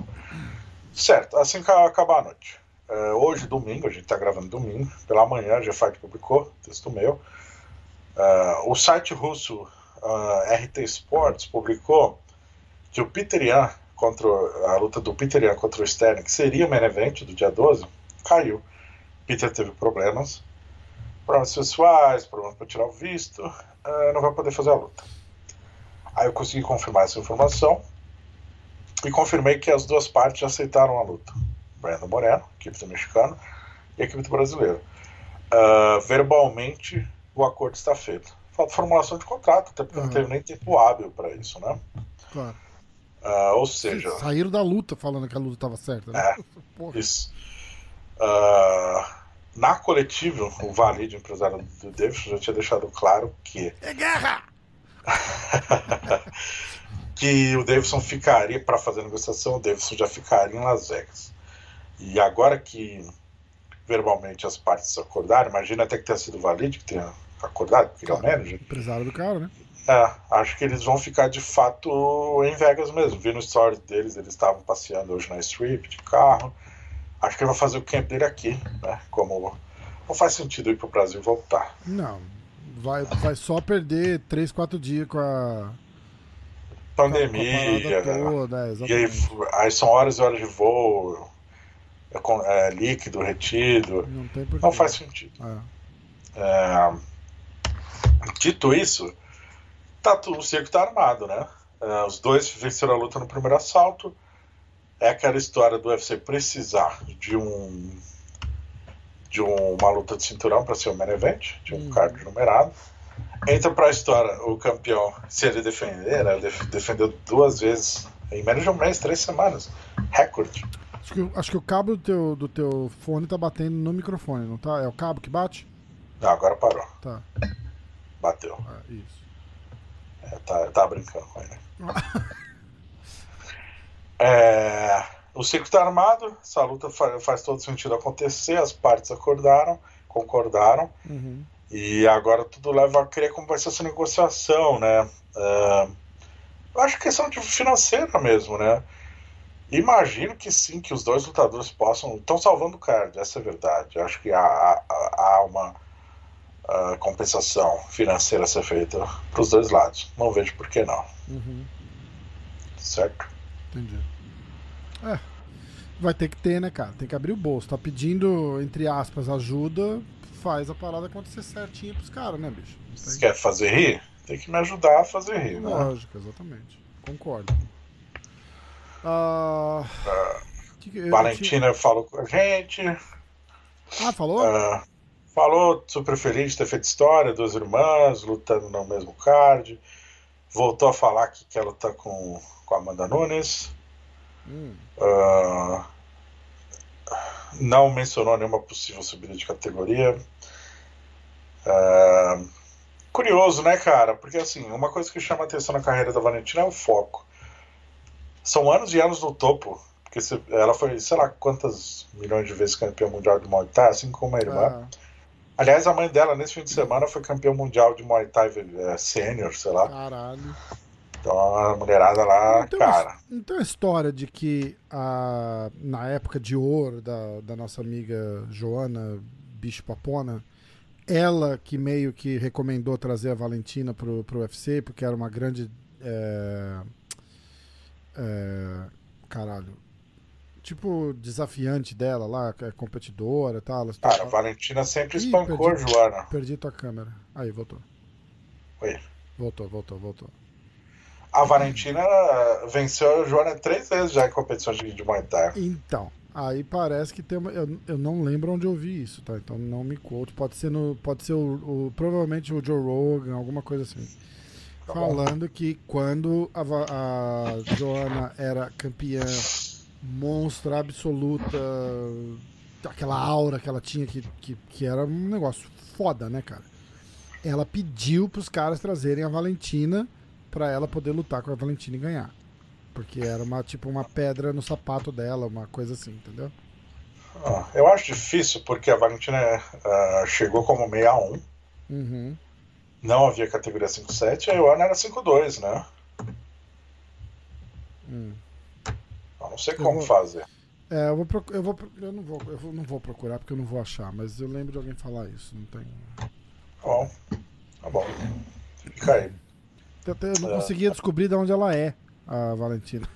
Certo, assim que acabar a noite. É, hoje, domingo, a gente está gravando domingo, pela manhã, a GFight publicou, texto meu. É, o site russo é, RT Sports publicou que o Peter Yan contra a luta do Peter Yan contra o Sterling, que seria o main event do dia 12, caiu. Peter teve problemas, problemas pessoais, problemas para tirar o visto, uh, não vai poder fazer a luta. Aí eu consegui confirmar essa informação e confirmei que as duas partes aceitaram a luta. Brandon Moreno, equipe do mexicano, e equipe do brasileiro. Uh, verbalmente, o acordo está feito. Falta formulação de contrato, até porque uhum. não teve nem tempo hábil para isso, né? Claro. Uh, ou seja. Saíram da luta falando que a luta estava certa, né? É, isso. Uh, na coletiva, o Valide, empresário do Davidson, já tinha deixado claro que. É guerra! que o Davidson ficaria, para fazer a negociação, o Davidson já ficaria em Las Vegas. E agora que verbalmente as partes acordaram, imagina até que tenha sido o Valide que tenha acordado, porque ele é o manager. Empresário do cara, né? É, acho que eles vão ficar de fato em Vegas mesmo. Vi no story deles, eles estavam passeando hoje na Strip de carro. Acho que ele vai fazer o camp dele aqui, né? Como não faz sentido ir pro Brasil voltar. Não, vai, vai só perder 3, 4 dias com a pandemia. Com a toda, é, e aí, aí, são horas e horas de voo, é, é líquido retido. Não, tem porquê. não faz sentido. É. É, dito isso, tá o circo tá armado, né? Uh, os dois venceram a luta no primeiro assalto. É aquela história do UFC precisar de um de um, uma luta de cinturão para ser o main event, de um Hum. card numerado. Entra para a história o campeão, se ele defender, né? Def- defendeu duas vezes em menos de um mês, três semanas, recorde. Acho que, acho que o cabo do teu, do teu fone tá batendo no microfone, não tá? É o cabo que bate? Não, agora parou, Tá, bateu. é, isso. É, tá, tá brincando com ele. É, o circo tá armado, essa luta fa- faz todo sentido acontecer, as partes acordaram, concordaram, Uhum. e agora tudo leva a crer como vai ser essa negociação, né? É, eu acho que questão de financeira mesmo, né? Imagino que sim, que os dois lutadores possam. Estão salvando o card, essa é a verdade. Eu acho que há, há- há uma ah, compensação financeira a ser feita para os dois lados. Não vejo por que não, Uhum. certo? Entendi. É. Vai ter que ter, né, cara? Tem que abrir o bolso. Tá pedindo, entre aspas, ajuda, faz a parada acontecer certinho pros caras, né, bicho? Tem- quer fazer rir, tem que me ajudar a fazer rir, né? Lógico, exatamente. Concordo. Ah, que que- eu tinha- Valentina falou com a gente, Ah, falou? ah, falou super feliz de ter feito história, duas irmãs lutando no mesmo card, voltou a falar que quer lutar com, com a Amanda Nunes, Hum, ah, não mencionou nenhuma possível subida de categoria. Ah, curioso, né, cara? Porque assim, uma coisa que chama atenção na carreira da Valentina é o foco. São anos e anos no topo. Porque ela foi, sei lá, quantas milhões de vezes campeã mundial de Muay Thai, assim como a irmã. ah, Aliás, a mãe dela, nesse fim de semana, foi campeã mundial de Muay Thai eh, sênior, sei lá. caralho. Então a mulherada lá, Então, cara. Não tem a história de que a, na época de ouro da, da nossa amiga Joana Bicho Papona, ela que meio que recomendou trazer a Valentina pro, pro UFC, porque era uma grande. é, é, caralho. Tipo, desafiante dela lá, é competidora e tal. ela- Cara, a Valentina sempre Ih, espancou perdi. Joana. Perdi tua câmera. Aí, voltou. Oi. Voltou, voltou, voltou. A Valentina venceu a Joana três vezes já em competições de, de Muay Thai. Então, aí parece que tem uma. Eu, eu não lembro onde eu vi isso, tá? Então não me quote. Pode ser no. Pode ser o, o- provavelmente o Joe Rogan, alguma coisa assim. Tá bom. falando que quando a, a Joana era campeã monstra absoluta, aquela aura que ela tinha que, que, que era um negócio foda, né, cara? Ela pediu pros caras trazerem a Valentina pra ela poder lutar com a Valentina e ganhar. Porque era uma tipo uma pedra no sapato dela, uma coisa assim, entendeu? Ah, eu acho difícil porque a Valentina eh, chegou como 61, Uhum. não havia categoria 5-7, e a Joana era 5-2, né? Hum. Não sei como vou- fazer. É, eu vou, eu vou eu não vou, eu vou- não vou procurar porque eu não vou achar, mas eu lembro de alguém falar isso, não tem. Tá bom. Tá bom. Fica aí. Eu, eu não É. conseguia descobrir de onde ela é, a Valentina.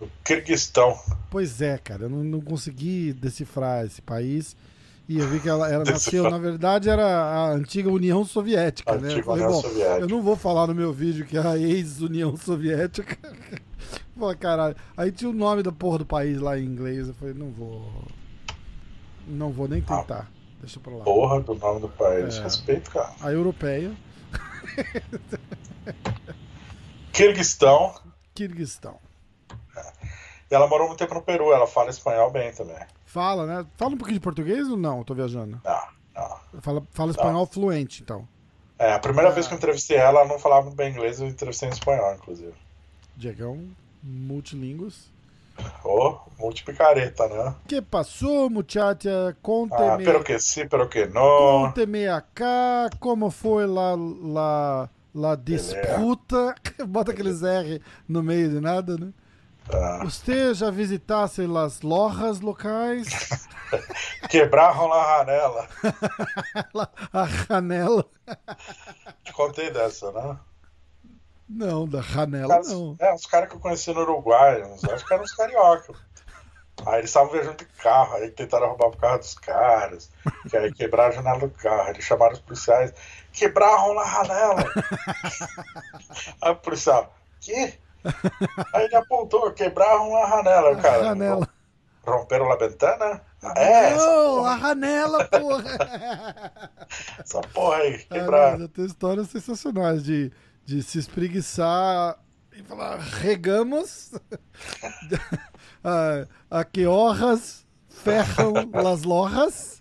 O Kirguistão. Pois é, cara, eu não, não consegui decifrar esse país. E eu vi que ela, ela nasceu, na verdade, era a antiga União Soviética, né? Eu falei, União bom, Soviética. eu não vou falar no meu vídeo que é a ex-União Soviética. Pô, caralho. Aí tinha o nome da porra do país lá em inglês. Eu falei, não vou. Não vou nem Ah. tentar. Deixa pra lá. Porra do nome do país. É. Respeito, cara. A europeia, Kirguistão. Kirguistão. E ela morou muito tempo no Peru. Ela fala espanhol bem também. Fala, né? Fala um pouquinho de português ou não? Eu tô viajando. Não, não. Fala, fala espanhol fluente, então. É, a primeira Ah. vez que eu entrevistei ela, ela não falava muito bem inglês, eu entrevistei em espanhol, inclusive. Diegão, multilingües. Ô, multipicareta, né? Que passou, muchacha? Ah, Conte-me. pero que sí, pero que no. Conte-me acá como foi lá, lá, lá disputa. Bota aqueles R no meio de nada, né? Ah, Você já visitasse as lojas locais? quebraram a janela. Lá, a Ranela? Te contei dessa, né? Não, da Ranela não. É, uns caras que eu conheci no Uruguai, acho que eram uns carioca. Aí eles estavam viajando de carro, aí tentaram roubar o carro dos caras, que aí quebraram a janela do carro, eles chamaram os policiais, quebraram a janela. aí o policial, que? Aí ele apontou, quebraram a janela, A cara. Ranela. Romperam a ventana? É, essa não, a Ranela, porra! essa porra aí, Ah, quebraram. mas tem histórias sensacionais de, de se espreguiçar e falar regamos a, a que honras ferram las lojas.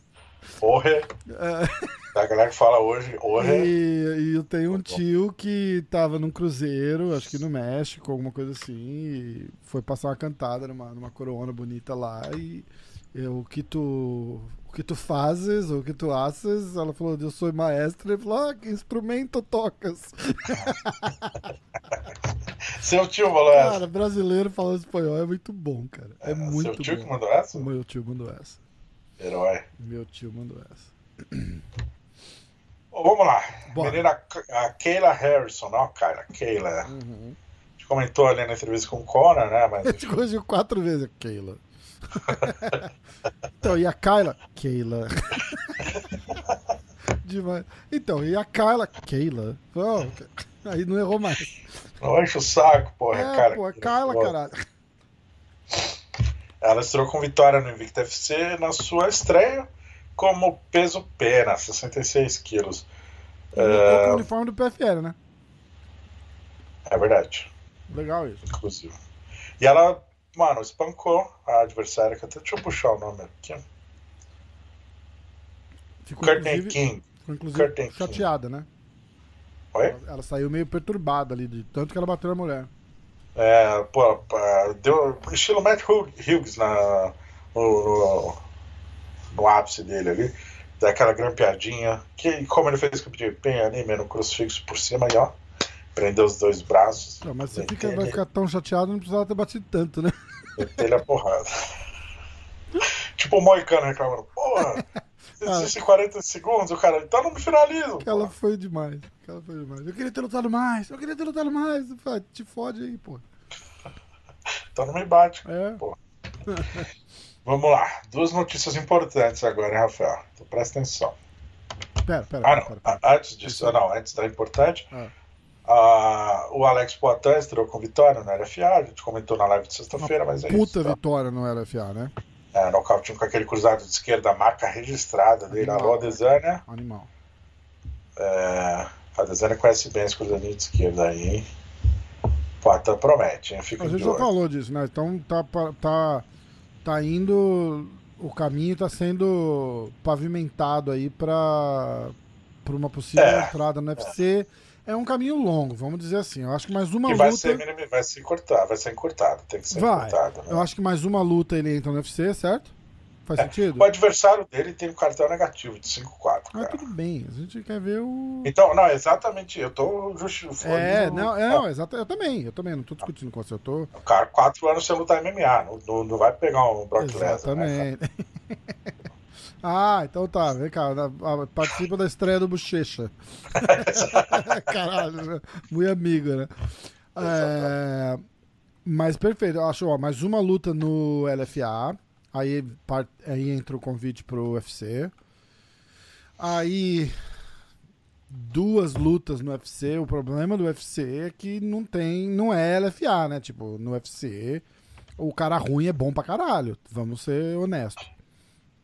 Porra, É, a galera que fala hoje, porra. e, e eu tenho um tio que tava num cruzeiro, acho que no México, alguma coisa assim, e foi passar uma cantada numa, numa coroona bonita lá e eu, o que tu o que tu fazes, o que tu haces, ela falou, eu sou maestra, ele falou, ah, que instrumento tocas? Seu tio falou essa. Cara, brasileiro falando espanhol é muito bom, cara. É muito Seu tio bom. que mandou essa? Meu tio mandou essa. Herói. Meu tio mandou essa. Bom, vamos lá. Bora. Menina, a Kayla Harrison, não a Kyla, Kayla. A Uhum. gente comentou ali na entrevista com o Conan, né? Mas A gente corrigiu quatro vezes a Keila. então, e a Kyla? Keila. Demais. Então, e a Kyla? Keila. Oh, aí não errou mais. não enche o saco, porra, é, cara. pô, a Kyla, caralho. Ela estreou com vitória no Invicta FC na sua estreia como peso pena, 66 quilos. E lutou com o uniforme do PFL, né? É verdade, Legal isso. inclusive. E ela, mano, espancou a adversária, que até deixa eu puxar o nome aqui. Ficou, inclusive, King. ficou, inclusive Courtney King. chateada, né? Oi? Ela, ela saiu meio perturbada ali, de tanto que ela bateu na mulher. É, pô, deu estilo Matt Hug- Hughes na, no, no, no ápice dele ali. Daquela grampeadinha. Que, como ele fez com o Pin ali, meio no crucifixo por cima e ó. Prendeu os dois braços. Não, mas você meteu fica, vai ficar tão chateado, não precisava ter batido tanto, né? meteu ele a porrada. tipo o Moicano reclamando, porra, existe 40 segundos, o cara, então não me finaliza. Pô." foi demais. Aquela foi demais. Eu queria ter lutado mais, eu queria ter lutado mais. Falei, te fode aí, pô. Então não me bate. É. Pô. Vamos lá. Duas notícias importantes agora, hein, Rafael? Então presta atenção. Pera, pera. Ah, pera, não. pera. Ah, Antes disso, ah, não, antes da importante. Ah. Ah, o Alex Poitin estreou com vitória no LFA. A gente comentou na live de sexta-feira, mas é Puta isso. tá? vitória no LFA, né? É, nocautinho com aquele cruzado de esquerda, a marca registrada dele, Animal, a Adesanya. Animal. É, a Adesanya conhece bem esse cruzadinho de esquerda aí, hein? Poitin promete, hein? Fica A gente já falou disso, né? Então tá, tá, tá indo. O caminho tá sendo pavimentado aí pra, pra uma possível É, entrada no UFC. É. um caminho longo, vamos dizer assim. Eu acho que mais uma E vai luta. ser, vai ser cortado, vai ser encurtado, tem que ser Vai. encurtado. né? Eu acho que mais uma luta ele entra no UFC, certo? Faz É, sentido? O adversário dele tem um cartão negativo de 5-4, Ah, tudo bem. A gente quer ver o. Então, não, exatamente, eu tô justificando. É, não, é, não, exato. Eu também, eu também, não tô discutindo com você, eu tô. O cara, quatro anos sem lutar MMA, não, não, não vai pegar um Brock Lesnar, né? Ah, então tá, vem cá, participa da estreia do Bochecha. Caralho, né? muito amigo, né? É, mas perfeito, eu acho, ó, mais uma luta no LFA, aí, par- aí entra o convite pro UFC. Aí duas lutas no UFC, o problema do UFC é que não tem, não é LFA, né? Tipo, no UFC o cara ruim é bom pra caralho, vamos ser honestos.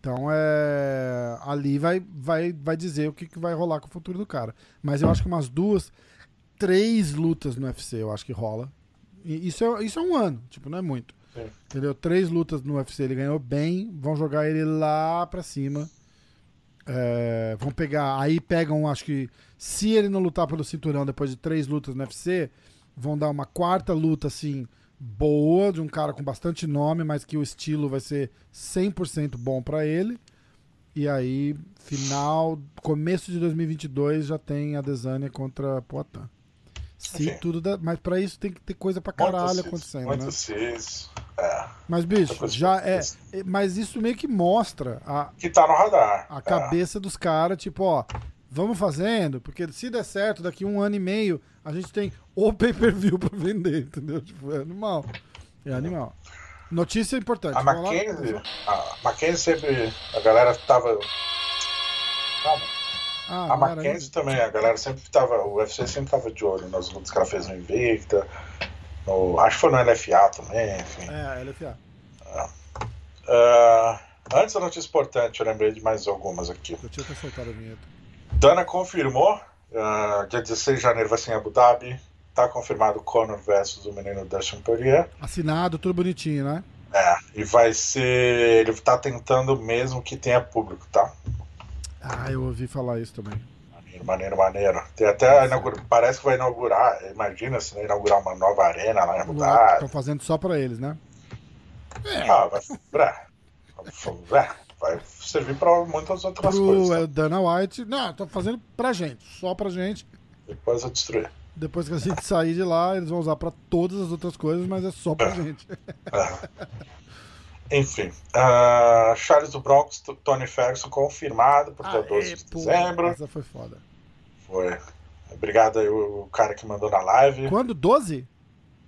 Então é. Ali vai, vai, vai dizer o que, que vai rolar com o futuro do cara. Mas eu acho que umas duas, três lutas no UFC eu acho que rola. E isso é, isso é um ano, tipo, não é muito. Sim. Entendeu? Três lutas no UFC ele ganhou bem, vão jogar ele lá pra cima. É, vão pegar. Aí pegam, acho que. Se ele não lutar pelo cinturão depois de três lutas no UFC, vão dar uma quarta luta, assim, boa, de um cara com bastante nome, mas que o estilo vai ser 100% bom pra ele. E aí, final, começo de 2022, já tem a Desânia contra Poitin. Se Ok. tudo dá, mas pra isso tem que ter coisa pra caralho Muitos cis, acontecendo, muitos né? cis, é, Mas bicho, já é, é- mas isso meio que mostra a, que tá no radar. a é. cabeça dos caras, tipo, ó, vamos fazendo, porque se der certo, daqui um ano e meio, a gente tem o pay-per-view pra vender, entendeu? Tipo, é animal. É animal. Notícia importante. A? Mackenzie, a Mackenzie sempre. A galera tava. Calma. Ah, A Mackenzie também, a galera sempre tava. O UFC sempre tava de olho nas lutas que ela fez no Invicta. no- acho que foi no LFA também, enfim. É, LFA. Ah, antes da notícia importante, eu lembrei de mais algumas aqui. Eu tinha soltado a vinheta. Dana confirmou, ah, dia 16 de janeiro vai ser em Abu Dhabi. Tá confirmado o Conor versus o menino Dustin Poirier. Assinado, tudo bonitinho, né? É, e vai ser. Ele tá tentando mesmo que tenha público, tá? Ah, eu ouvi falar isso também. Maneiro, maneiro, maneiro. Tem até inaugura- parece que vai inaugurar, imagina se vai inaugurar uma nova arena lá em Abu Dhabi. Estão fazendo só pra eles, né? Ah, vai, é, é, vai servir pra muitas outras Pro coisas. é, tá? Dana White. Não, tô fazendo pra gente. Só pra gente. Depois eu destruir. Depois que a gente sair de lá, eles vão usar pra todas as outras coisas, mas é só pra É. gente. Enfim, ah, Charles do Bronx, Tony Ferguson confirmado por dia Aê, 12 de dezembro. Essa foi foda. Foi. Obrigado aí o, o cara que mandou na live. Quando? 12?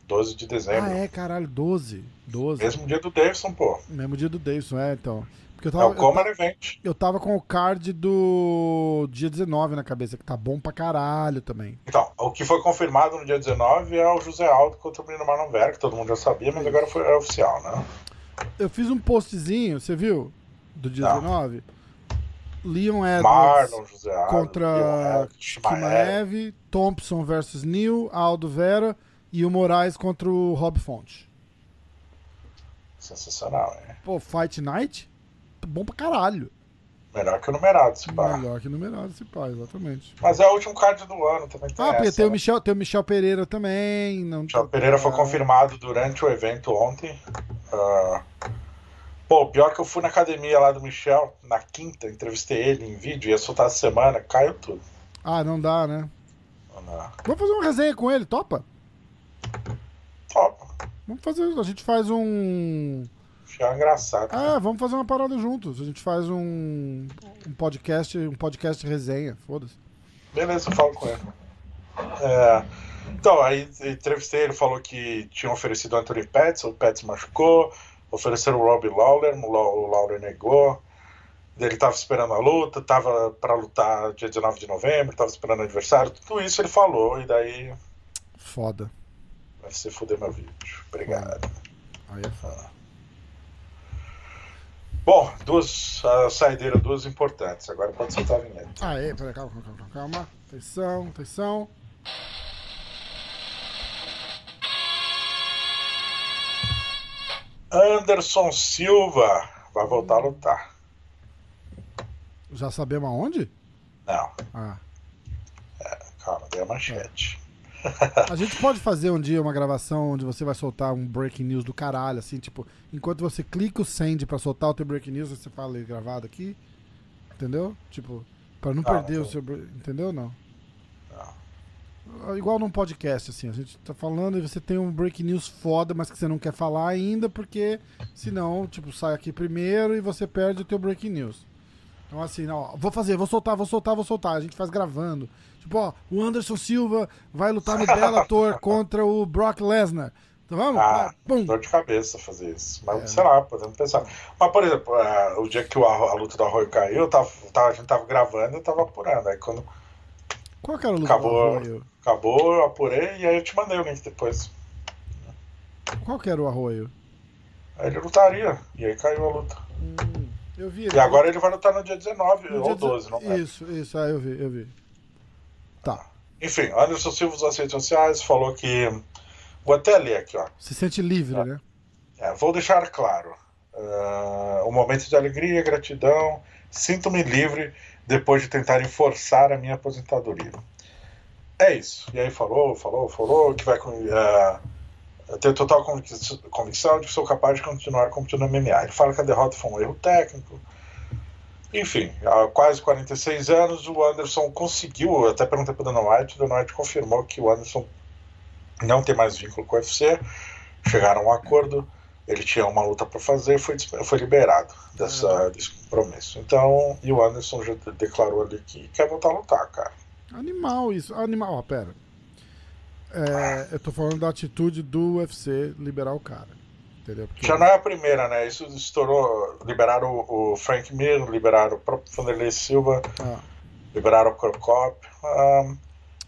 12 de dezembro. Ah, é, caralho, 12. 12. Mesmo dia do Davidson, pô. Mesmo dia do Davidson, é, então. Porque eu É tava, o eu, Common Event. eu tava com o card do dia 19 na cabeça, que tá bom pra caralho também. Então, o que foi confirmado no dia 19 é o José Aldo contra o menino Marlon Vera, que todo mundo já sabia, mas agora foi é oficial, né? Eu fiz um postzinho, você viu? Do dia Não. 19. Leon Edwards Marlon, José Aldo, contra. Kimaev, Thompson versus Neil, Aldo Vera e o Moraes contra o Rob Fonte. Sensacional, hein? Pô, Fight Night? Bom pra caralho. Melhor que o numerado, se pá. Melhor que numerado esse pá, exatamente. Mas é o último card do ano, também tem Ah, essa, tem o, né? Michel, tem o Michel Pereira também. Não Michel Pereira foi Ah, confirmado durante o evento ontem. Ah, Pô, pior que eu fui na academia lá do Michel, na quinta, entrevistei ele em vídeo, ia soltar essa semana, caiu tudo. Ah, não dá, né? Ah, Vamos fazer uma resenha com ele, topa? Top. Vamos fazer. A gente faz um. É engraçado. Ah, vamos fazer uma parada juntos. A gente faz um, um podcast, um podcast resenha. Foda-se. Beleza, eu falo com ele. É, então, aí entrevistei, ele falou que tinham oferecido o Anthony Pettis, o Pettis machucou, ofereceram o Robbie Lawler, o Lawler negou. Ele estava esperando a luta, estava para lutar dia 19 de novembro, estava esperando o aniversário, tudo isso ele falou, e daí. Foda. Vai se fuder meu vídeo. Obrigado. Aí é foda. Bom, duas uh, saideiras, duas importantes. Agora pode soltar a vinheta. Ah, é, peraí, calma, calma, calma, calma. Atenção, atenção. Anderson Silva vai voltar a lutar. Já sabemos aonde? Não. Ah. É, calma, dei a manchete. A gente pode fazer um dia uma gravação onde você vai soltar um breaking news do caralho, assim, tipo, enquanto você clica o send pra soltar o teu breaking news, você fala ele gravado aqui. Entendeu? Tipo, pra não, Não, perder não. o seu. Entendeu? Não. Não. Igual num podcast, assim, a gente tá falando e você tem um breaking news foda, mas que você não quer falar ainda, porque senão, tipo, sai aqui primeiro e você perde o teu breaking news. Então, assim, ó, vou fazer, vou soltar, vou soltar, vou soltar. A gente faz gravando. Tipo, ó, o Anderson Silva vai lutar no Bellator contra o Brock Lesnar. Então vamos? Ah, pum. dor de cabeça fazer isso. Mas É. sei lá, podemos pensar. Mas, por exemplo, é, o dia que o- a, a luta do Arroio caiu, eu tava, a gente tava gravando e eu tava apurando. Aí quando Qual que era o luta Acabou. do arroio? acabou, eu apurei e aí eu te mandei o link depois. Qual que era o arroio? Aí ele lutaria. E aí caiu a luta. Hum, eu vi. E agora ele vai lutar no dia 19 no ou dia 12, não é? Isso, isso, aí eu vi, eu vi. Tá. Enfim, Anderson Silva nas redes sociais falou que. Vou até ler aqui, ó. Se sente livre, Tá. né? É, vou deixar claro. ah, um momento de alegria, gratidão. Sinto-me livre depois de tentarem forçar a minha aposentadoria. É isso. E aí falou, falou, falou que vai com. ah, eu tenho total convic- convicção de que sou capaz de continuar competindo no MMA. Ele fala que a derrota foi um erro técnico. Enfim, há quase 46 anos o Anderson conseguiu, até perguntei para o Dana White, o Dana White confirmou que o Anderson não tem mais vínculo com o UFC, chegaram a um acordo, ele tinha uma luta para fazer, foi, foi liberado dessa, desse compromisso. Então, e o Anderson já de- declarou ali que quer voltar a lutar, cara. Animal isso. Animal, ó, pera. É, eu tô falando da atitude do UFC liberar o cara. Entendeu? Porque- Já não é a primeira, né? Isso estourou, liberaram o, o Frank Mir, liberaram o próprio Vanderlei Silva, Ah, liberaram o Krokop. Ah,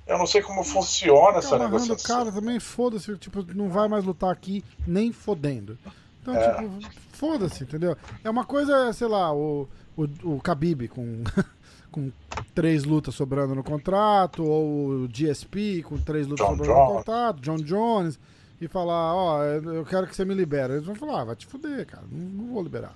eu não sei como funciona essa amarrando o negociação. cara também, foda-se, tipo, não vai mais lutar aqui nem fodendo. Então, É. tipo, foda-se, entendeu? É uma coisa, sei lá, o, o, o Khabib com, com três lutas sobrando no contrato, ou o GSP com três lutas John sobrando no Jones. contrato, John Jones, e falar, ó, eu quero que você me libere. Eles vão falar, ah, vai te fuder, cara, não, não vou liberar.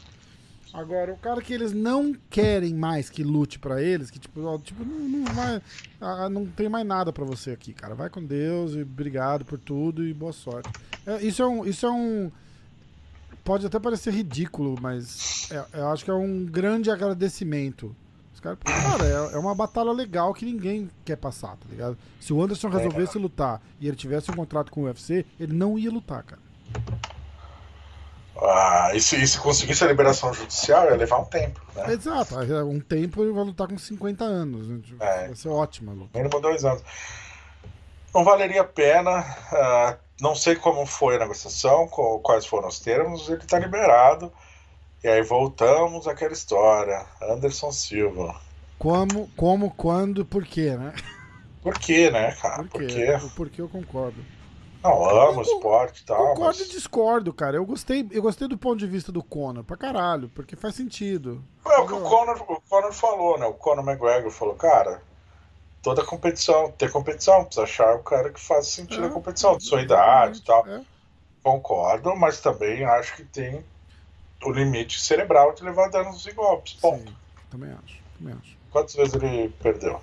Agora, o cara que eles não querem mais que lute pra eles, que tipo, ó, tipo não, não vai. ah, não tem mais nada pra você aqui, cara. Vai com Deus e obrigado por tudo e boa sorte. É, isso é um. Isso é um pode até parecer ridículo, mas é- eu acho que é um grande agradecimento. Caras, porque, cara, é, é uma batalha legal que ninguém quer passar, tá ligado? Se o Anderson resolvesse lutar e ele tivesse um contrato com o UFC, ele não ia lutar, cara. Ah, e, se, e se conseguisse a liberação judicial, ia levar um tempo, né? Exato, aí, um tempo ele vai lutar com 50 anos. né? Tipo, É. Vai ser ótima luta. Mínimo dois anos. Não valeria a pena. ah, não sei como foi a negociação, quais foram os termos. Ele está liberado. E aí voltamos àquela história. Anderson Silva. Como, como, quando, por quê, né? Por quê, né, cara? Por Por quê? quê? O porquê eu concordo. Não, amo Eu esporte e tal. Concordo Mas... e discordo, cara. Eu gostei, eu gostei do ponto de vista do Conor, pra caralho, porque faz sentido. É o que o Conor, o Conor falou, né? O Conor McGregor falou, cara, toda competição, tem competição, precisa achar o cara que faz sentido É, a competição, de sua idade e tal. É. Concordo, mas também acho que tem o limite cerebral de levar danos e golpes. Ponto. Sim, também acho, também acho. Quantas vezes ele perdeu?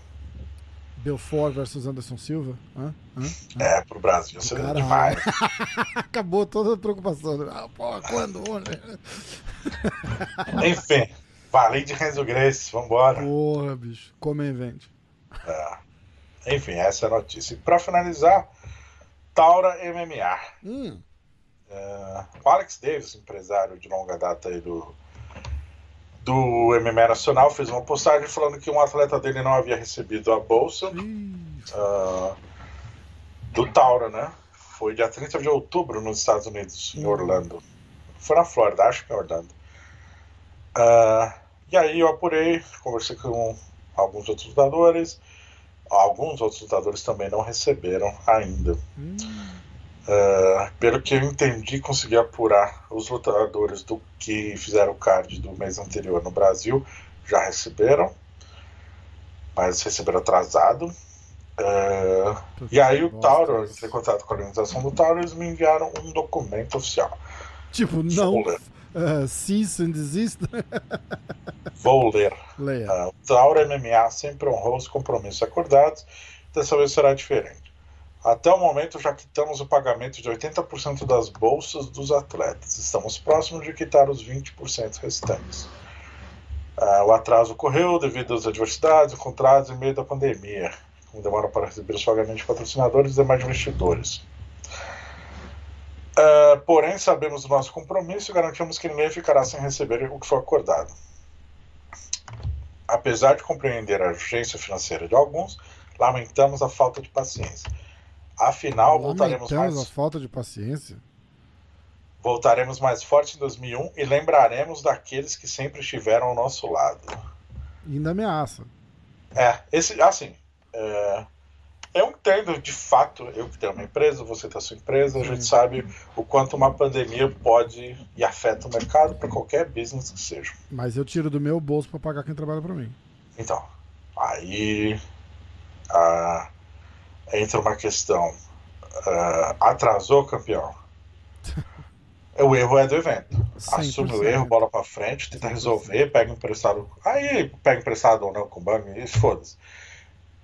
Belfort versus Anderson Silva? Hã? Hã? Hã? É, pro Brasil seria Caralho. demais. Acabou toda a preocupação. Ah, pô, quando? Enfim, falei de Renzo Grace, vambora. Porra, bicho. Como event. É. Enfim, essa é a notícia. E pra finalizar, Taura MMA. Hum, É, o Alex Davis, empresário de longa data aí do, do MMA Nacional, fez uma postagem falando que um atleta dele não havia recebido a bolsa. Ah, do Tauro, né? Foi dia 30 de outubro nos Estados Unidos, em Orlando. Foi na Flórida, acho que é Orlando. Uh, e aí eu apurei, conversei com alguns outros lutadores. Alguns outros lutadores também não receberam ainda. Hum. Uh, pelo que eu entendi, consegui apurar os lutadores do que fizeram o card do mês anterior no Brasil já receberam, mas receberam atrasado. Uh, e aí o Tauro, entrei em contato com a organização do Tauro, eles me enviaram um documento oficial. Tipo, não. Uh, cease and desist. Vou ler. Uh, o Tauro MMA sempre honrou os compromissos acordados, dessa vez será diferente. Até o momento já quitamos o pagamento de 80% das bolsas dos atletas. Estamos próximos de quitar os 20% restantes. Uh, o atraso ocorreu devido às adversidades encontradas em meio da pandemia, com demora para receber os pagamentos de patrocinadores e demais investidores. Uh, porém, sabemos do nosso compromisso e garantimos que ninguém ficará sem receber o que foi acordado. Apesar de compreender a urgência financeira de alguns, lamentamos a falta de paciência Afinal, voltaremos mais. a falta de paciência. Voltaremos mais forte em 2001 e lembraremos daqueles que sempre estiveram ao nosso lado. E ainda ameaça. É, esse, assim, é, eu entendo de fato, eu que tenho uma empresa, você tem a sua empresa, a gente sabe o quanto uma pandemia pode e afeta o mercado para qualquer business que seja. Mas eu tiro do meu bolso para pagar quem trabalha para mim. Então, aí a, entra uma questão. Uh, atrasou campeão. o erro é do evento. Assume o erro, bola para frente, tenta resolver, pega emprestado. Aí pega emprestado ou não com o banco, isso foda-se.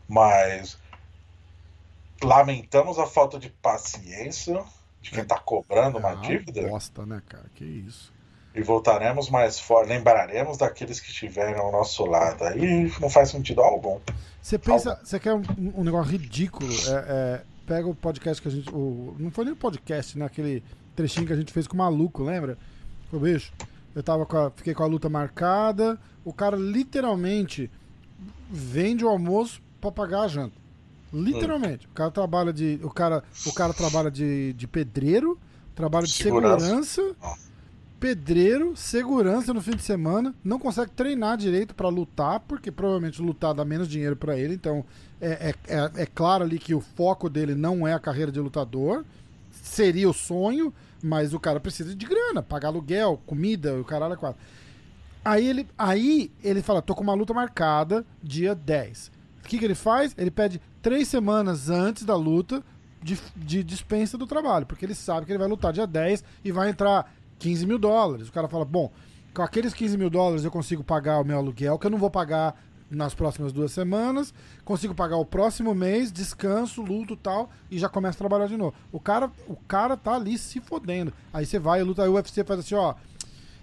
Mas lamentamos a falta de paciência de quem está cobrando é uma dívida. Bosta, né, cara? Que isso. E voltaremos mais forte, lembraremos daqueles que estiverem ao nosso lado. Aí não faz sentido algum. Você pensa, você quer um, um negócio ridículo? É, é, pega o podcast que a gente. O, não foi nem o podcast, né? Aquele trechinho que a gente fez com o maluco, lembra? O bicho. Eu tava com a, fiquei com a luta marcada. O cara literalmente vende o almoço para pagar a janta. Literalmente. Hum. O cara trabalha de. O cara, o cara trabalha de, de pedreiro, trabalha de segurança. segurança pedreiro, segurança no fim de semana, não consegue treinar direito para lutar, porque provavelmente lutar dá menos dinheiro para ele, então é, é, é, é, claro ali que o foco dele não é a carreira de lutador, seria o sonho, mas o cara precisa de grana, pagar aluguel, comida, o caralho é quatro. Aí ele, aí ele fala, tô com uma luta marcada dia 10. O que, que ele faz? Ele pede três semanas antes da luta de, de dispensa do trabalho, porque ele sabe que ele vai lutar dia 10 e vai entrar 15 mil dólares. O cara fala, bom, com aqueles 15 mil dólares eu consigo pagar o meu aluguel, que eu não vou pagar nas próximas duas semanas, consigo pagar o próximo mês, descanso, luto tal, e já começa a trabalhar de novo. O cara, o cara tá ali se fodendo. Aí você vai, luta, aí o UFC faz assim, ó,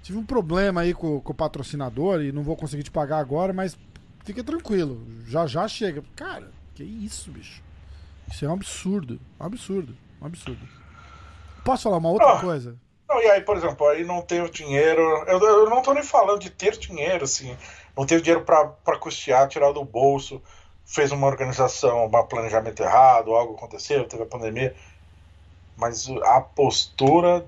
tive um problema aí com, com o patrocinador e não vou conseguir te pagar agora, mas fica tranquilo, já já chega. Cara, que isso, bicho? Isso é um absurdo, um absurdo, um absurdo. Posso falar uma outra oh. coisa? Não, e aí, por exemplo, aí não tenho dinheiro. Eu, eu não tô nem falando de ter dinheiro, assim. Não tenho dinheiro para custear, tirar do bolso. Fez uma organização, um planejamento errado, algo aconteceu, teve a pandemia. Mas a postura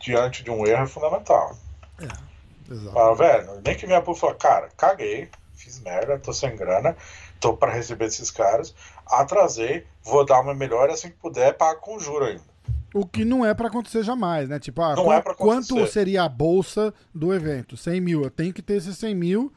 diante de um erro é fundamental. É, exato. Ah, velho, nem que minha pô fala, cara, caguei, fiz merda, tô sem grana, tô para receber esses caras, atrasei, vou dar uma melhor assim que puder, pagar com juro ainda. O que não é para acontecer jamais, né? Tipo, ah, qu é quanto seria a bolsa do evento? 100 mil. Eu tenho que ter esses 100 mil.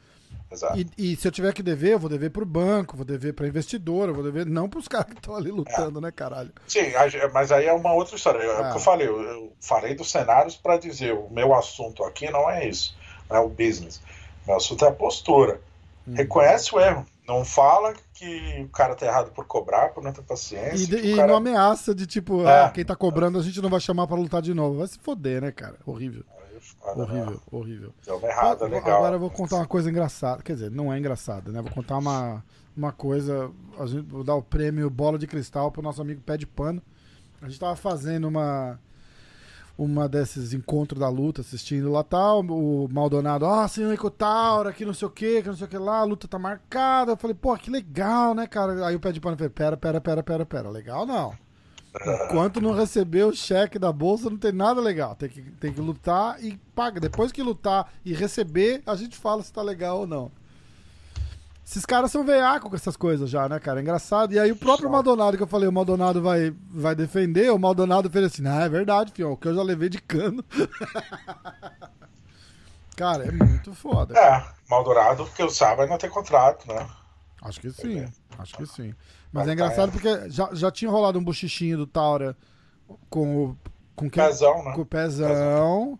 E, e, se eu tiver que dever, eu vou dever pro banco, vou dever pra investidora, vou dever não pros caras que estão ali lutando, é. né, caralho? Sim, mas aí é uma outra história. É o que eu ah. falei, eu, falei dos cenários para dizer, o meu assunto aqui não é isso, não é o business. Meu assunto é a postura. Hum. Reconhece o erro. Não fala que o cara tá errado por cobrar, por não ter paciência. E, e cara... não ameaça de tipo, é. ah, quem tá cobrando a gente não vai chamar para lutar de novo. Vai se foder, né, cara? Horrível. horrível, né? horrível. Deu uma errada, legal. Agora eu vou contar uma coisa engraçada. Quer dizer, não é engraçada, né? Vou contar uma, uma coisa. A gente, vou dar o prêmio Bola de Cristal pro nosso amigo Pé de Pano. A gente tava fazendo uma uma desses encontros da luta, assistindo lá tal, o Maldonado, ó, oh, senhor Taura, que não sei o que, que não sei o que lá, a luta tá marcada. Eu falei, pô, que legal, né, cara? Aí o pé de pano falou, pera, pera, pera, pera, pera, legal não. Enquanto não receber o cheque da bolsa, não tem nada legal. Tem que, tem que lutar e paga. Depois que lutar e receber, a gente fala se tá legal ou não. Esses caras são veaco com essas coisas já, né, cara? É engraçado. E aí o próprio Maldonado, que eu falei, o Maldonado vai, vai defender, o Maldonado fez assim, ah, é verdade, fião, o que eu já levei de cano. cara, é muito foda. É, Maldonado, porque eu saiba, não tem contrato, né? Acho que sim, acho que sim. Mas é engraçado porque já, já tinha rolado um bochichinho do Taura com o. Com quem? Pezão, né? Com o pezão.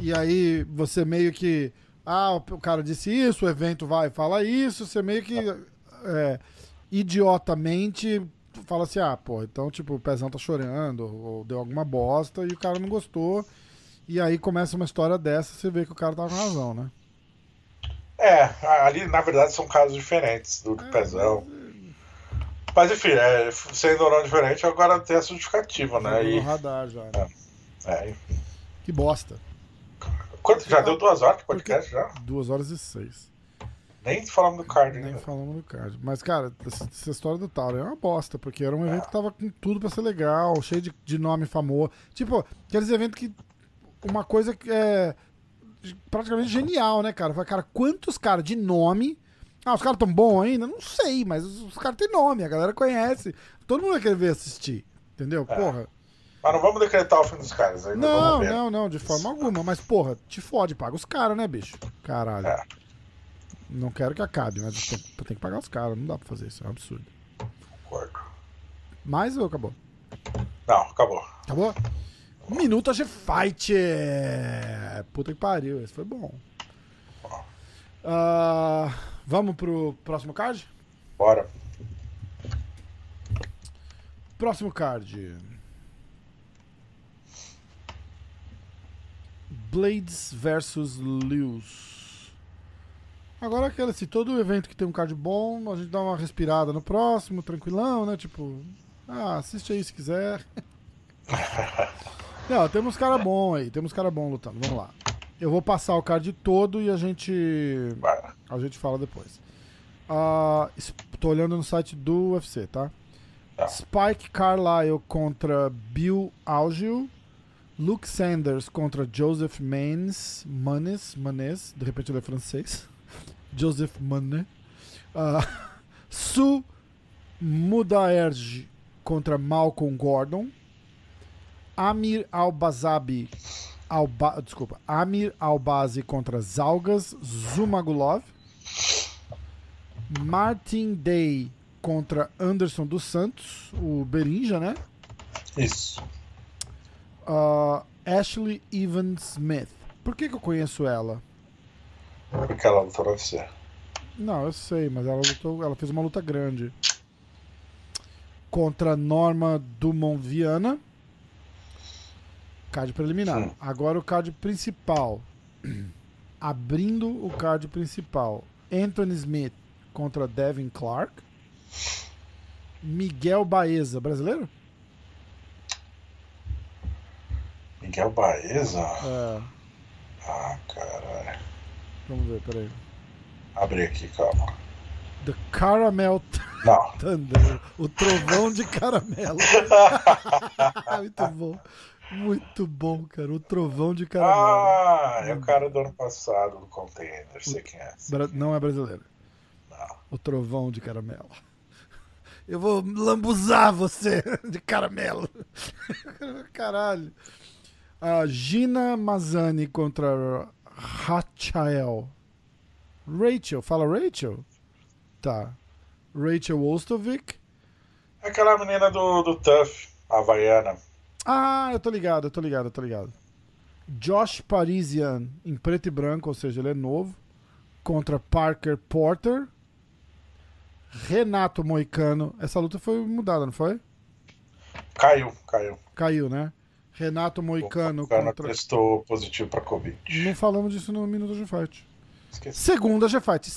E aí você meio que. Ah, o cara disse isso, o evento vai fala isso, você meio que. É, idiotamente fala assim: ah, pô, então tipo, o pezão tá chorando, ou deu alguma bosta, e o cara não gostou. E aí começa uma história dessa, você vê que o cara tava com razão, né? É, ali na verdade são casos diferentes do é, Pezão. Mas enfim, é, sendo ou não diferente, agora tem essa justificativa, né? E... no radar já. Né? É, é, enfim. Que bosta. Quanto? Já deu duas horas de podcast já? Duas horas e seis. Nem falamos do card, Nem falamos do card. Mas, cara, essa, história do Tauro é uma bosta, porque era um evento é. que tava com tudo pra ser legal, cheio de, de nome famoso. Tipo, aqueles eventos que. Uma coisa que é praticamente genial, né, cara? Cara, quantos caras de nome ah, os caras tão bons ainda? Não sei, mas os, os caras têm nome, a galera conhece. Todo mundo vai querer ver assistir. Entendeu? É. Porra. Mas não vamos decretar o fim dos caras ainda. Não, não, não, de forma alguma. Mas, porra, te fode, paga os caras, né, bicho? Caralho. É. Não quero que acabe, mas tem, tem que pagar os caras. Não dá pra fazer isso, é um absurdo. Concordo. Mais ou acabou? Não, acabou. Acabou? Minuto G Fight! Puta que pariu, esse foi bom. Uh, vamos pro próximo card? Bora. Próximo card. Blades versus Lewis. Agora aquele assim, todo evento que tem um card bom, a gente dá uma respirada no próximo, tranquilão, né? Tipo, ah, assiste aí se quiser. Não, temos cara bom aí, temos cara bom lutando. Vamos lá. Eu vou passar o card todo e a gente. A gente fala depois. Uh, tô olhando no site do UFC, tá? tá? Spike Carlyle contra Bill Algil. Luke Sanders contra Joseph Manes. Manes, Manes, de repente ele é francês. Joseph Manes. Uh, Su Mudaerj contra Malcolm Gordon. Amir Albazabi Alba, desculpa, Amir Albazi contra Zalgas Zumagulov. Martin Day contra Anderson dos Santos, o Berinja, né? Isso. Uh, Ashley Evans Smith. Por que, que eu conheço ela? Porque ela lutou no UFC. Não, eu sei, mas ela lutou, ela fez uma luta grande contra Norma Dumont Viana. Card preliminar. Sim. Agora o card principal. Abrindo o card principal. Anthony Smith contra Devin Clark. Miguel Baeza, brasileiro? Miguel Baeza? É. Ah, caralho. Vamos ver, peraí. Abre aqui, calma. The Caramel Não. Thunder. O trovão de caramelo. Muito bom. Muito bom, cara. O trovão de caramelo. Ah, é o cara do ano passado, do Container. Sei quem é. Não é brasileiro. Não. O trovão de caramelo. Eu vou lambuzar você de caramelo. Caralho. A Gina Mazani contra Rachael. Rachel, fala Rachel? Tá. Rachel Ostovic. Aquela menina do, do Tuff, Havaiana. Ah, eu tô ligado, eu tô ligado, eu tô ligado. Josh Parisian em preto e branco, ou seja, ele é novo. Contra Parker Porter. Renato Moicano. Essa luta foi mudada, não foi? Caiu, caiu. Caiu, né? Renato Moicano o contra... testou positivo pra Covid. Não falamos disso no Minuto de Fight. Esqueci. Segundo a G-Fight.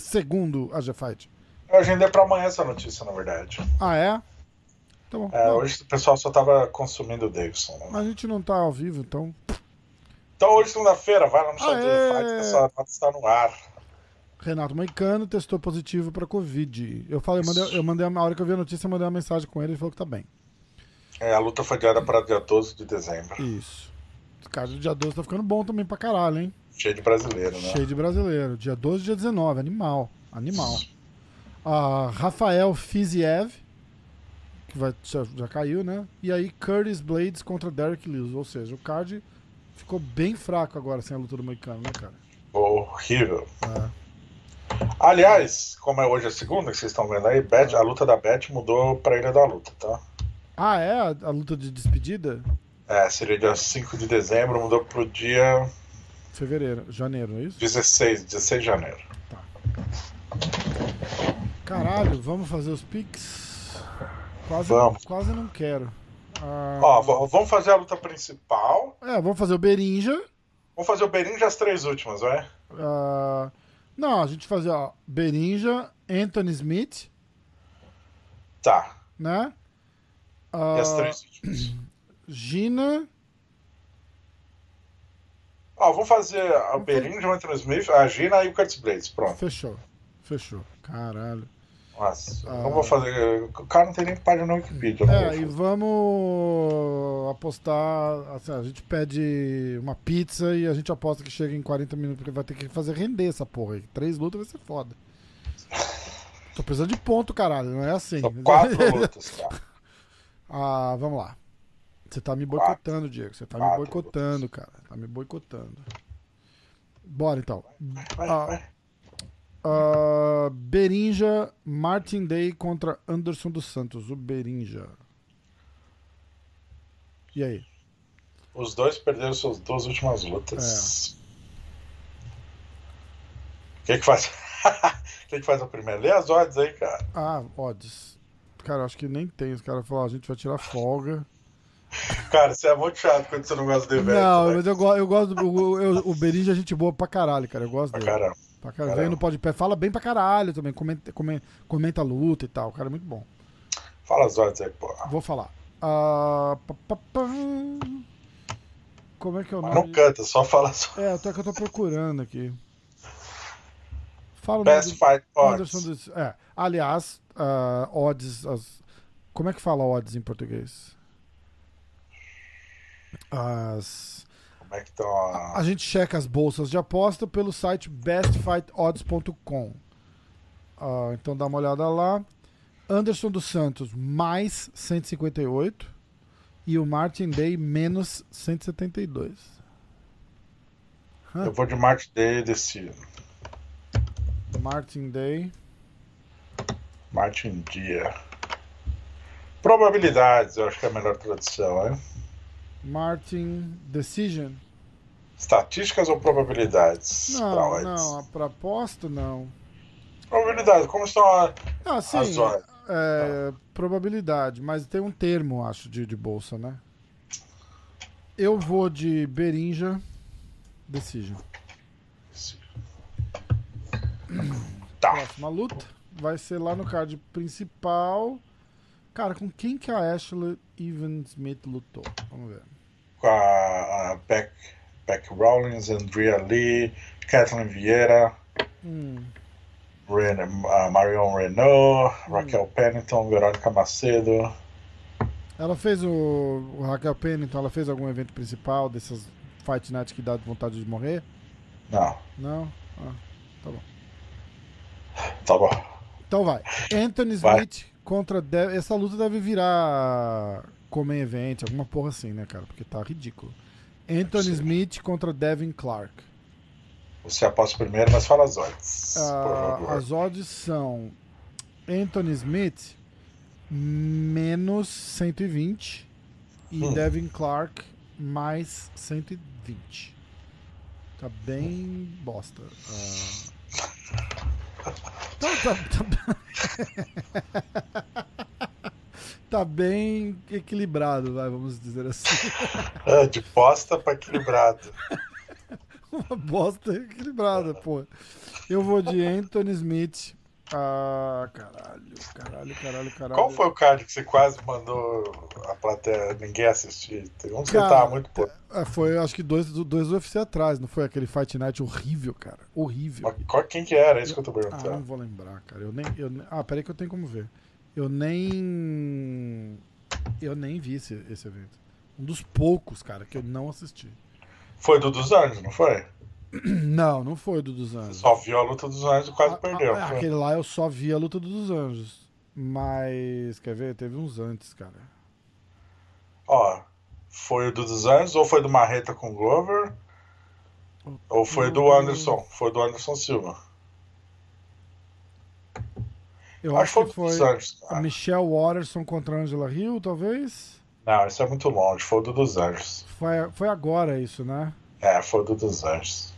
Segundo a G-Fight. Eu agendei pra amanhã essa notícia, na verdade. Ah, é? Tá bom. É, hoje o pessoal só tava consumindo o Davidson. Né? A gente não tá ao vivo, então. Então hoje, segunda-feira, vai lá no chat do Fight, que essa nota está no ar. Renato Moicano testou positivo pra Covid. Eu falei, eu mandei, eu mandei, a hora que eu vi a notícia, eu mandei uma mensagem com ele e ele falou que tá bem. É, a luta foi adiada para dia 12 de dezembro. Isso. Card do dia 12 tá ficando bom também pra caralho, hein? Cheio de brasileiro, né? Cheio de brasileiro. Dia 12 e dia 19. Animal. Animal. Ah, Rafael Fiziev, que vai, já, já caiu, né? E aí Curtis Blades contra Derek Lewis. Ou seja, o card ficou bem fraco agora sem a luta do Moicano, né, cara? Horrível. É. Aliás, como é hoje a segunda que vocês estão vendo aí, a luta da Beth mudou pra Ilha da Luta, tá? Ah, é? A, a luta de despedida? É, seria dia 5 de dezembro, mudou pro dia Fevereiro, janeiro, não é isso? 16, 16 de janeiro. Caralho, vamos fazer os pics? Quase, Vamos. quase não quero. Ah, Ó, vamos fazer a luta principal. é, vamos fazer o Berinja. Vamos fazer o Berinja as três últimas, vai? Ah, não, a gente fazer, ó, Berinja, Anthony Smith, Tá. né? E Ah, as três últimas. Gina. Ó, vamos fazer o Berinja, o Anthony Smith, a Gina e o Curtis Blades. Pronto. Fechou. Fechou. Caralho. Nossa, Ah. não vou fazer. O cara não tem nem página no Wikipedia. não É, vou e vamos apostar. Assim, a gente pede uma pizza e a gente aposta que chega em 40 minutos, porque vai ter que fazer render essa porra aí. Três lutas vai ser foda. Tô precisando de ponto, caralho, não é assim. São quatro lutas, cara. ah, vamos lá. Você tá me Quatro. boicotando, Diego. Você tá me Quatro boicotando, cara. Tá me boicotando. Bora então. Vai, Ah. vai. Ah, Berinja, Martin Day contra Anderson dos Santos. O Berinja. E aí? Os dois perderam suas duas últimas lutas. O que que faz? O que que faz a primeira? Lê as odds aí, cara. Ah, odds. Cara, acho que nem tem. Os caras falaram, a gente vai tirar folga. Cara, você é muito chato quando você não gosta de evento. não, né? mas eu, go- eu gosto do. O, eu- o Berinja é gente boa pra caralho, cara. Eu gosto Pra dele. caramba. Pra caralho. Vem no pode pé, fala bem pra caralho também. Comenta, come- comenta a luta e tal. O cara é muito bom. Fala as odds aí, pô. Vou falar. Ah, pá, pá, pá. Como é que é o nome? não canta, só fala só. É, até que eu tô procurando aqui. Fala Best do Fight Anderson dos- É, aliás, ah, odds. as- como é que fala odds em português? As. Como é que estão A a... gente checa as bolsas de aposta pelo site bestfightodds.com. Ah, então dá uma olhada lá. Anderson dos Santos mais 158 e o Martin Day menos 172. Eu vou de Martin Day desse. Martin Day. Martin Dia. Probabilidades, eu acho que é a melhor tradução, hein? Martin Decision. Estatísticas ou probabilidades? Não, não, pra aposta não. Probabilidades, como estão a... Ah, sim. As odds. É, probabilidade, mas tem um termo, acho, de, de bolsa, né? Eu vou de Berinja Decision. Tá. Próxima luta vai ser lá no card principal. Cara, com quem que a Ashley Even Smith lutou? Vamos ver. Com a, a Beck, Beck Rawlings, Andrea Lee, Kathleen Vieira, Hum, Ren, a Marion Renault, Raquel Pennington, Verônica Macedo. ela fez o, o Raquel Pennington, ela fez algum evento principal dessas Fight Night que dá vontade de morrer? Não, Não? Ah, tá bom. tá bom. Então vai. Anthony Vai. Smith contra. De- Essa luta deve virar Come Event, alguma porra assim, né, cara? Porque tá ridículo. Anthony. Smith contra Devin Clark. Você aposta primeiro, mas fala as odds. Ah, as odds são Anthony Smith menos 120 e Hum. Devin Clark mais 120. Tá bem bosta. Ah. Tá, tá, tá... tá bem equilibrado, vai, vamos dizer assim. Ah, de posta pra equilibrado. Uma bosta equilibrada, pô. Eu vou de Anthony Smith. Ah, caralho, caralho, caralho, caralho. Qual foi o card que você quase mandou a plateia ninguém assistir? Tem um que você Cara, tava muito puto. Ah, Foi, acho que dois, dois UFC atrás, não foi aquele Fight Night horrível, cara. Horrível. Mas qual- Quem que era? É isso que eu tô Ah, não perguntando. vou lembrar, cara. Eu nem, eu, ah, peraí que eu tenho como ver. Eu nem. Eu nem vi esse, esse evento. Um dos poucos, cara, que eu não assisti. Foi do dos Anjos, não foi? Não, não foi do dos Anjos. Só viu a luta dos Anjos e quase A- perdeu. a- aquele lá eu só vi a luta dos Anjos. Mas, quer ver? Teve uns antes, cara. Ó, foi o do dos Anjos ou foi do Marreta com o Glover? Ou foi do Anderson? Foi do Anderson Silva. Eu Acho acho que foi do foi dos Anjos. a cara. Michelle Watterson contra Angela Hill, talvez. Não, isso é muito longe. Foi o do dos Anjos. Foi, foi agora isso, né? É, foi o do dos Anjos.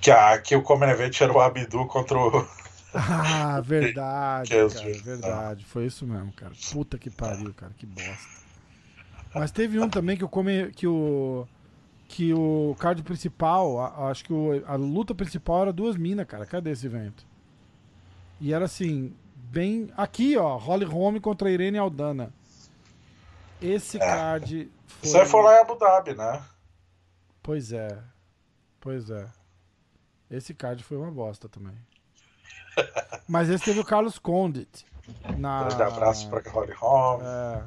Que, a, que o Common Event era o Abdu contra o. Ah, verdade, Que cara, justo, verdade. Foi isso mesmo, cara. Puta que pariu, cara, que bosta. Mas teve um também que o come, que o que o card principal, a- acho que o- a luta principal era duas minas, cara. Cadê esse evento? E era assim, bem aqui, ó, Holly Holm contra a Irene Aldana. Esse É. card foi Isso aí foi lá em Abu Dhabi, né? Pois é. Pois é. Esse card foi uma bosta também. Mas esse teve o Carlos Condit. Na... Grande abraço pra Holly Holm. É.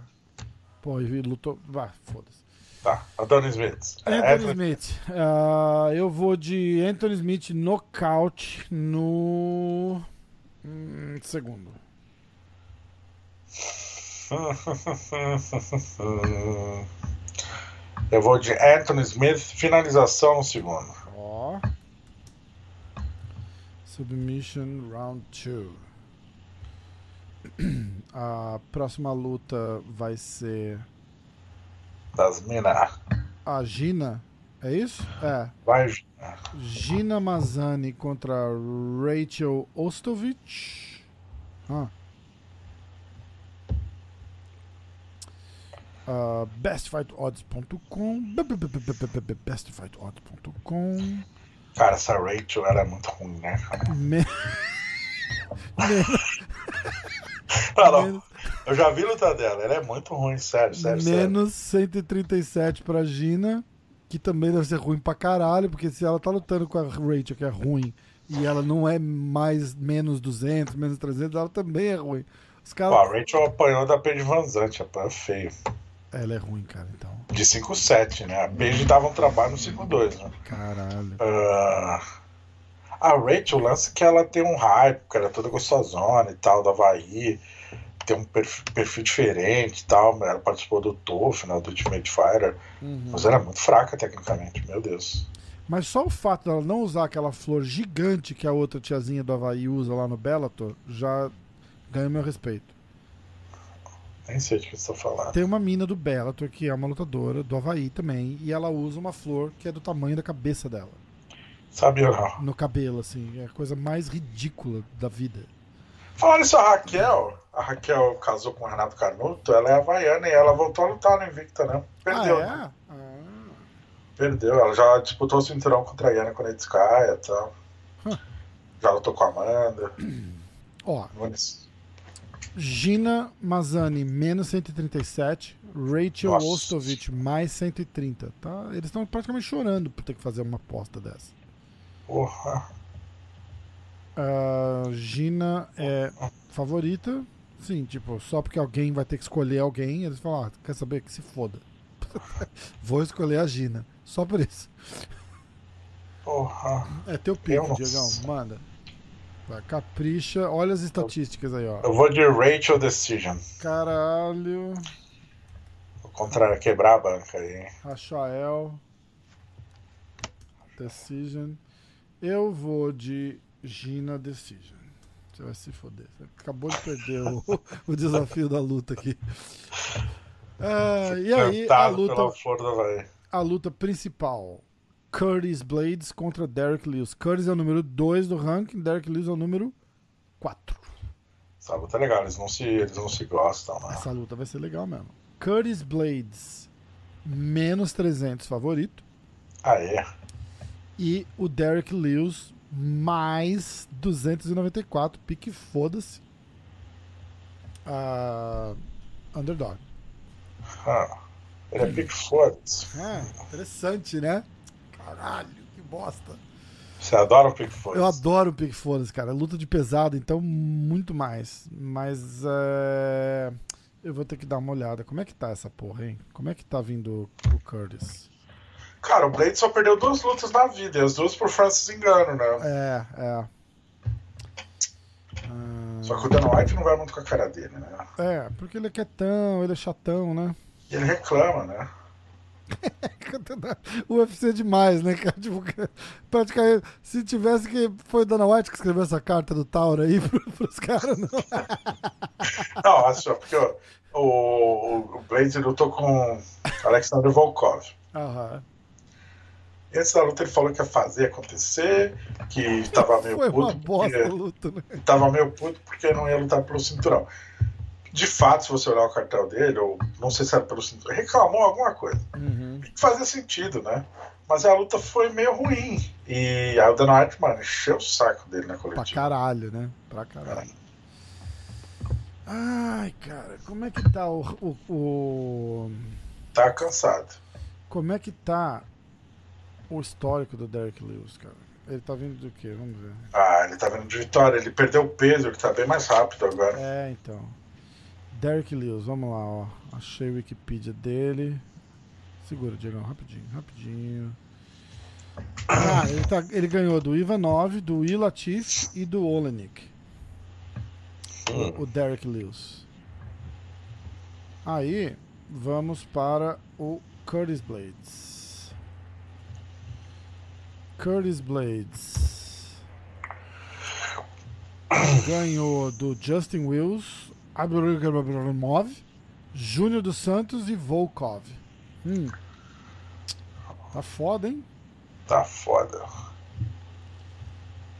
Pô, e lutou. Ah, foda-se. Tá, Adonis Smith. É, Anthony Smith. Ah, eu vou de Anthony Smith nocaute no. hum, segundo. Eu vou de Anthony Smith, finalização no segundo. Ó. Submission Round 2. A próxima luta vai ser Das minas. a Gina. É isso? É. Vai. Gina Mazani contra Rachel Ostovich. Ah. Ah, bestfightodds.com bestfightodds.com Cara, essa Rachel era muito ruim, né? cara? Me- Não, não, menos, eu já vi luta dela, ela é muito ruim, sério, sério, sério. menos 137 pra Gina, que também deve ser ruim pra caralho, porque se ela tá lutando com a Rachel, que é ruim, e ela não é mais menos 200, menos 300, ela também é ruim. Os Pô, a. Rachel apanhou da Paige Van Zandt, apanhou feio. Ela é ruim, cara, então. De 5-7, né? A Paige dava um trabalho no 5-2, né? Caralho. Ah, a Rachel, o lance é que ela tem um hype, porque ela é toda gostosona e tal, do Havaí, tem um perfil, perfil diferente e tal. Ela participou do TOF, né, do Ultimate Fighter, Uhum. mas ela é muito fraca tecnicamente, meu Deus. Mas só o fato dela não usar aquela flor gigante que a outra tiazinha do Havaí usa lá no Bellator já ganha meu respeito. Nem sei de que você tá falando. Tem uma mina do Bellator que é uma lutadora do Havaí também, e ela usa uma flor que é do tamanho da cabeça dela. Sabia não. No cabelo, assim. É a coisa mais ridícula da vida. Falando isso, a Raquel, a Raquel casou com o Renato Canuto, ela é havaiana e ela voltou a lutar no Invicta, né? Perdeu, ah, né? é? Ah. Perdeu. Ela já disputou o cinturão contra a Yana Konetskaya e tal. Hum. Já lutou com a Amanda. Ó, Nunes. Gina Mazani, menos 137. Rachel Nossa. Ostovich, mais 130. Tá? Eles estão praticamente chorando por ter que fazer uma aposta dessa. Porra. A Gina é favorita. Sim, tipo, só porque alguém vai ter que escolher alguém, eles falam, ah, quer saber que se foda. Vou escolher a Gina. Só por isso. Porra. É teu Eu pico, Diegão. Manda. Vai, capricha. Olha as estatísticas aí, ó. Eu vou de Rachel Decision. Caralho. Ao contrário, quebrar a banca aí. Rachael. Decision. Eu vou de Gina Decision. Você vai se foder. Você acabou de perder o, o desafio da luta aqui. Ah, e aí, a luta, a luta principal. Curtis Blades contra Derek Lewis. Curtis é o número 2 do ranking, Derek Lewis é o número 4. Essa luta é legal, eles não se, eles não se gostam, né? Essa luta vai ser legal mesmo. Curtis Blades, menos 300 favorito. Aê. E o Derek Lewis, mais 294. Pique foda-se. Ah, underdog. Ah, ele é Bigfoot. Ah, interessante, né? Caralho, que bosta. Você adora o Bigfoot? Eu adoro o Pique foda-se, cara. Luta de pesado, então muito mais. Mas é, Eu vou ter que dar uma olhada. Como é que tá essa porra, hein? Como é que tá vindo o Curtis? Cara, o Blade só perdeu duas lutas na vida, e as duas por Francis Engano, né? É, é. Só que o Dan White não vai muito com a cara dele, né? É, porque ele é quietão, ele é chatão, né? E ele reclama, né? o UFC é demais, né, cara? Tipo, praticamente, se tivesse que. Foi Dana White que escreveu essa carta do Tauro aí pro, pros caras, não. não, acho porque o, o, o Blaze lutou com Alexander Volkov. Aham. E da luta ele falou que ia fazer acontecer, que tava meio Foi puto. uma bosta porque, luta, né? Tava meio puto porque não ia lutar pelo cinturão. De fato, se você olhar o cartel dele, ou não sei se era pelo cinturão, reclamou alguma coisa. Uhum. Fazia sentido, né? Mas a luta foi meio ruim. E aí o Dana White, mano, encheu o saco dele na Pra coletiva. caralho, né? Pra caralho. Ai, cara, como é que tá o, o, o- Tá cansado. Como é que tá o histórico do Derek Lewis, cara? Ele tá vindo do quê? Vamos ver. Ah, ele tá vindo de vitória, ele perdeu o peso, ele tá bem mais rápido agora. É, então. Derek Lewis, vamos lá, ó. Achei o Wikipedia dele. Segura, Diegão, rapidinho, rapidinho. Ah, ele, tá- ele ganhou do Ivanov, do Will Latif e do Olenik. Hum. O, o Derek Lewis. Aí, vamos para o Curtis Blades. Curtis Blades. Ganhou do Justin Wills, Abramov, Júnior dos Santos e Volkov. Hum. Tá foda, hein? Tá foda.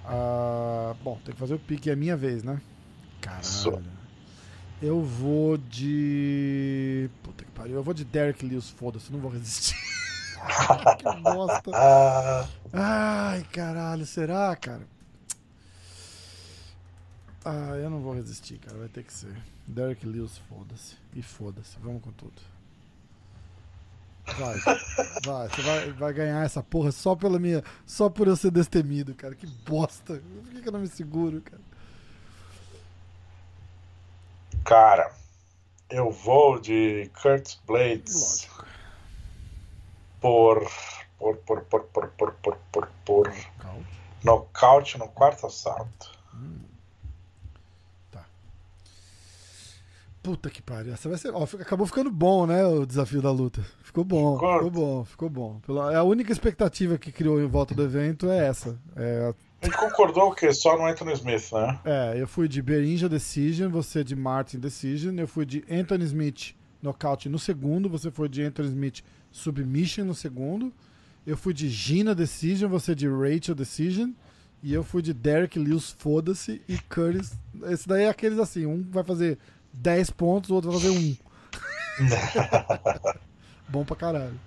Ah, bom, tem que fazer o pique, é minha vez, né? Caralho. Eu vou de. Puta que pariu. Eu vou de Derek Lewis, foda-se, não vou resistir. que bosta. Ah, Ai, caralho, será, cara? Ah, eu não vou resistir, cara. Vai ter que ser. Derek Lewis, foda-se. E foda-se. Vamos com tudo. Vai. Vai. Você vai, vai ganhar essa porra só pela minha. Só por eu ser destemido, cara. Que bosta. Por que, que eu não me seguro, cara? cara, eu vou de Kurt Blades Lógico. por. Por, por, por, por, por, por, por, por nocaute no quarto assalto. Puta que pariu. Essa vai ser. Ó, acabou ficando bom, né? O desafio da luta. Ficou bom, Ficou. ficou bom, ficou bom. Pela- A única expectativa que criou em volta do evento é essa. É, A gente concordou que só no Anthony Smith, né? é, eu fui de Berinja Decision, você de Martin Decision, eu fui de Anthony Smith nocaute no segundo, você foi de Anthony Smith Submission no segundo, eu fui de Gina Decision, você de Rachel Decision, e eu fui de Derek Lewis Foda-se e Curtis. Esse daí é aqueles assim, um vai fazer 10 pontos, o outro vai fazer um. Bom pra caralho.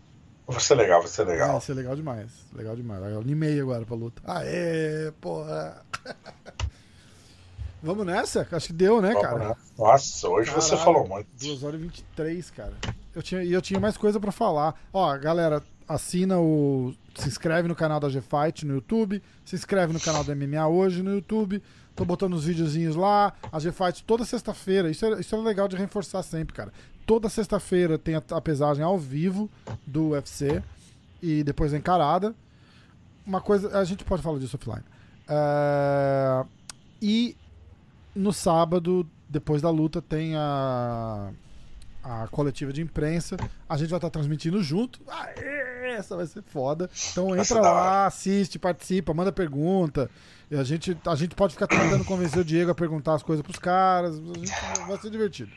Vai ser legal, vai ser legal. isso é legal demais. Legal demais. Eu animei agora pra luta. Aê, porra. Vamos nessa? Acho que deu, né, Vamos, cara? né? Nossa, hoje você Caralho, falou muito. 2 horas e 23, cara. Eu tinha, e eu tinha mais coisa pra falar. Ó, galera, assina o. Se inscreve no canal da G-Fight no YouTube. Se inscreve no canal do MMA hoje no YouTube. Tô botando os videozinhos lá. A G-Fight toda sexta-feira. Isso é, isso é legal de reforçar sempre, cara. Toda sexta-feira tem a, a pesagem ao vivo do UFC. E depois a encarada. Uma coisa. A gente pode falar disso offline. É, e no sábado, depois da luta, tem a, a coletiva de imprensa. A gente vai estar transmitindo junto. Aê, essa vai ser foda. Então entra lá, assiste, participa, manda pergunta. E a gente, a gente pode ficar tentando convencer o Diego a perguntar as coisas pros caras. A gente vai ser divertido.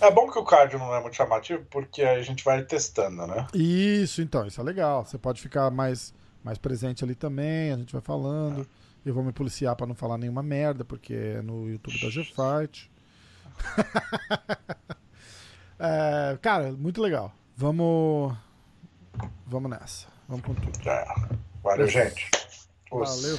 É bom que o cardio não é muito chamativo, porque aí a gente vai testando, né? Isso, então, isso é legal. Você pode ficar mais, mais presente ali também, a gente vai falando. Eu vou me policiar pra não falar nenhuma merda, porque é no YouTube da G-Fight. É, cara, muito legal. Vamos. Vamos nessa. Vamos com tudo. Já. Valeu, gente. Os- Valeu.